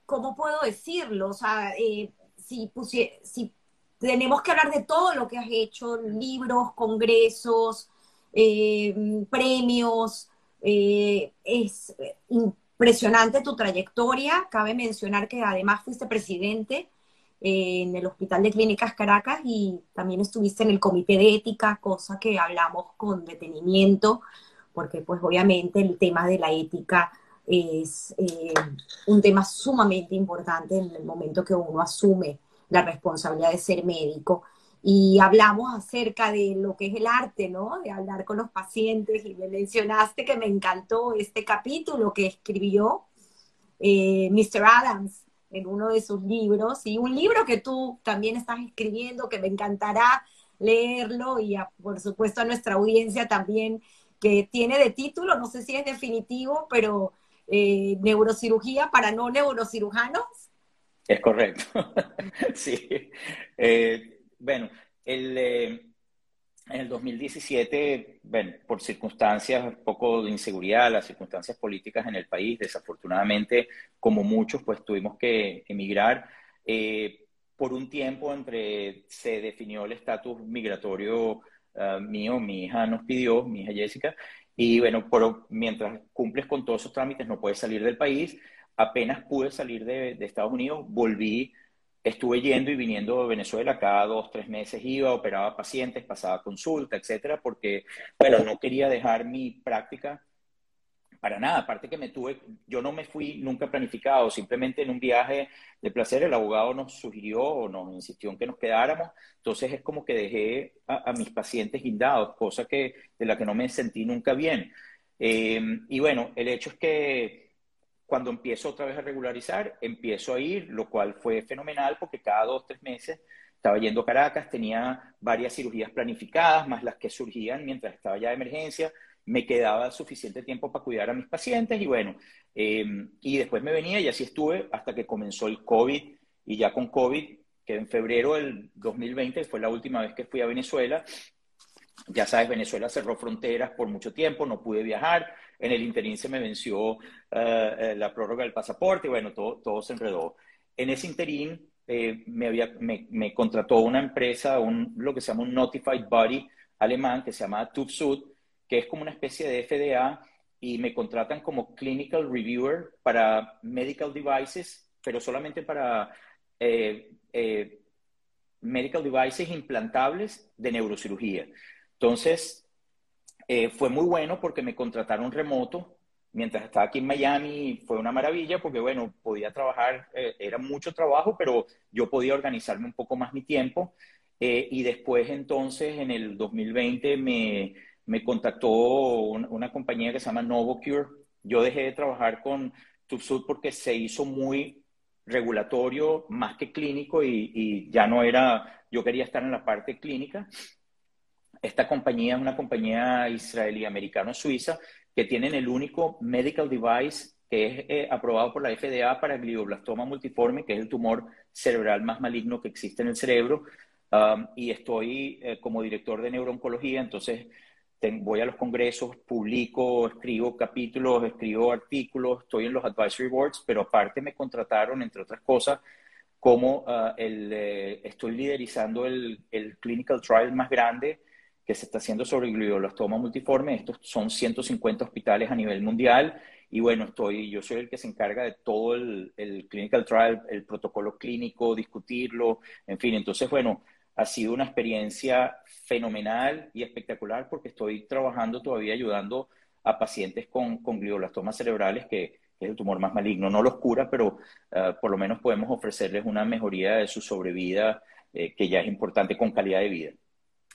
¿cómo puedo decirlo? O sea, eh, si, si tenemos que hablar de todo lo que has hecho, libros, congresos, premios, es impresionante tu trayectoria. Cabe mencionar que además fuiste presidente eh, en el Hospital de Clínicas Caracas y también estuviste en el Comité de Ética, cosa que hablamos con detenimiento, porque pues obviamente el tema de la ética es eh, un tema sumamente importante en el momento que uno asume la responsabilidad de ser médico. Y hablamos acerca de lo que es el arte, ¿no? De hablar con los pacientes y me mencionaste que me encantó este capítulo que escribió eh, Mr. Adams en uno de sus libros y un libro que tú también estás escribiendo que me encantará leerlo y por supuesto a nuestra audiencia también que tiene de título, no sé si es definitivo, pero eh, neurocirugía para no neurocirujanos. Es correcto. sí. Eh, bueno, el, eh, en el 2017, bueno, por circunstancias, un poco de inseguridad, las circunstancias políticas en el país, desafortunadamente, como muchos, pues tuvimos que emigrar. por un tiempo, entre se definió el estatus migratorio ah, mío, mi hija nos pidió, mi hija Jessica, y bueno, pero mientras cumples con todos esos trámites no puedes salir del país. Apenas pude salir de, Estados Unidos, volví, estuve yendo y viniendo de Venezuela cada dos, tres meses iba, operaba pacientes, pasaba consulta, etcétera, porque, bueno, no quería dejar mi práctica para nada, aparte que me tuve, yo no me fui nunca planificado, simplemente en un viaje de placer el abogado nos sugirió o nos insistió en que nos quedáramos, entonces es como que dejé a, mis pacientes guindados, cosa que de la que no me sentí nunca bien. Em, y bueno, el hecho es que cuando empiezo otra vez a regularizar, empiezo a ir, lo cual fue fenomenal porque cada dos, tres meses estaba yendo a Caracas, tenía varias cirugías planificadas, más las que surgían mientras estaba ya de emergencia, me quedaba suficiente tiempo para cuidar a mis pacientes y bueno, eh, y después me venía y así estuve hasta que comenzó el COVID y ya con COVID, que en febrero del 2020 fue la última vez que fui a Venezuela. Ya sabes, Venezuela cerró fronteras por mucho tiempo, no pude viajar. En el interín se me venció eh, eh, la prórroga del pasaporte y bueno, todo, todo se enredó. En ese interín me, había, me, contrató una empresa, un, lo que se llama un Notified Body alemán que se llama TÜV que es como una especie de FDA y me contratan como clinical reviewer para medical devices, pero solamente para eh, eh, medical devices implantables de neurocirugía. Entonces, eh, fue muy bueno porque me contrataron remoto mientras estaba aquí en Miami. Fue una maravilla porque, bueno, podía trabajar, era mucho trabajo, pero yo podía organizarme un poco más mi tiempo. y después, entonces, en el 2020 me me contactó una, compañía que se llama Novocure. Yo dejé de trabajar con TubSud porque se hizo muy regulatorio más que clínico y, ya no era, yo quería estar en la parte clínica. Esta compañía es una compañía israelí americano-suiza que tienen el único medical device que es eh, aprobado por la FDA para glioblastoma multiforme, que es el tumor cerebral más maligno que existe en el cerebro. Um, y estoy eh, como director de neurooncología, entonces voy a los congresos, publico, escribo capítulos, escribo artículos, estoy en los advisory boards, pero aparte me contrataron, entre otras cosas, como ah, el, eh, estoy liderizando el, el, clinical trial más grande que se está haciendo sobre glioblastoma multiforme. Estos son 150 hospitales a nivel mundial. Y bueno, estoy, yo soy el que se encarga de todo el, el clinical trial, el protocolo clínico, discutirlo, en fin. Entonces, bueno, ha sido una experiencia fenomenal y espectacular porque estoy trabajando todavía ayudando a pacientes con, con glioblastomas cerebrales, que, es el tumor más maligno. No los cura, pero eh, por lo menos podemos ofrecerles una mejoría de su sobrevida, eh, que ya es importante con calidad de vida.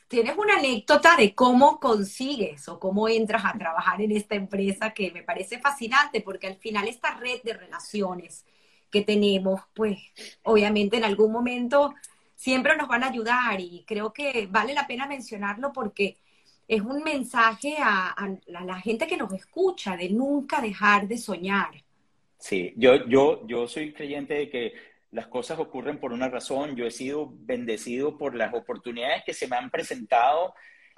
¿Tienes una anécdota de cómo consigues o cómo entras a trabajar en esta empresa que me parece fascinante? Porque al final esta red de relaciones que tenemos, pues obviamente en algún momento siempre nos van a ayudar y creo que vale la pena mencionarlo porque es un mensaje a, la gente que nos escucha de nunca dejar de soñar. Sí, yo, yo, yo soy creyente de que las cosas ocurren por una razón. Yo he sido bendecido por las oportunidades que se me han presentado.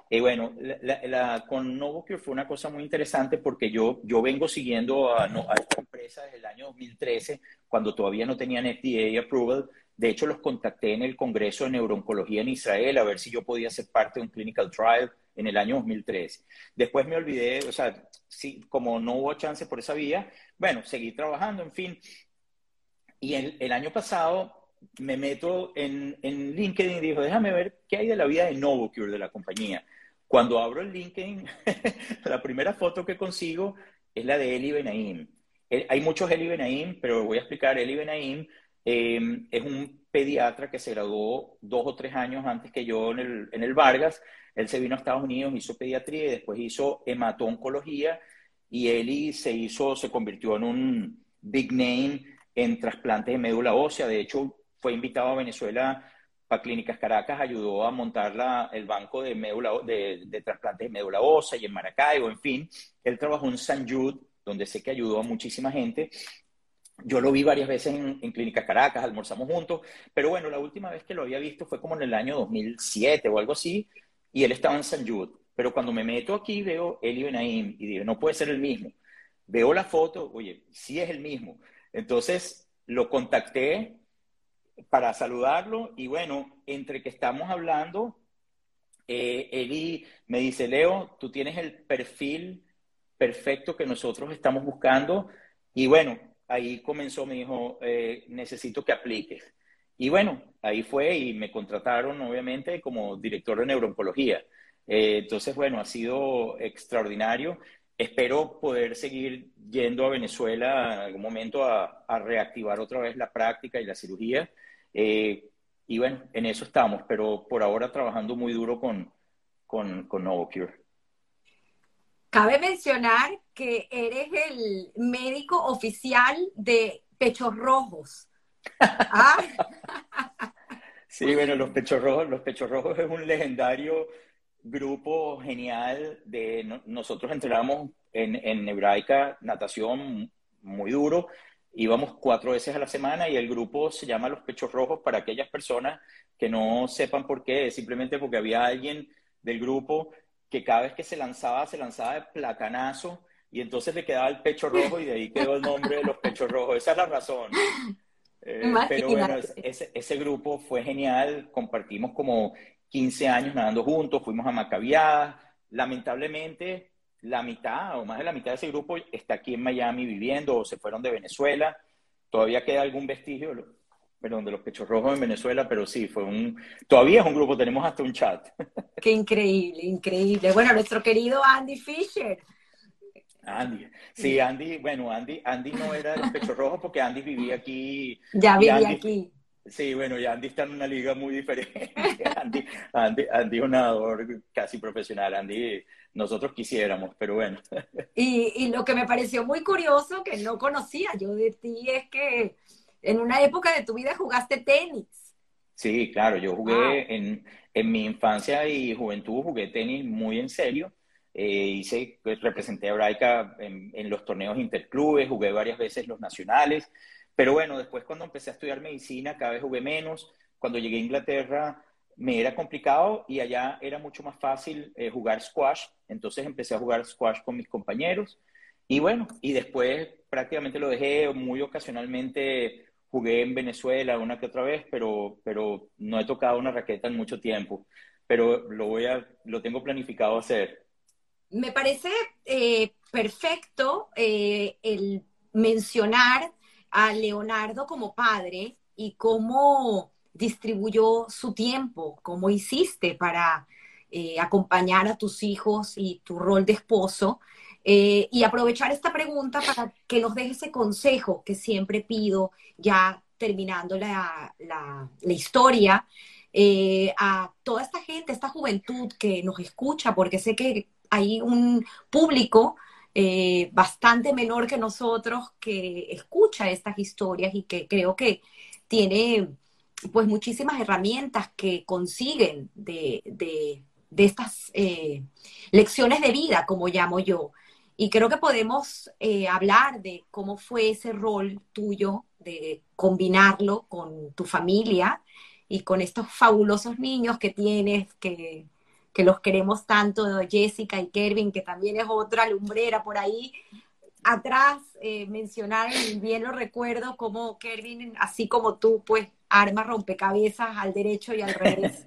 Y bueno, la, con Novocure fue una cosa muy interesante porque yo, yo vengo siguiendo a, a esta empresa desde el año 2013, cuando todavía no tenían FDA approval De hecho, los contacté en el Congreso de Neurooncología en Israel a ver si yo podía ser parte de un clinical trial en el año 2003. Después me olvidé, o sea, sí, como no hubo chance por esa vía, bueno, seguí trabajando, en fin. Y el, el año pasado me meto en, en, LinkedIn y digo, déjame ver qué hay de la vida de Novocure, de la compañía. Cuando abro el LinkedIn, la primera foto que consigo es la de Eli Benaim. Eh, hay muchos Eli Benaim, pero voy a explicar. Eli Benaim eh, es un pediatra que se graduó dos o tres años antes que yo en el, en el Vargas. Él se vino a Estados Unidos, hizo pediatría y después hizo hematoncología. Y Eli se hizo, se convirtió en un big name en trasplantes de médula ósea. De hecho, fue invitado a Venezuela para Clínicas Caracas, ayudó a montar la, el banco de, médula, de, de, trasplantes de médula ósea y en Maracaibo, en fin. Él trabajó en San Jude, donde sé que ayudó a muchísima gente. Yo lo vi varias veces en, en Clínicas Caracas, almorzamos juntos, pero bueno, la última vez que lo había visto fue como en el año 2007 o algo así, y él estaba en San Jude. Pero cuando me meto aquí veo Eli Benaim y digo, no puede ser el mismo. Veo la foto, oye, sí es el mismo. Entonces lo contacté para saludarlo y bueno, entre que estamos hablando, eh, Eli me dice, Leo, tú tienes el perfil perfecto que nosotros estamos buscando y bueno, ahí comenzó, me dijo, eh, necesito que apliques. Y bueno, ahí fue y me contrataron obviamente como director de neurooncología. Eh, entonces, bueno, ha sido extraordinario. Espero poder seguir yendo a Venezuela en algún momento a, reactivar otra vez la práctica y la cirugía. Eh, y bueno, en eso estamos, pero por ahora trabajando muy duro con, con, con Novocure. Cabe mencionar que eres el médico oficial de Pechos Rojos. ¿Ah? sí, bueno, los Pechos Rojos, los Pechos Rojos es un legendario grupo genial de nosotros entrenamos en, en hebraica natación muy duro íbamos cuatro veces a la semana y el grupo se llama Los Pechos Rojos para aquellas personas que no sepan por qué, simplemente porque había alguien del grupo que cada vez que se lanzaba, se lanzaba de placanazo y entonces le quedaba el pecho rojo y de ahí quedó el nombre de los pechos rojos. Esa es la razón. Eh, pero bueno, ese, ese, grupo fue genial, compartimos como 15 años nadando juntos, fuimos a Macabiadas. Lamentablemente, la mitad o más de la mitad de ese grupo está aquí en Miami viviendo o se fueron de Venezuela. Todavía queda algún vestigio, perdón, de los pechos rojos en Venezuela, pero sí, fue un, todavía es un grupo, tenemos hasta un chat. Qué increíble, increíble. Bueno, nuestro querido Andy Fisher. Andy, sí, Andy, bueno, Andy, Andy no era de los pechos rojos porque Andy vivía aquí. Ya vivía aquí. Sí, bueno, ya Andy está en una liga muy diferente. Andy, Andy, Andy es un nadador casi profesional. Andy, nosotros quisiéramos, pero bueno. Y, y, lo que me pareció muy curioso, que no conocía yo de ti, es que en una época de tu vida jugaste tenis. Sí, claro, yo jugué ah. en, en, mi infancia y juventud, jugué tenis muy en serio. Eh, hice, pues, representé a Hebraica en, en los torneos interclubes, jugué varias veces los nacionales. Pero bueno, después cuando empecé a estudiar medicina, cada vez jugué menos. Cuando llegué a Inglaterra, me era complicado y allá era mucho más fácil eh, jugar squash. Entonces empecé a jugar squash con mis compañeros. Y bueno, y después prácticamente lo dejé, muy ocasionalmente jugué en Venezuela una que otra vez, pero, pero no he tocado una raqueta en mucho tiempo. Pero lo voy a, lo tengo planificado hacer. Me parece eh, perfecto eh, el mencionar a Leonardo como padre y cómo distribuyó su tiempo, cómo hiciste para eh, acompañar a tus hijos y tu rol de esposo. Y aprovechar esta pregunta para que nos deje ese consejo que siempre pido, ya terminando la, la, historia, a toda esta gente, esta juventud que nos escucha, porque sé que hay un público eh, bastante menor que nosotros que escucha estas historias y que creo que tiene pues muchísimas herramientas que consiguen de, de, estas eh, lecciones de vida, como llamo yo. Y creo que podemos eh, hablar de cómo fue ese rol tuyo de combinarlo con tu familia y con estos fabulosos niños que tienes, que que los queremos tanto, Jessica y Kervin, que también es otra lumbrera por ahí. Atrás eh, mencionar, y bien lo recuerdo, como Kervin, así como tú, pues arma rompecabezas al derecho y al revés.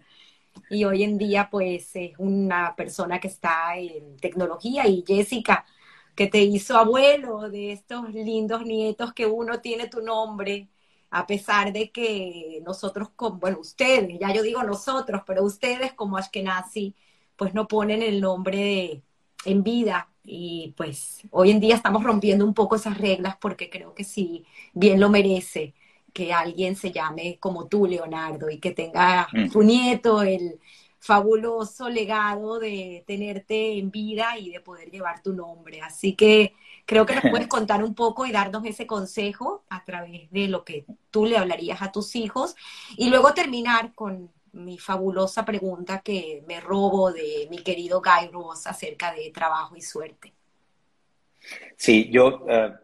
y hoy en día pues es una persona que está en tecnología y Jessica, que te hizo abuelo de estos lindos nietos que uno tiene tu nombre, a pesar de que nosotros, bueno, ustedes, ya yo digo nosotros, pero ustedes como Ashkenazi, pues no ponen el nombre en vida. Y pues hoy en día estamos rompiendo un poco esas reglas porque creo que sí, bien lo merece que alguien se llame como tú, Leonardo, y que tenga mm. tu nieto el fabuloso legado de tenerte en vida y de poder llevar tu nombre. Así que creo que nos puedes contar un poco y darnos ese consejo a través de lo que tú le hablarías a tus hijos y luego terminar con mi fabulosa pregunta que me robo de mi querido Guy Ross acerca de trabajo y suerte. Sí, yo, eh,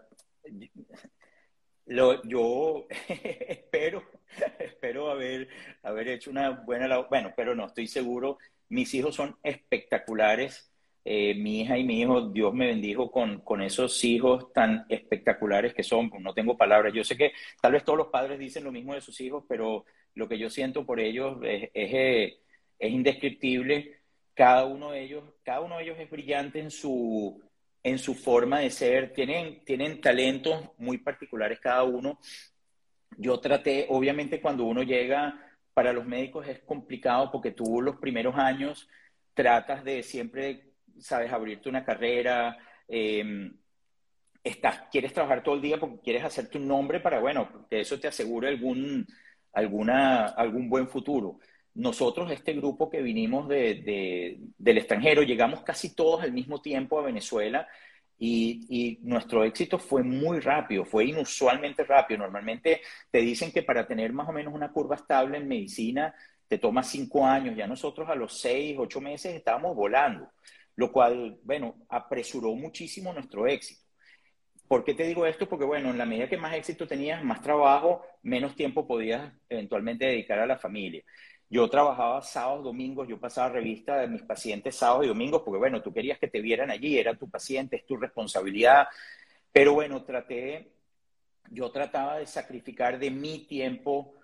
lo, yo espero, espero haber, haber hecho una buena Bueno, pero no, estoy seguro. Mis hijos son espectaculares. Eh, mi hija y mi hijo, Dios me bendijo con, con esos hijos tan espectaculares que son. No tengo palabras. Yo sé que tal vez todos los padres dicen lo mismo de sus hijos, pero lo que yo siento por ellos es, es, eh, es indescriptible. Cada uno de ellos, cada uno de ellos es brillante en su, en su forma de ser, tienen, tienen talentos muy particulares cada uno. Yo traté, obviamente cuando uno llega, para los médicos es complicado porque tú los primeros años tratas de siempre, sabes, abrirte una carrera, em, estás, quieres trabajar todo el día porque quieres hacerte un nombre para, bueno, que eso te asegure algún, alguna, algún buen futuro. Nosotros, este grupo que vinimos de, del extranjero, llegamos casi todos al mismo tiempo a Venezuela y, nuestro éxito fue muy rápido, fue inusualmente rápido. Normalmente te dicen que para tener más o menos una curva estable en medicina te toma cinco años, ya nosotros a los seis, ocho meses estábamos volando, lo cual, bueno, apresuró muchísimo nuestro éxito. ¿Por qué te digo esto? Porque, bueno, en la medida que más éxito tenías, más trabajo, menos tiempo podías eventualmente dedicar a la familia. Yo trabajaba sábados, domingos, yo pasaba revista de mis pacientes sábados y domingos, porque bueno, tú querías que te vieran allí, era tu paciente, es tu responsabilidad. Pero bueno, traté, yo trataba de sacrificar de mi tiempo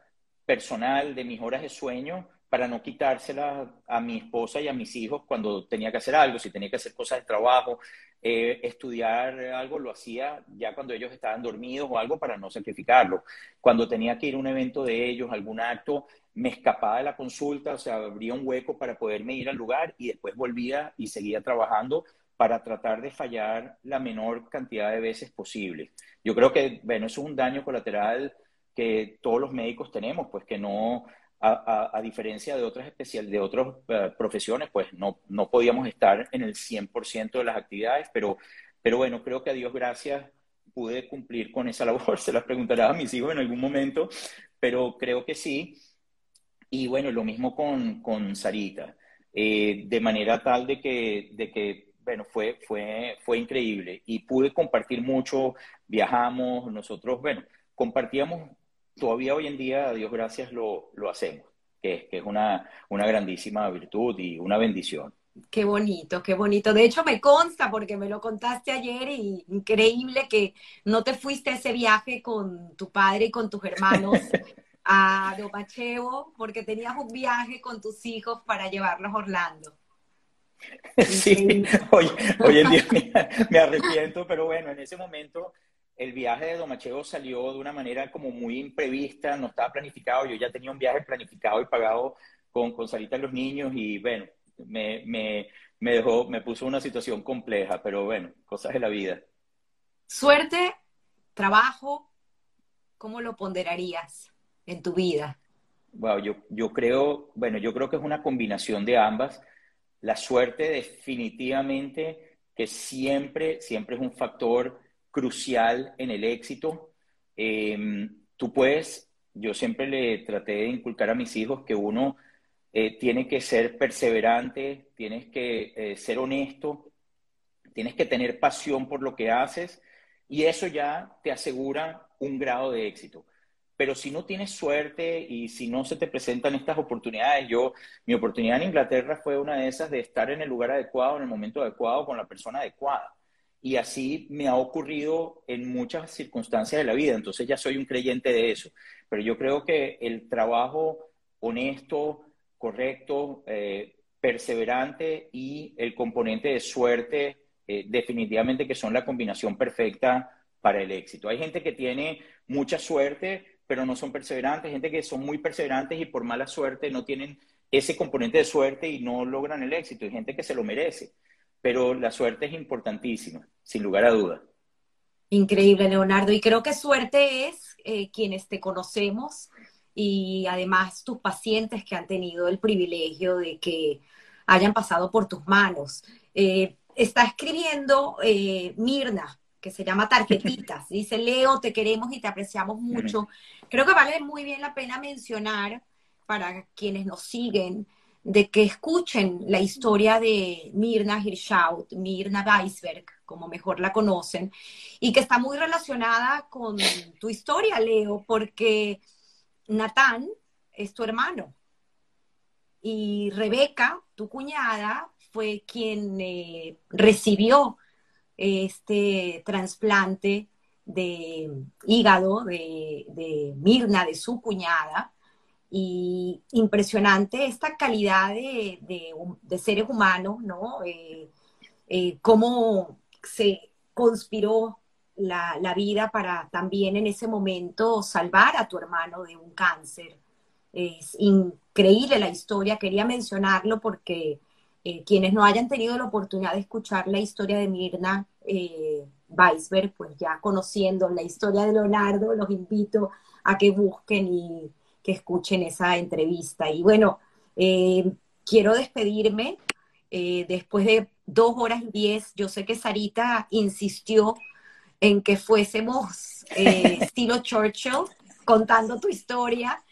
personal, de mis horas de sueño, para no quitárselas a mi esposa y a mis hijos cuando tenía que hacer algo, si tenía que hacer cosas de trabajo, eh, estudiar algo, lo hacía ya cuando ellos estaban dormidos o algo para no sacrificarlo. Cuando tenía que ir a un evento de ellos, algún acto, me escapaba de la consulta, o sea, abría un hueco para poderme ir al lugar y después volvía y seguía trabajando para tratar de fallar la menor cantidad de veces posible. Yo creo que, bueno, eso es un daño colateral que todos los médicos tenemos, pues que no, a, diferencia de otras especial, de otras eh, profesiones, pues no, no podíamos estar en el 100% de las actividades, pero, pero bueno, creo que a Dios gracias pude cumplir con esa labor. Se las preguntará a mis hijos en algún momento, pero creo que sí. Y bueno, lo mismo con, con Sarita, eh, de manera tal de que, de que bueno, fue, fue, fue increíble y pude compartir mucho, viajamos, nosotros, bueno, compartíamos, todavía hoy en día, a Dios gracias, lo, lo hacemos, que, que es una, una grandísima virtud y una bendición. Qué bonito, qué bonito. De hecho, me consta porque me lo contaste ayer y increíble que no te fuiste a ese viaje con tu padre y con tus hermanos a Dopachevo porque tenías un viaje con tus hijos para llevarlos a Orlando. Sí, hoy, en día me, arrepiento, pero bueno, en ese momento el viaje de Domachevo salió de una manera como muy imprevista, no estaba planificado, yo ya tenía un viaje planificado y pagado con, con Sarita los niños y bueno, me, me, me dejó, me puso una situación compleja, pero bueno, cosas de la vida. Suerte, trabajo, ¿cómo lo ponderarías? En tu vida? Wow, yo, yo creo, bueno, yo creo que es una combinación de ambas. La suerte definitivamente que siempre, siempre es un factor crucial en el éxito. Em, tú puedes, yo siempre le traté de inculcar a mis hijos que uno eh, tiene que ser perseverante, tienes que eh, ser honesto, tienes que tener pasión por lo que haces y eso ya te asegura un grado de éxito pero si no tienes suerte y si no se te presentan estas oportunidades, yo, mi oportunidad en Inglaterra fue una de esas de estar en el lugar adecuado, en el momento adecuado, con la persona adecuada. y así me ha ocurrido en muchas circunstancias de la vida, entonces ya soy un creyente de eso. Pero yo creo que el trabajo honesto, correcto, eh, perseverante y el componente de suerte, eh, definitivamente que son la combinación perfecta para el éxito. Hay gente que tiene mucha suerte, pero no son perseverantes, gente que son muy perseverantes y por mala suerte no tienen ese componente de suerte y no logran el éxito. Hay gente que se lo merece pero la suerte es importantísima, sin lugar a duda. Increíble, Leonardo. Y creo que suerte es eh, quienes te conocemos y además tus pacientes que han tenido el privilegio de que hayan pasado por tus manos. Eh, está escribiendo eh, Mirna, que se llama Tarjetitas. Dice, Leo, te queremos y te apreciamos mucho. Creo que vale muy bien la pena mencionar para quienes nos siguen de que escuchen la historia de Mirna Hirschaut, Mirna Weisberg, como mejor la conocen, y que está muy relacionada con tu historia, Leo, porque Natán es tu hermano y Rebeca, tu cuñada, fue quien eh, recibió este trasplante de hígado de, de Mirna, de su cuñada, y impresionante esta calidad de, de, seres humanos, ¿no? Eh, eh, cómo se conspiró la, la, vida para también en ese momento salvar a tu hermano de un cáncer. Es increíble la historia, quería mencionarlo porque eh, quienes no hayan tenido la oportunidad de escuchar la historia de Mirna Weisberg, pues ya conociendo la historia de Leonardo, los invito a que busquen y que escuchen esa entrevista. Y bueno, eh, quiero despedirme. Eh, después de dos horas y diez, yo sé que Sarita insistió en que fuésemos eh, estilo Churchill contando tu historia.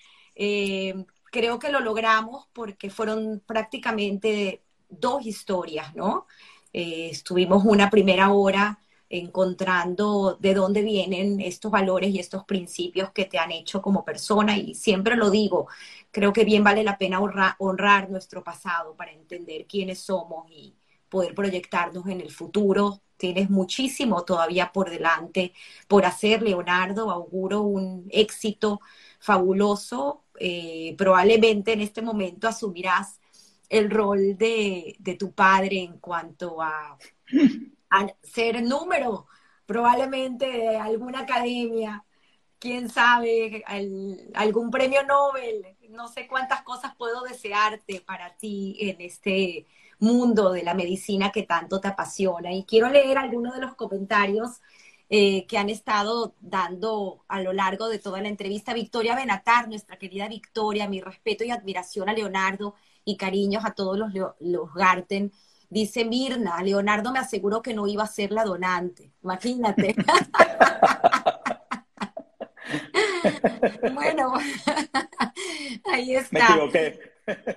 creo que lo logramos porque fueron prácticamente dos historias, ¿no? estuvimos una primera hora encontrando de dónde vienen estos valores y estos principios que te han hecho como persona. Y siempre lo digo, creo que bien vale la pena honrar, nuestro pasado para entender quiénes somos y poder proyectarnos en el futuro. Tienes muchísimo todavía por delante por hacer, Leonardo. Auguro un éxito fabuloso. Eh, probablemente en este momento asumirás el rol de, de tu padre en cuanto a ser número probablemente de alguna academia, quién sabe, algún premio Nobel, no sé cuántas cosas puedo desearte para ti en este mundo de la medicina que tanto te apasiona. Y quiero leer algunos de los comentarios eh, que han estado dando a lo largo de toda la entrevista. Victoria Benatar, nuestra querida Victoria, mi respeto y admiración a Leonardo y cariños a todos los, los Garten Dice Mirna, Leonardo me aseguró que no iba a ser la donante. Imagínate. bueno, ahí está.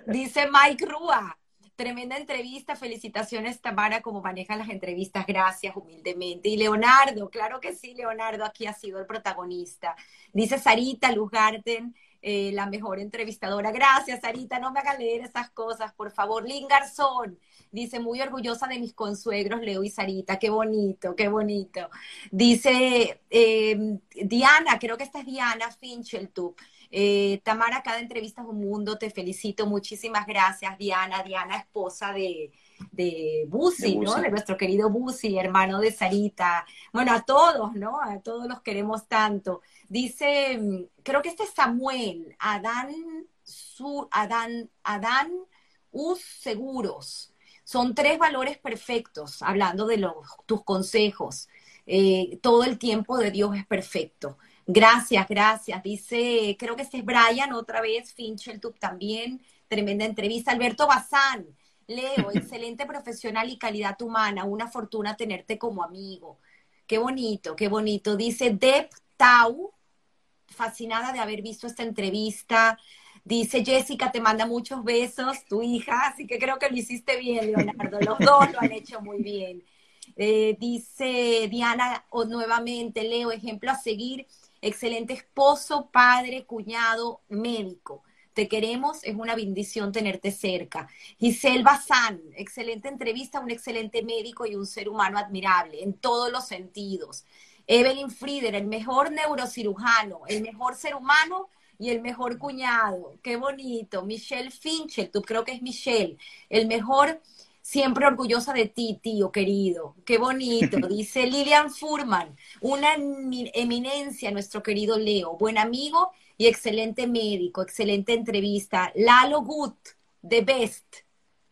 Dice Mike Rúa. Tremenda entrevista, felicitaciones Tamara como maneja las entrevistas, gracias humildemente. Y Leonardo, claro que sí, Leonardo aquí ha sido el protagonista. Dice Sarita Luz Garten, eh, la mejor entrevistadora. Gracias Sarita, no me haga leer esas cosas, por favor. Lynn Garzón, Dice, muy orgullosa de mis consuegros, Leo y Sarita. Qué bonito, qué bonito. Dice em, Diana, creo que esta es Diana Fincheltup. Eh, Tamara, cada entrevista es un mundo, te felicito. Muchísimas gracias, Diana. Diana, esposa de, de Busi, ¿no? De nuestro querido Busi, hermano de Sarita. Bueno, a todos, ¿no? A todos los queremos tanto. Dice, creo que este es Samuel, Adán, su, Adán, Adán Us Seguros. Son tres valores perfectos, hablando de los, tus consejos. Eh, todo el tiempo de Dios es perfecto. Gracias, gracias. Dice, creo que este es Brian otra vez, Fincheltub también. Tremenda entrevista. Alberto Bazán, Leo, excelente profesional y calidad humana. Una fortuna tenerte como amigo. Qué bonito, qué bonito. Dice Deb Tau, fascinada de haber visto esta entrevista. Dice Jessica, te manda muchos besos, tu hija, así que creo que lo hiciste bien, Leonardo. Los dos lo han hecho muy bien. Eh, dice Diana o, nuevamente, Leo, ejemplo a seguir, excelente esposo, padre, cuñado, médico. Te queremos, es una bendición tenerte cerca. Giselle Bazán, excelente entrevista, un excelente médico y un ser humano admirable en todos los sentidos. Evelyn Frieder, el mejor neurocirujano, el mejor ser humano y el mejor cuñado. Qué bonito. Michelle Finchel, tú creo que es Michelle, el mejor, siempre orgullosa de ti, tío querido. Qué bonito. Dice Lilian Furman, una eminencia, nuestro querido Leo, buen amigo y excelente médico, excelente entrevista. Lalo Gut, The Best.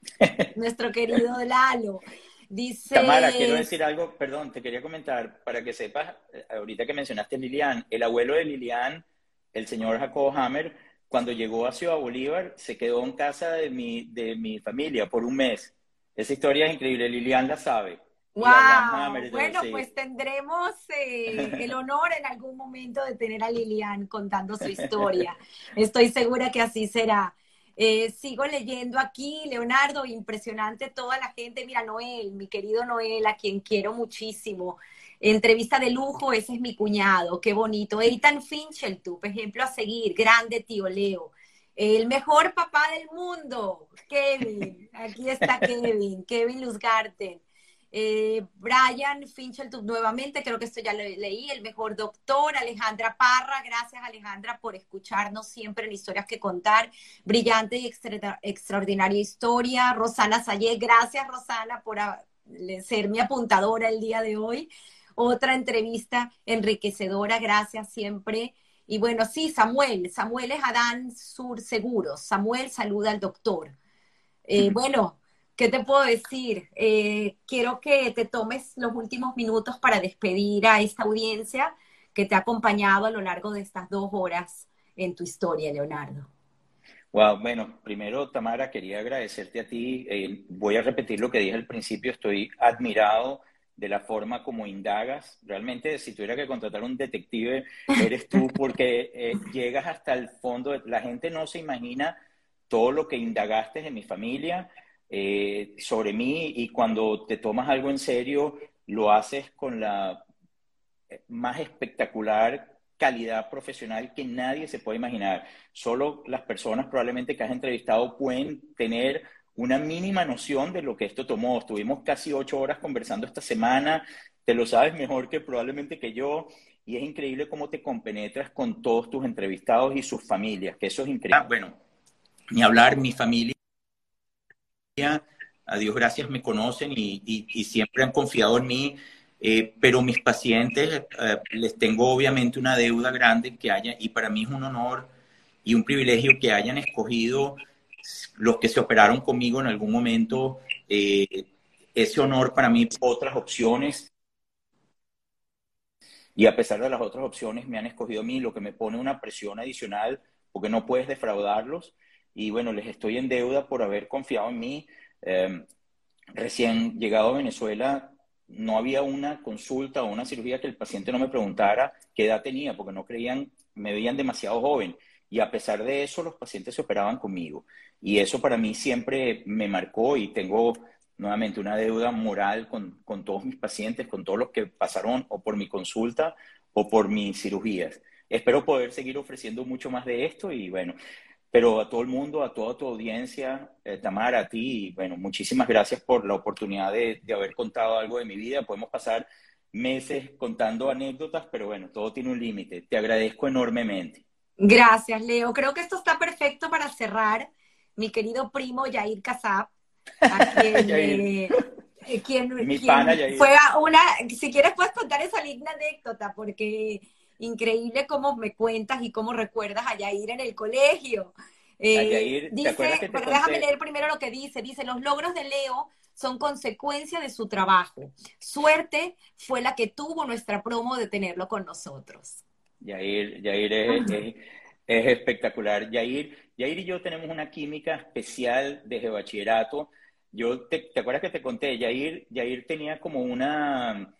nuestro querido Lalo. Dice... Tamara, quiero decir algo, perdón, te quería comentar, para que sepas, eh, ahorita que mencionaste Lilian, el abuelo de Lilian, el señor Jacobo Hammer, cuando llegó a Ciudad Bolívar, se quedó en casa de mi, de mi familia por un mes. Esa historia es increíble, Lilian la sabe. Wow. bueno, pues tendremos eh, el honor en algún momento de tener a Lilian contando su historia. Estoy segura que así será. Eh, sigo leyendo aquí, Leonardo, impresionante toda la gente. Mira, Noel, mi querido Noel, a quien quiero muchísimo. Entrevista de lujo, ese es mi cuñado, qué bonito. Ethan Finchel, tú, ejemplo a seguir, grande tío Leo. El mejor papá del mundo, Kevin. Aquí está Kevin, Kevin Luzgarten. Eh, Brian Fincheltub nuevamente, creo que esto ya lo leí, el mejor doctor, Alejandra Parra, gracias Alejandra por escucharnos siempre en historias que contar, brillante y extraordinaria historia, Rosana Sayé, gracias Rosana por ser mi apuntadora el día de hoy, otra entrevista enriquecedora, gracias siempre. Y bueno, sí, Samuel, Samuel es Adán Sur Seguros, Samuel saluda al doctor. Eh, bueno, ¿Qué te puedo decir? Eh, quiero que te tomes los últimos minutos para despedir a esta audiencia que te ha acompañado a lo largo de estas dos horas en tu historia, Leonardo. Wow, bueno, primero, Tamara, quería agradecerte a ti. Eh, voy a repetir lo que dije al principio. Estoy admirado de la forma como indagas. Realmente, si tuviera que contratar un detective, eres tú, porque eh, llegas hasta el fondo. La gente no se imagina todo lo que indagaste en mi familia, eh, sobre mí y cuando te tomas algo en serio, lo haces con la más espectacular calidad profesional que nadie se puede imaginar. Solo las personas probablemente que has entrevistado pueden tener una mínima noción de lo que esto tomó. Estuvimos casi ocho horas conversando esta semana, te lo sabes mejor que probablemente que yo, y es increíble cómo te compenetras con todos tus entrevistados y sus familias, que eso es increíble. Bueno, ni hablar, mi familia a Dios gracias me conocen y, siempre han confiado en mí, eh, pero mis pacientes eh, les tengo obviamente una deuda grande que haya, y para mí es un honor y un privilegio que hayan escogido los que se operaron conmigo en algún momento, eh, ese honor para mí, otras opciones. Y a pesar de las otras opciones, me han escogido a mí, lo que me pone una presión adicional, porque no puedes defraudarlos y bueno, les estoy en deuda por haber confiado en mí. Em, recién llegado a Venezuela, no había una consulta o una cirugía que el paciente no me preguntara qué edad tenía, porque no creían, me veían demasiado joven. Y a pesar de eso, los pacientes se operaban conmigo. Y eso para mí siempre me marcó y tengo nuevamente una deuda moral con, con todos mis pacientes, con todos los que pasaron o por mi consulta o por mis cirugías. Espero poder seguir ofreciendo mucho más de esto y bueno, pero a todo el mundo, a toda tu audiencia, eh, Tamara, a ti, bueno, muchísimas gracias por la oportunidad de, haber contado algo de mi vida. Podemos pasar meses contando anécdotas, pero bueno, todo tiene un límite. Te agradezco enormemente. Gracias, Leo. Creo que esto está perfecto para cerrar. Mi querido primo Yair Casab, quien, quien, Mi pana, Yair. fue una, si quieres puedes contar esa linda anécdota, porque increíble cómo me cuentas y cómo recuerdas a Yair en el colegio. Eh, dice, pero déjame leer primero lo que dice. Dice, los logros de Leo son consecuencia de su trabajo. Suerte fue la que tuvo nuestra promo de tenerlo con nosotros. Yair, Yair es, espectacular. Yair, Yair y yo tenemos una química especial desde bachillerato. Yo te, ¿te acuerdas que te conté? Yair, Yair tenía como una,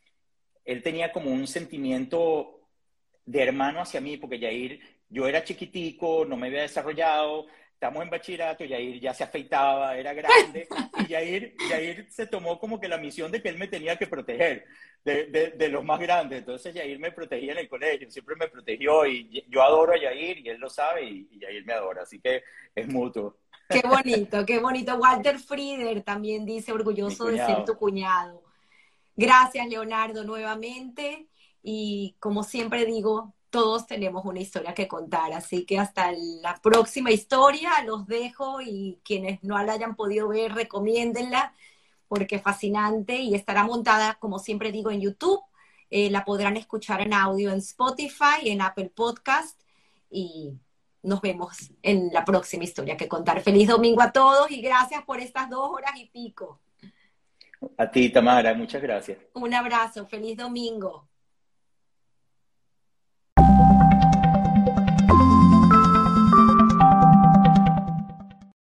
él tenía como un sentimiento de hermano hacia mí, porque Yair, yo era chiquitico, no me había desarrollado, estamos en bachillerato, Yair ya se afeitaba, era grande, y Yair, Yair se tomó como que la misión de que él me tenía que proteger de, de, los más grandes. Entonces Yair me protegía en el colegio, siempre me protegió, y yo adoro a Yair, y él lo sabe, y, y Yair me adora, así que es mutuo. Qué bonito, qué bonito. Walter Frieder también dice orgulloso de ser tu cuñado. Gracias, Leonardo, nuevamente. Y como siempre digo, todos tenemos una historia que contar, así que hasta la próxima historia los dejo y quienes no la hayan podido ver, recomiéndenla porque es fascinante y estará montada, como siempre digo, en YouTube. Eh, la podrán escuchar en audio en Spotify, en Apple Podcast y nos vemos en la próxima historia que contar. Feliz domingo a todos y gracias por estas dos horas y pico. A ti, Tamara, muchas gracias. Un abrazo, feliz domingo.